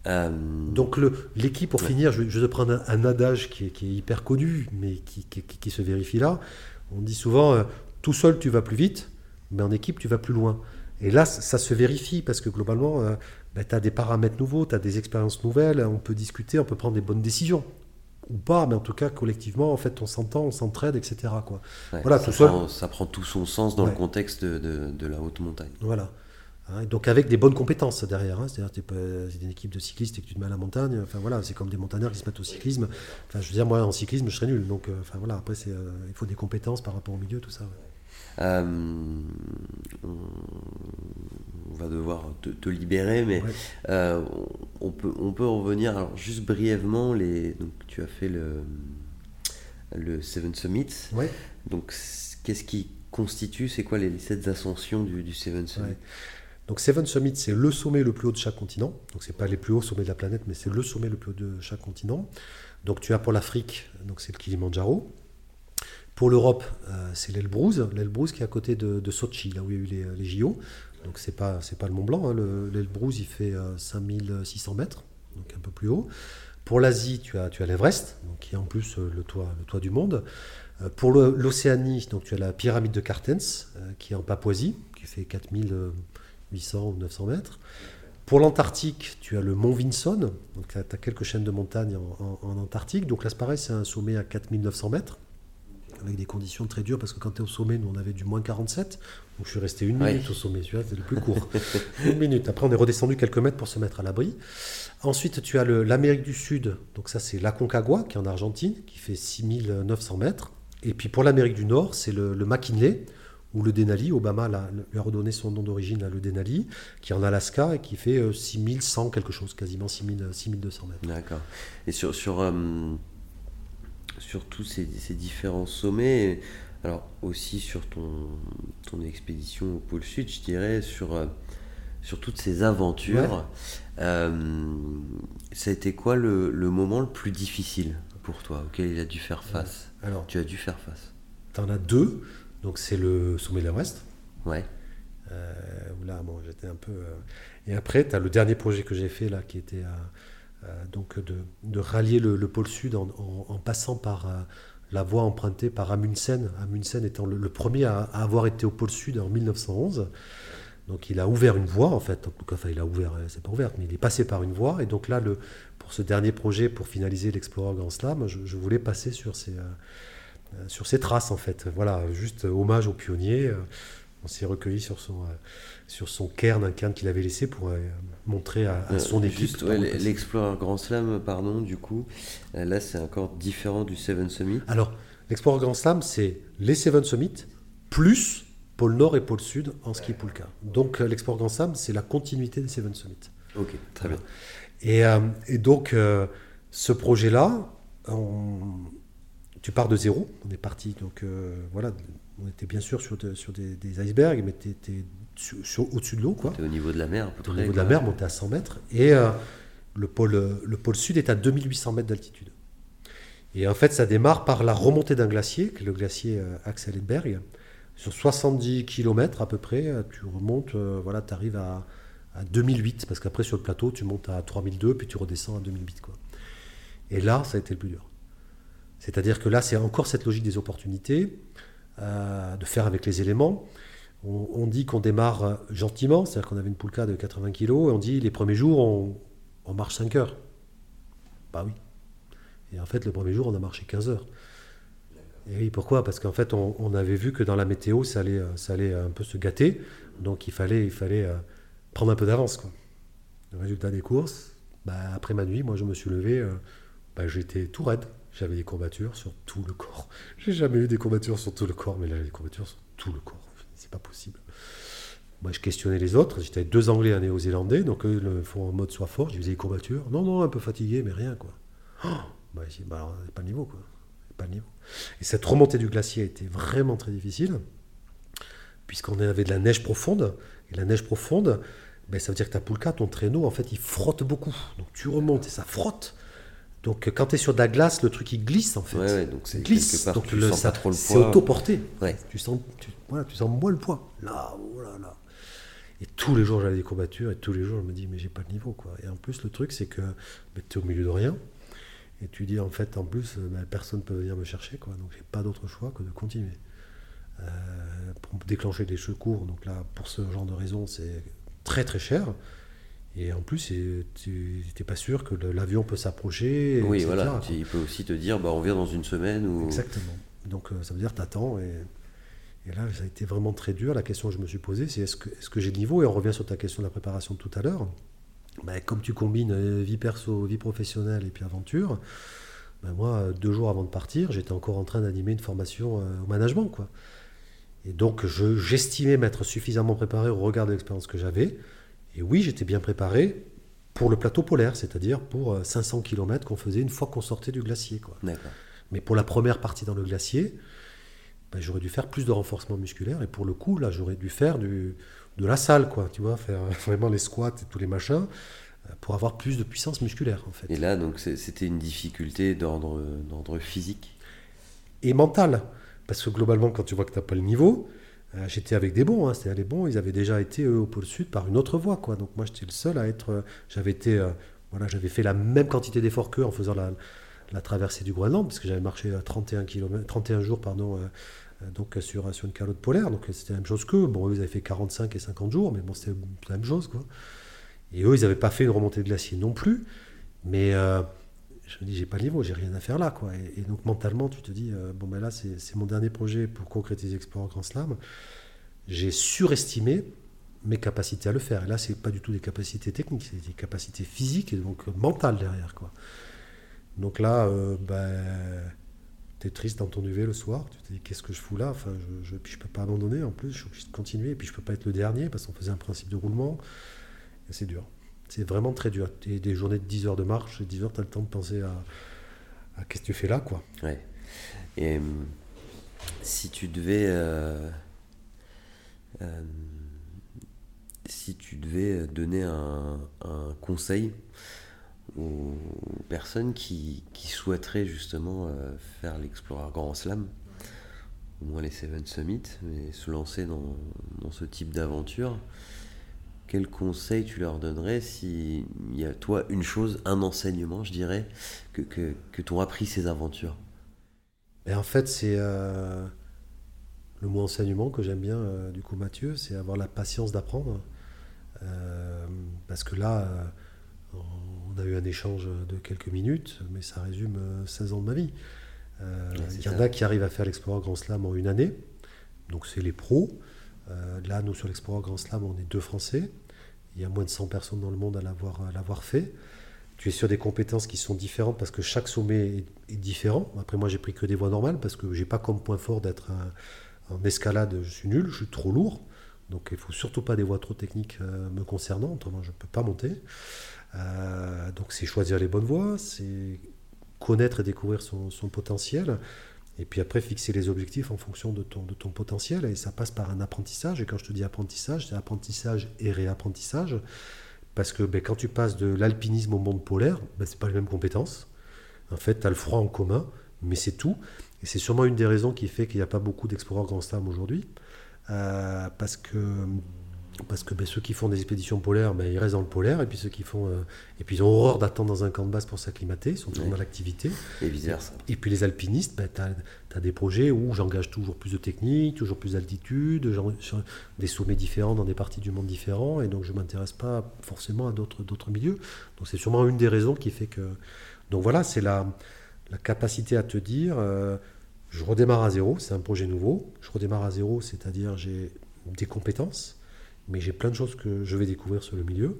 Euh, Donc l'équipe, pour finir, je, je, vais prendre un, adage qui est, hyper connu, mais qui, se vérifie là. On dit souvent, euh, tout seul tu vas plus vite, mais en équipe tu vas plus loin. Et là, ça, se vérifie parce que globalement, euh, bah, tu as des paramètres nouveaux, tu as des expériences nouvelles, on peut discuter, on peut prendre des bonnes décisions. Ou pas, mais en tout cas, collectivement, en fait, on s'entend, on s'entraide, etc. Quoi. voilà, ça, tout seul. ça prend tout son sens dans le contexte de, de la haute montagne. Voilà. Hein, donc avec des bonnes compétences derrière. Hein. C'est-à-dire que c'est une équipe de cyclistes et que tu te mets à la montagne. Enfin voilà, c'est comme des montagnards qui se mettent au cyclisme. Enfin, je veux dire, moi en cyclisme, je serais nul. Donc, euh, enfin voilà, après, c'est, euh, il faut des compétences par rapport au milieu, tout ça. Euh, on va devoir te, libérer, mais on, peut, on peut revenir. Alors, juste brièvement, les, donc, tu as fait le, le Seven Summits. Donc, qu'est-ce qui constitue, c'est quoi les, sept ascensions du, du Seven Summits Donc Seven Summits, c'est le sommet le plus haut de chaque continent. Donc c'est pas les plus hauts sommets de la planète, mais c'est le sommet le plus haut de chaque continent. Donc tu as pour l'Afrique, donc c'est le Kilimanjaro. Pour l'Europe, euh, c'est l'Elbrus, l'Elbrus qui est à côté de, Sochi, là où il y a eu les, les JO. Donc c'est pas c'est pas le Mont Blanc, hein. l'Elbrus il fait 5600 euh, mètres, donc un peu plus haut. Pour l'Asie, tu as tu as l'Everest, donc qui est en plus euh, le toit le toit du monde. Pour l'Océanie, donc tu as la pyramide de Cartens, qui est en Papouasie, qui fait 4800 ou 900 mètres. Pour l'Antarctique, tu as le mont Vinson, donc tu as, quelques chaînes de montagnes en, en Antarctique. Donc là, c'est pareil, c'est un sommet à 4900 mètres avec des conditions très dures, parce que quand tu es au sommet, nous on avait du moins 47, donc je suis resté une minute au sommet, tu vois, c'est le plus court. [laughs] une minute. Après, on est redescendu quelques mètres pour se mettre à l'abri. Ensuite, tu as l'Amérique du Sud, donc ça c'est l'Aconcagua, qui est en Argentine, qui fait 6900 mètres. Et puis pour l'Amérique du Nord, c'est le, McKinley, ou le Denali. Obama lui a redonné son nom d'origine, le Denali, qui est en Alaska et qui fait 6100 euh, quelque chose, quasiment 6200 mètres. D'accord. Et sur, sur euh, sur tous ces, différents sommets, alors aussi sur ton, ton expédition au pôle sud, je dirais, sur, euh, sur toutes ces aventures. Euh, ça a été quoi le, moment le plus difficile pour toi, auquel il a dû faire face? Alors, Tu as dû faire face. Tu en as deux. Donc c'est le sommet de l'Everest. Ouais. Euh, là, bon, j'étais un peu. Et après, tu as le dernier projet que j'ai fait là, qui était euh, donc de, rallier le, pôle sud en, passant par euh, la voie empruntée par Amundsen, Amundsen étant le, premier à, avoir été au pôle sud en 1911. Donc il a ouvert une voie en fait, enfin il a ouvert, euh, c'est pas ouvert, mais il est passé par une voie. Et donc là, le, pour ce dernier projet, pour finaliser l'Explorer Grand Slam, je, voulais passer sur ces, sur ces traces en fait. Voilà, juste hommage aux pionniers. On s'est recueilli sur son, sur son cairn, un cairn qu'il avait laissé pour euh, montrer à, euh, son équipe. L'Explorer Grand Slam, pardon, du coup, euh, là c'est encore différent du Seven Summit. Alors, l'Explorer Grand Slam, c'est les Seven Summit plus pôle Nord et pôle Sud en ski poulka. Donc l'Explorer Grand Slam, c'est la continuité des Seven Summit. Ok, très bien. Et, et donc, ce projet-là, tu pars de zéro. On est parti, donc voilà, on était bien sûr sur, sur des, des, icebergs, mais tu étais au-dessus de l'eau. Quoi. au niveau de la mer, Au niveau de la mer, monté à 100 mètres. Et euh, le, pôle, le pôle sud est à 2800 mètres d'altitude. Et en fait, ça démarre par la remontée d'un glacier, qui est le glacier euh, Axel Edberg. Sur 70 km à peu près, euh, tu remontes, voilà, tu arrives à, à, 2008, parce qu'après sur le plateau, tu montes à 3002, puis tu redescends à 2008. Quoi. Et là, ça a été le plus dur. C'est-à-dire que là, c'est encore cette logique des opportunités, de faire avec les éléments on, dit qu'on démarre gentiment, c'est-à-dire qu'on avait une poulka de 80 kg, et on dit les premiers jours, on, marche 5 heures. Bah oui. Et en fait, le premier jour, on a marché 15 heures. Et oui, pourquoi? Parce qu'en fait, on, avait vu que dans la météo, ça allait, allait un peu se gâter, donc il fallait, euh, prendre un peu d'avance. Le résultat des courses, bah, après ma nuit, moi, je me suis levé, euh, bah, j'étais tout raide. J'avais des courbatures sur tout le corps. [laughs] J'ai jamais eu des courbatures sur tout le corps, mais là, des courbatures sur tout le corps c'est pas possible. Moi, je questionnais les autres. J'étais avec deux Anglais, un Néo-Zélandais, donc eux le font en mode soit fort. Je disais les courbatures. Non, non, un peu fatigué, mais rien, quoi. [gasps] Bah, bah pas niveau, quoi. Pas niveau. Et cette remontée du glacier a été vraiment très difficile, puisqu'on avait de la neige profonde. Et la neige profonde, ben, ça veut dire que ta poulka, ton traîneau, en fait, il frotte beaucoup. Donc tu remontes et ça frotte. Donc quand tu es sur de la glace, le truc il glisse en fait. Ouais, donc c'est glisse. donc tu le, sens pas trop le poids. C'est autoporté. Ouais. Tu sens, tu, voilà, tu sens moins le poids. Là, oh là, là. Et tous les jours j'avais des courbatures et tous les jours je me dis mais j'ai pas le niveau quoi. Et en plus le truc c'est que tu es au milieu de rien et tu dis en fait en plus euh, ben, personne peut venir me chercher quoi. Donc j'ai pas d'autre choix que de continuer. Euh, pour déclencher des secours, donc là pour ce genre de raison c'est très très cher. Et en plus, tu n'es pas sûr que l'avion peut s'approcher. Oui, voilà. Il peut aussi te dire, bah, on vient dans une semaine. Ou... Exactement. Donc euh, ça veut dire tu attends. Et, et, là, ça a été vraiment très dur. La question que je me suis posée, c'est est-ce que, est -ce que j'ai le niveau? Et on revient sur ta question de la préparation de tout à l'heure. Bah, comme tu combines euh, vie perso, vie professionnelle et puis aventure, bah, moi, deux jours avant de partir, j'étais encore en train d'animer une formation euh, au management. Quoi. Et donc, j'estimais m'être suffisamment préparé au regard de l'expérience que j'avais. Et oui, j'étais bien préparé pour le plateau polaire, c'est-à-dire pour 500 km qu'on faisait une fois qu'on sortait du glacier. Quoi. Mais pour la première partie dans le glacier, ben, j'aurais dû faire plus de renforcement musculaire. Et pour le coup, là, j'aurais dû faire du, de la salle, quoi, tu vois, faire [laughs] vraiment les squats et tous les machins euh, pour avoir plus de puissance musculaire, en fait. Et là, donc, c'était une difficulté d'ordre physique? Et mental. Parce que globalement, quand tu vois que tu n'as pas le niveau, euh, j'étais avec des bons, hein, c'était les bons, ils avaient déjà été au pôle sud par une autre voie, quoi. Donc moi, j'étais le seul à être. Euh, j'avais été. voilà, j'avais fait la même quantité d'efforts qu'eux en faisant la, traversée du Groenland, parce que j'avais marché 31, km, 31 jours pardon, euh, euh, donc sur, sur une calotte polaire, donc c'était la même chose qu'eux. Bon, eux, ils avaient fait 45 et 50 jours, mais bon, c'était la même chose. Quoi. Et eux, ils n'avaient pas fait une remontée de glacier non plus, mais euh, je me dis, j'ai pas le niveau, j'ai rien à faire là. Quoi. Et, donc mentalement, tu te dis, bon, ben là, c'est mon dernier projet pour concrétiser Explorer Grand Slam. J'ai surestimé mes capacités à le faire. Et là, c'est pas du tout des capacités techniques, c'est des capacités physiques et donc mentales derrière. Quoi. Donc là, euh, ben, tu es triste dans ton UV le soir, tu te dis qu'est-ce que je fous là? Enfin, je, ne peux pas abandonner en plus, je suis obligé de continuer, et puis je peux pas être le dernier parce qu'on faisait un principe de roulement. C'est dur. C'est vraiment très dur. Et des journées de 10 heures de marche, et 10 heures, tu as le temps de penser à, qu'est-ce que tu fais là. quoi. Ouais. Et euh, si tu devais. Euh, si tu devais donner un conseil aux personnes qui, souhaiteraient justement euh, faire l'Explorer Grand Slam, au moins les Seven Summits, mais se lancer dans ce type d'aventure, quel conseil tu leur donnerais s'il y a toi une chose, un enseignement, je dirais, que, que, que t'ont appris ces aventures? Et En fait, c'est euh, le mot enseignement que j'aime bien, euh, du coup, Mathieu, c'est avoir la patience d'apprendre. parce que là, on a eu un échange de quelques minutes, mais ça résume 16 euh, ans de ma vie. Euh, il y en a qui arrivent à faire l'Explorer Grand Slam en une année, donc c'est les pros. Euh, là, nous, sur l'Explorer Grand Slam, on est deux Français. Il y a moins de 100 personnes dans le monde à l'avoir fait. Tu es sur des compétences qui sont différentes parce que chaque sommet est, différent. Après, moi, j'ai pris que des voies normales parce que j'ai pas comme point fort d'être en escalade, je suis nul, je suis trop lourd. Donc, il faut surtout pas des voies trop techniques me concernant, autrement, je ne peux pas monter. Euh, donc c'est choisir les bonnes voies, c'est connaître et découvrir son, potentiel, et puis après fixer les objectifs en fonction de ton, de ton potentiel, et ça passe par un apprentissage, et quand je te dis apprentissage, c'est apprentissage et réapprentissage, parce que ben, quand tu passes de l'alpinisme au monde polaire, ben, ce n'est pas les mêmes compétences. En fait, tu as le froid en commun, mais c'est tout. Et c'est sûrement une des raisons qui fait qu'il n'y a pas beaucoup d'exploreurs Grand Slam aujourd'hui. Euh, parce que parce que ben, ceux qui font des expéditions polaires, ben, ils restent dans le polaire, et puis ceux qui font, euh, et puis ils ont horreur d'attendre dans un camp de base pour s'acclimater, ils sont toujours dans l'activité. Et vice versa. Et puis les alpinistes, ben, tu as, des projets où j'engage toujours plus de technique, toujours plus d'altitude, des sommets différents dans des parties du monde différents, et donc je ne m'intéresse pas forcément à d'autres milieux. Donc c'est sûrement une des raisons qui fait que. Donc voilà, c'est la, la capacité à te dire, euh, je redémarre à zéro, c'est un projet nouveau, je redémarre à zéro, c'est-à-dire j'ai des compétences mais j'ai plein de choses que je vais découvrir sur le milieu.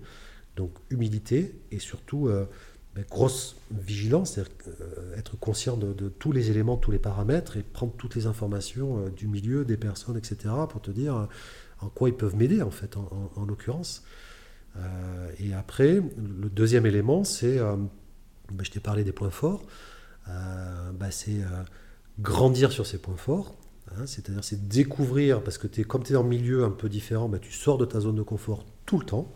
Donc humilité et surtout euh, ben, grosse vigilance, c'est-à-dire euh, être conscient de, tous les éléments, tous les paramètres et prendre toutes les informations euh, du milieu, des personnes, etc. pour te dire en quoi ils peuvent m'aider en fait, en, l'occurrence. et après, le deuxième élément, c'est, ben, je t'ai parlé des points forts, ben, c'est grandir sur ces points forts Hein, c'est-à-dire, c'est découvrir, parce que comme tu es dans un milieu un peu différent, bah, tu sors de ta zone de confort tout le temps.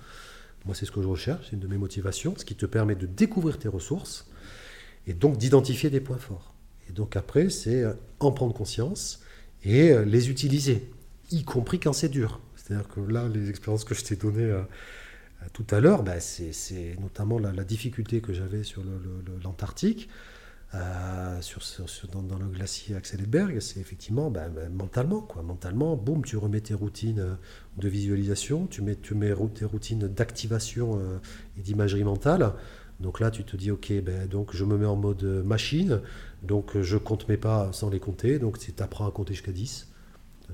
Moi, c'est ce que je recherche, c'est une de mes motivations, ce qui te permet de découvrir tes ressources et donc d'identifier des points forts. Et donc après, c'est euh, en prendre conscience et euh, les utiliser, y compris quand c'est dur. C'est-à-dire que là, les expériences que je t'ai données euh, tout à l'heure, bah, c'est notamment la, difficulté que j'avais sur l'Antarctique. Euh, sur, dans, le glacier Axel Edberg, c'est effectivement ben, ben, mentalement, quoi. Mentalement, boum, tu remets tes routines euh, de visualisation, tu mets, tu mets tes routines d'activation euh, et d'imagerie mentale. Donc là, tu te dis, ok, ben, donc je me mets en mode machine, donc je compte mes pas sans les compter, donc tu apprends à compter jusqu'à 10.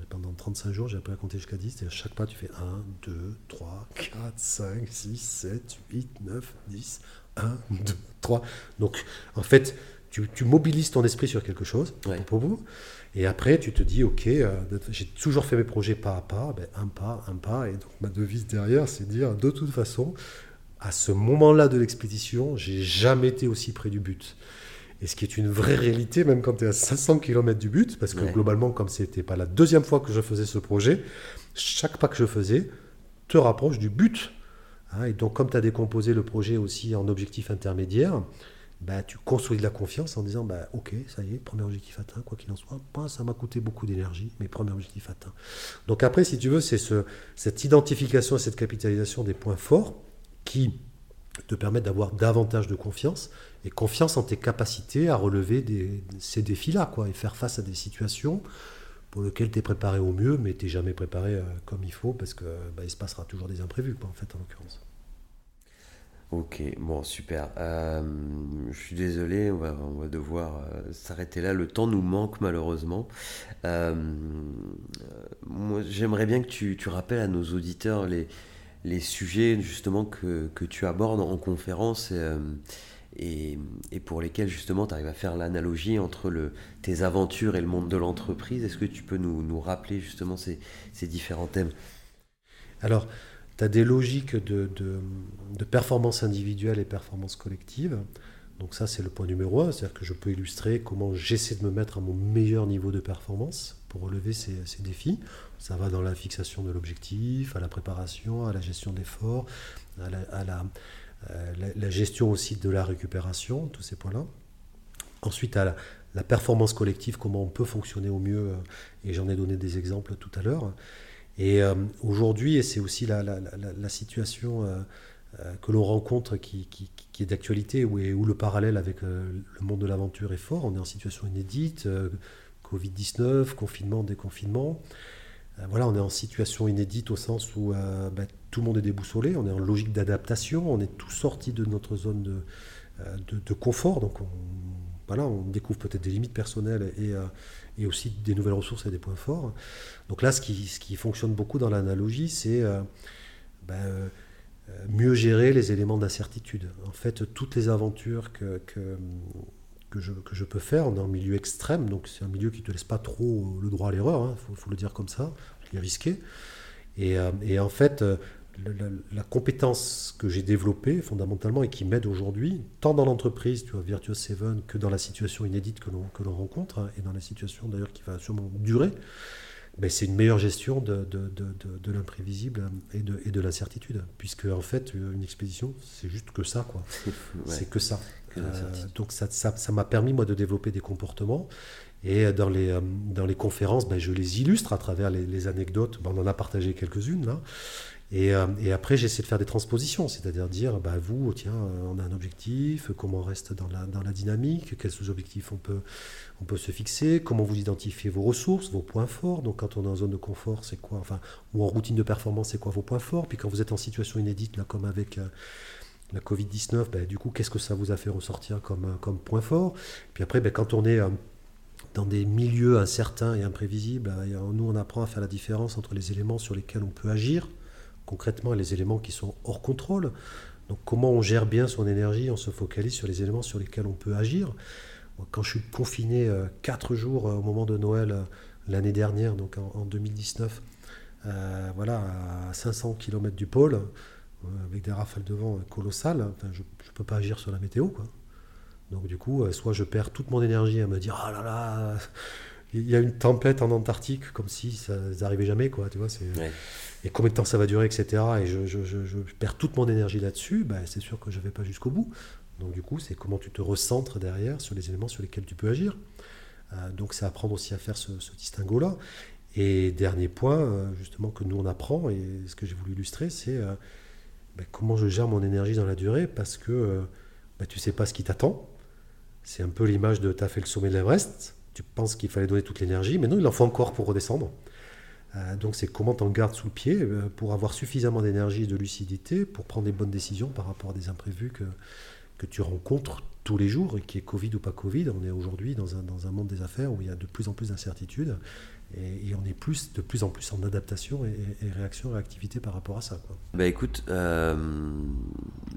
Pendant 35 jours, j'ai appris à compter jusqu'à 10, et à chaque pas, tu fais 1, 2, 3, 4, 5, 6, 7, 8, 9, 10, 1, 2, 3. Donc, en fait, tu, mobilises ton esprit sur quelque chose. Et après, tu te dis, OK, euh, j'ai toujours fait mes projets pas à pas, ben, un pas, un pas. Et donc, ma devise derrière, c'est de dire, de toute façon, à ce moment-là de l'expédition, j'ai jamais été aussi près du but. Et ce qui est une vraie réalité, même quand tu es à 500 km du but, parce que globalement, comme c'était pas la deuxième fois que je faisais ce projet, chaque pas que je faisais te rapproche du but. Hein, et donc, comme tu as décomposé le projet aussi en objectifs intermédiaires, bah, tu construis de la confiance en disant bah, Ok, ça y est, premier objectif atteint, quoi qu'il en soit. ça m'a coûté beaucoup d'énergie, mais premier objectif atteint. Donc, après, si tu veux, c'est ce, cette identification et cette capitalisation des points forts qui te permettent d'avoir davantage de confiance et confiance en tes capacités à relever ces défis-là quoi, et faire face à des situations pour lesquelles tu es préparé au mieux, mais tu n'es jamais préparé euh, comme il faut parce qu'il bah, se passera toujours des imprévus, quoi, en fait, en l'occurrence. Ok, bon, super. Euh, je suis désolé, on va, devoir euh, s'arrêter là. Le temps nous manque malheureusement. moi, j'aimerais bien que tu, tu, rappelles à nos auditeurs les, les sujets justement que, que, tu abordes en conférence et, et, pour lesquels justement tu arrives à faire l'analogie entre le, tes aventures et le monde de l'entreprise. Est-ce que tu peux nous, nous rappeler justement ces, ces, différents thèmes? Alors, tu as des logiques de, de, performance individuelle et performance collective. Donc ça, c'est le point numéro un, c'est-à-dire que je peux illustrer comment j'essaie de me mettre à mon meilleur niveau de performance pour relever ces, défis. Ça va dans la fixation de l'objectif, à la préparation, à la gestion d'efforts, à la, euh, gestion aussi de la récupération, tous ces points-là. Ensuite, à la, performance collective, comment on peut fonctionner au mieux, euh, et j'en ai donné des exemples tout à l'heure. Et euh, aujourd'hui, et c'est aussi la, situation que l'on rencontre qui, est d'actualité, où, le parallèle avec le monde de l'aventure est fort, on est en situation inédite, Covid-19, confinement, déconfinement. Euh, voilà, on est en situation inédite au sens où euh, bah, tout le monde est déboussolé, on est en logique d'adaptation, on est tous sortis de notre zone de, euh, confort, donc on, voilà, on découvre peut-être des limites personnelles et, aussi des nouvelles ressources et des points forts. Donc là, ce qui, fonctionne beaucoup dans l'analogie, c'est bah, mieux gérer les éléments d'incertitude. En fait, toutes les aventures que, que je, que je, peux faire. On est en milieu extrême, donc c'est un milieu qui ne te laisse pas trop le droit à l'erreur, il hein, faut, le dire comme ça, il est risqué. Et, euh, et en fait, la, compétence que j'ai développée fondamentalement et qui m'aide aujourd'hui, tant dans l'entreprise, tu vois, Virtuous Seven, que dans la situation inédite que l'on rencontre, hein, et dans la situation d'ailleurs qui va sûrement durer, ben, c'est une meilleure gestion de, de, de, de l'imprévisible et de, et de l'incertitude. Puisque, en fait, une expédition, c'est juste que ça, quoi. [laughs] C'est que ça. Euh, donc, ça m'a ça, m'a permis, moi, de développer des comportements. Et dans les, euh, dans les conférences, ben, je les illustre à travers les, anecdotes. Ben, on en a partagé quelques-unes, là. Et, euh, et, après, j'essaie de faire des transpositions, c'est-à-dire dire, bah, vous, tiens, on a un objectif, comment on reste dans la, dans la dynamique, quels sous-objectifs on peut, on peut se fixer, comment vous identifiez vos ressources, vos points forts. Donc, quand on est en zone de confort, c'est quoi Enfin, ou en routine de performance, c'est quoi vos points forts Puis, quand vous êtes en situation inédite, là, comme avec euh, la Covid-19, bah, du coup, qu'est-ce que ça vous a fait ressortir comme, euh, comme point fort? Puis après, bah, quand on est dans des milieux incertains et imprévisibles, nous, on apprend à faire la différence entre les éléments sur lesquels on peut agir concrètement les éléments qui sont hors contrôle. Donc comment on gère bien son énergie, on se focalise sur les éléments sur lesquels on peut agir. Quand je suis confiné euh, quatre jours euh, au moment de Noël euh, l'année dernière, donc en, 2019, voilà, à 500 km du pôle, avec des rafales de vent colossales, je ne peux pas agir sur la météo. Quoi. Donc du coup, soit je perds toute mon énergie à me dire ah là là, il y a une tempête en Antarctique, comme si ça n'arrivait jamais, quoi. Tu vois, c'est et combien de temps ça va durer, etc. Et je, perds toute mon énergie là-dessus, ben, c'est sûr que je ne vais pas jusqu'au bout. Donc du coup, c'est comment tu te recentres derrière sur les éléments sur lesquels tu peux agir. Euh, donc c'est apprendre aussi à faire ce, distinguo-là. Et dernier point, euh, justement, que nous on apprend, et ce que j'ai voulu illustrer, c'est euh, ben, comment je gère mon énergie dans la durée, parce que ben, tu ne sais pas ce qui t'attend. C'est un peu l'image de tu as fait le sommet de l'Everest, tu penses qu'il fallait donner toute l'énergie, mais non, il en faut encore pour redescendre. Euh, donc c'est comment tu en gardes sous le pied euh, pour avoir suffisamment d'énergie et de lucidité pour prendre des bonnes décisions par rapport à des imprévus que, que tu rencontres tous les jours, et qui est Covid ou pas Covid. On est aujourd'hui dans un, dans un monde des affaires où il y a de plus en plus d'incertitudes. Et, on est plus, de plus en plus en adaptation et, réaction, réactivité par rapport à ça. Quoi. Bah écoute, euh,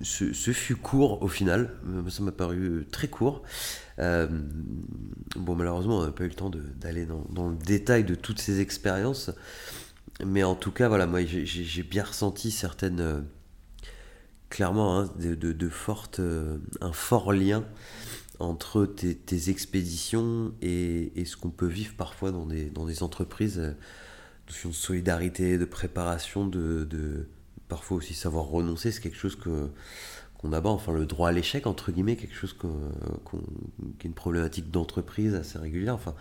ce, fut court au final, ça m'a paru très court. Euh, bon, malheureusement, on n'a pas eu le temps d'aller dans, le détail de toutes ces expériences, mais en tout cas, voilà, moi j'ai bien ressenti certaines, euh, clairement, hein, de, fortes, un fort lien entre tes, expéditions et, ce qu'on peut vivre parfois dans des, entreprises. Euh, notion de solidarité, de préparation, de, parfois aussi savoir renoncer, c'est quelque chose que qu'on aborde, enfin le droit à l'échec entre guillemets, quelque chose qui est une problématique d'entreprise assez régulière. Enfin,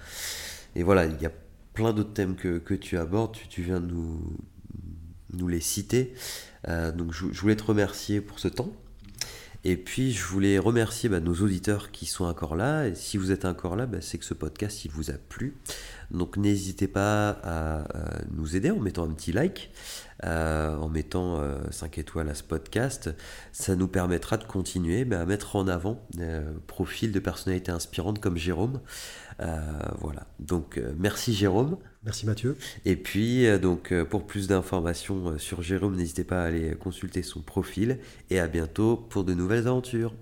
et voilà, il y a plein d'autres thèmes que, que, tu abordes, tu, viens de nous, nous les citer. Euh, donc je, je, voulais te remercier pour ce temps. Et puis, je voulais remercier bah, nos auditeurs qui sont encore là. Et si vous êtes encore là, bah, c'est que ce podcast, il vous a plu. Donc, n'hésitez pas à, nous aider en mettant un petit like, euh, en mettant 5 euh, étoiles à ce podcast. Ça nous permettra de continuer bah, à mettre en avant euh, profil de personnalités inspirantes comme Jérôme. voilà. Donc, merci Jérôme. Merci Mathieu. Et puis, euh, donc, euh, pour plus d'informations euh, sur Jérôme, n'hésitez pas à aller consulter son profil. Et à bientôt pour de nouvelles aventures.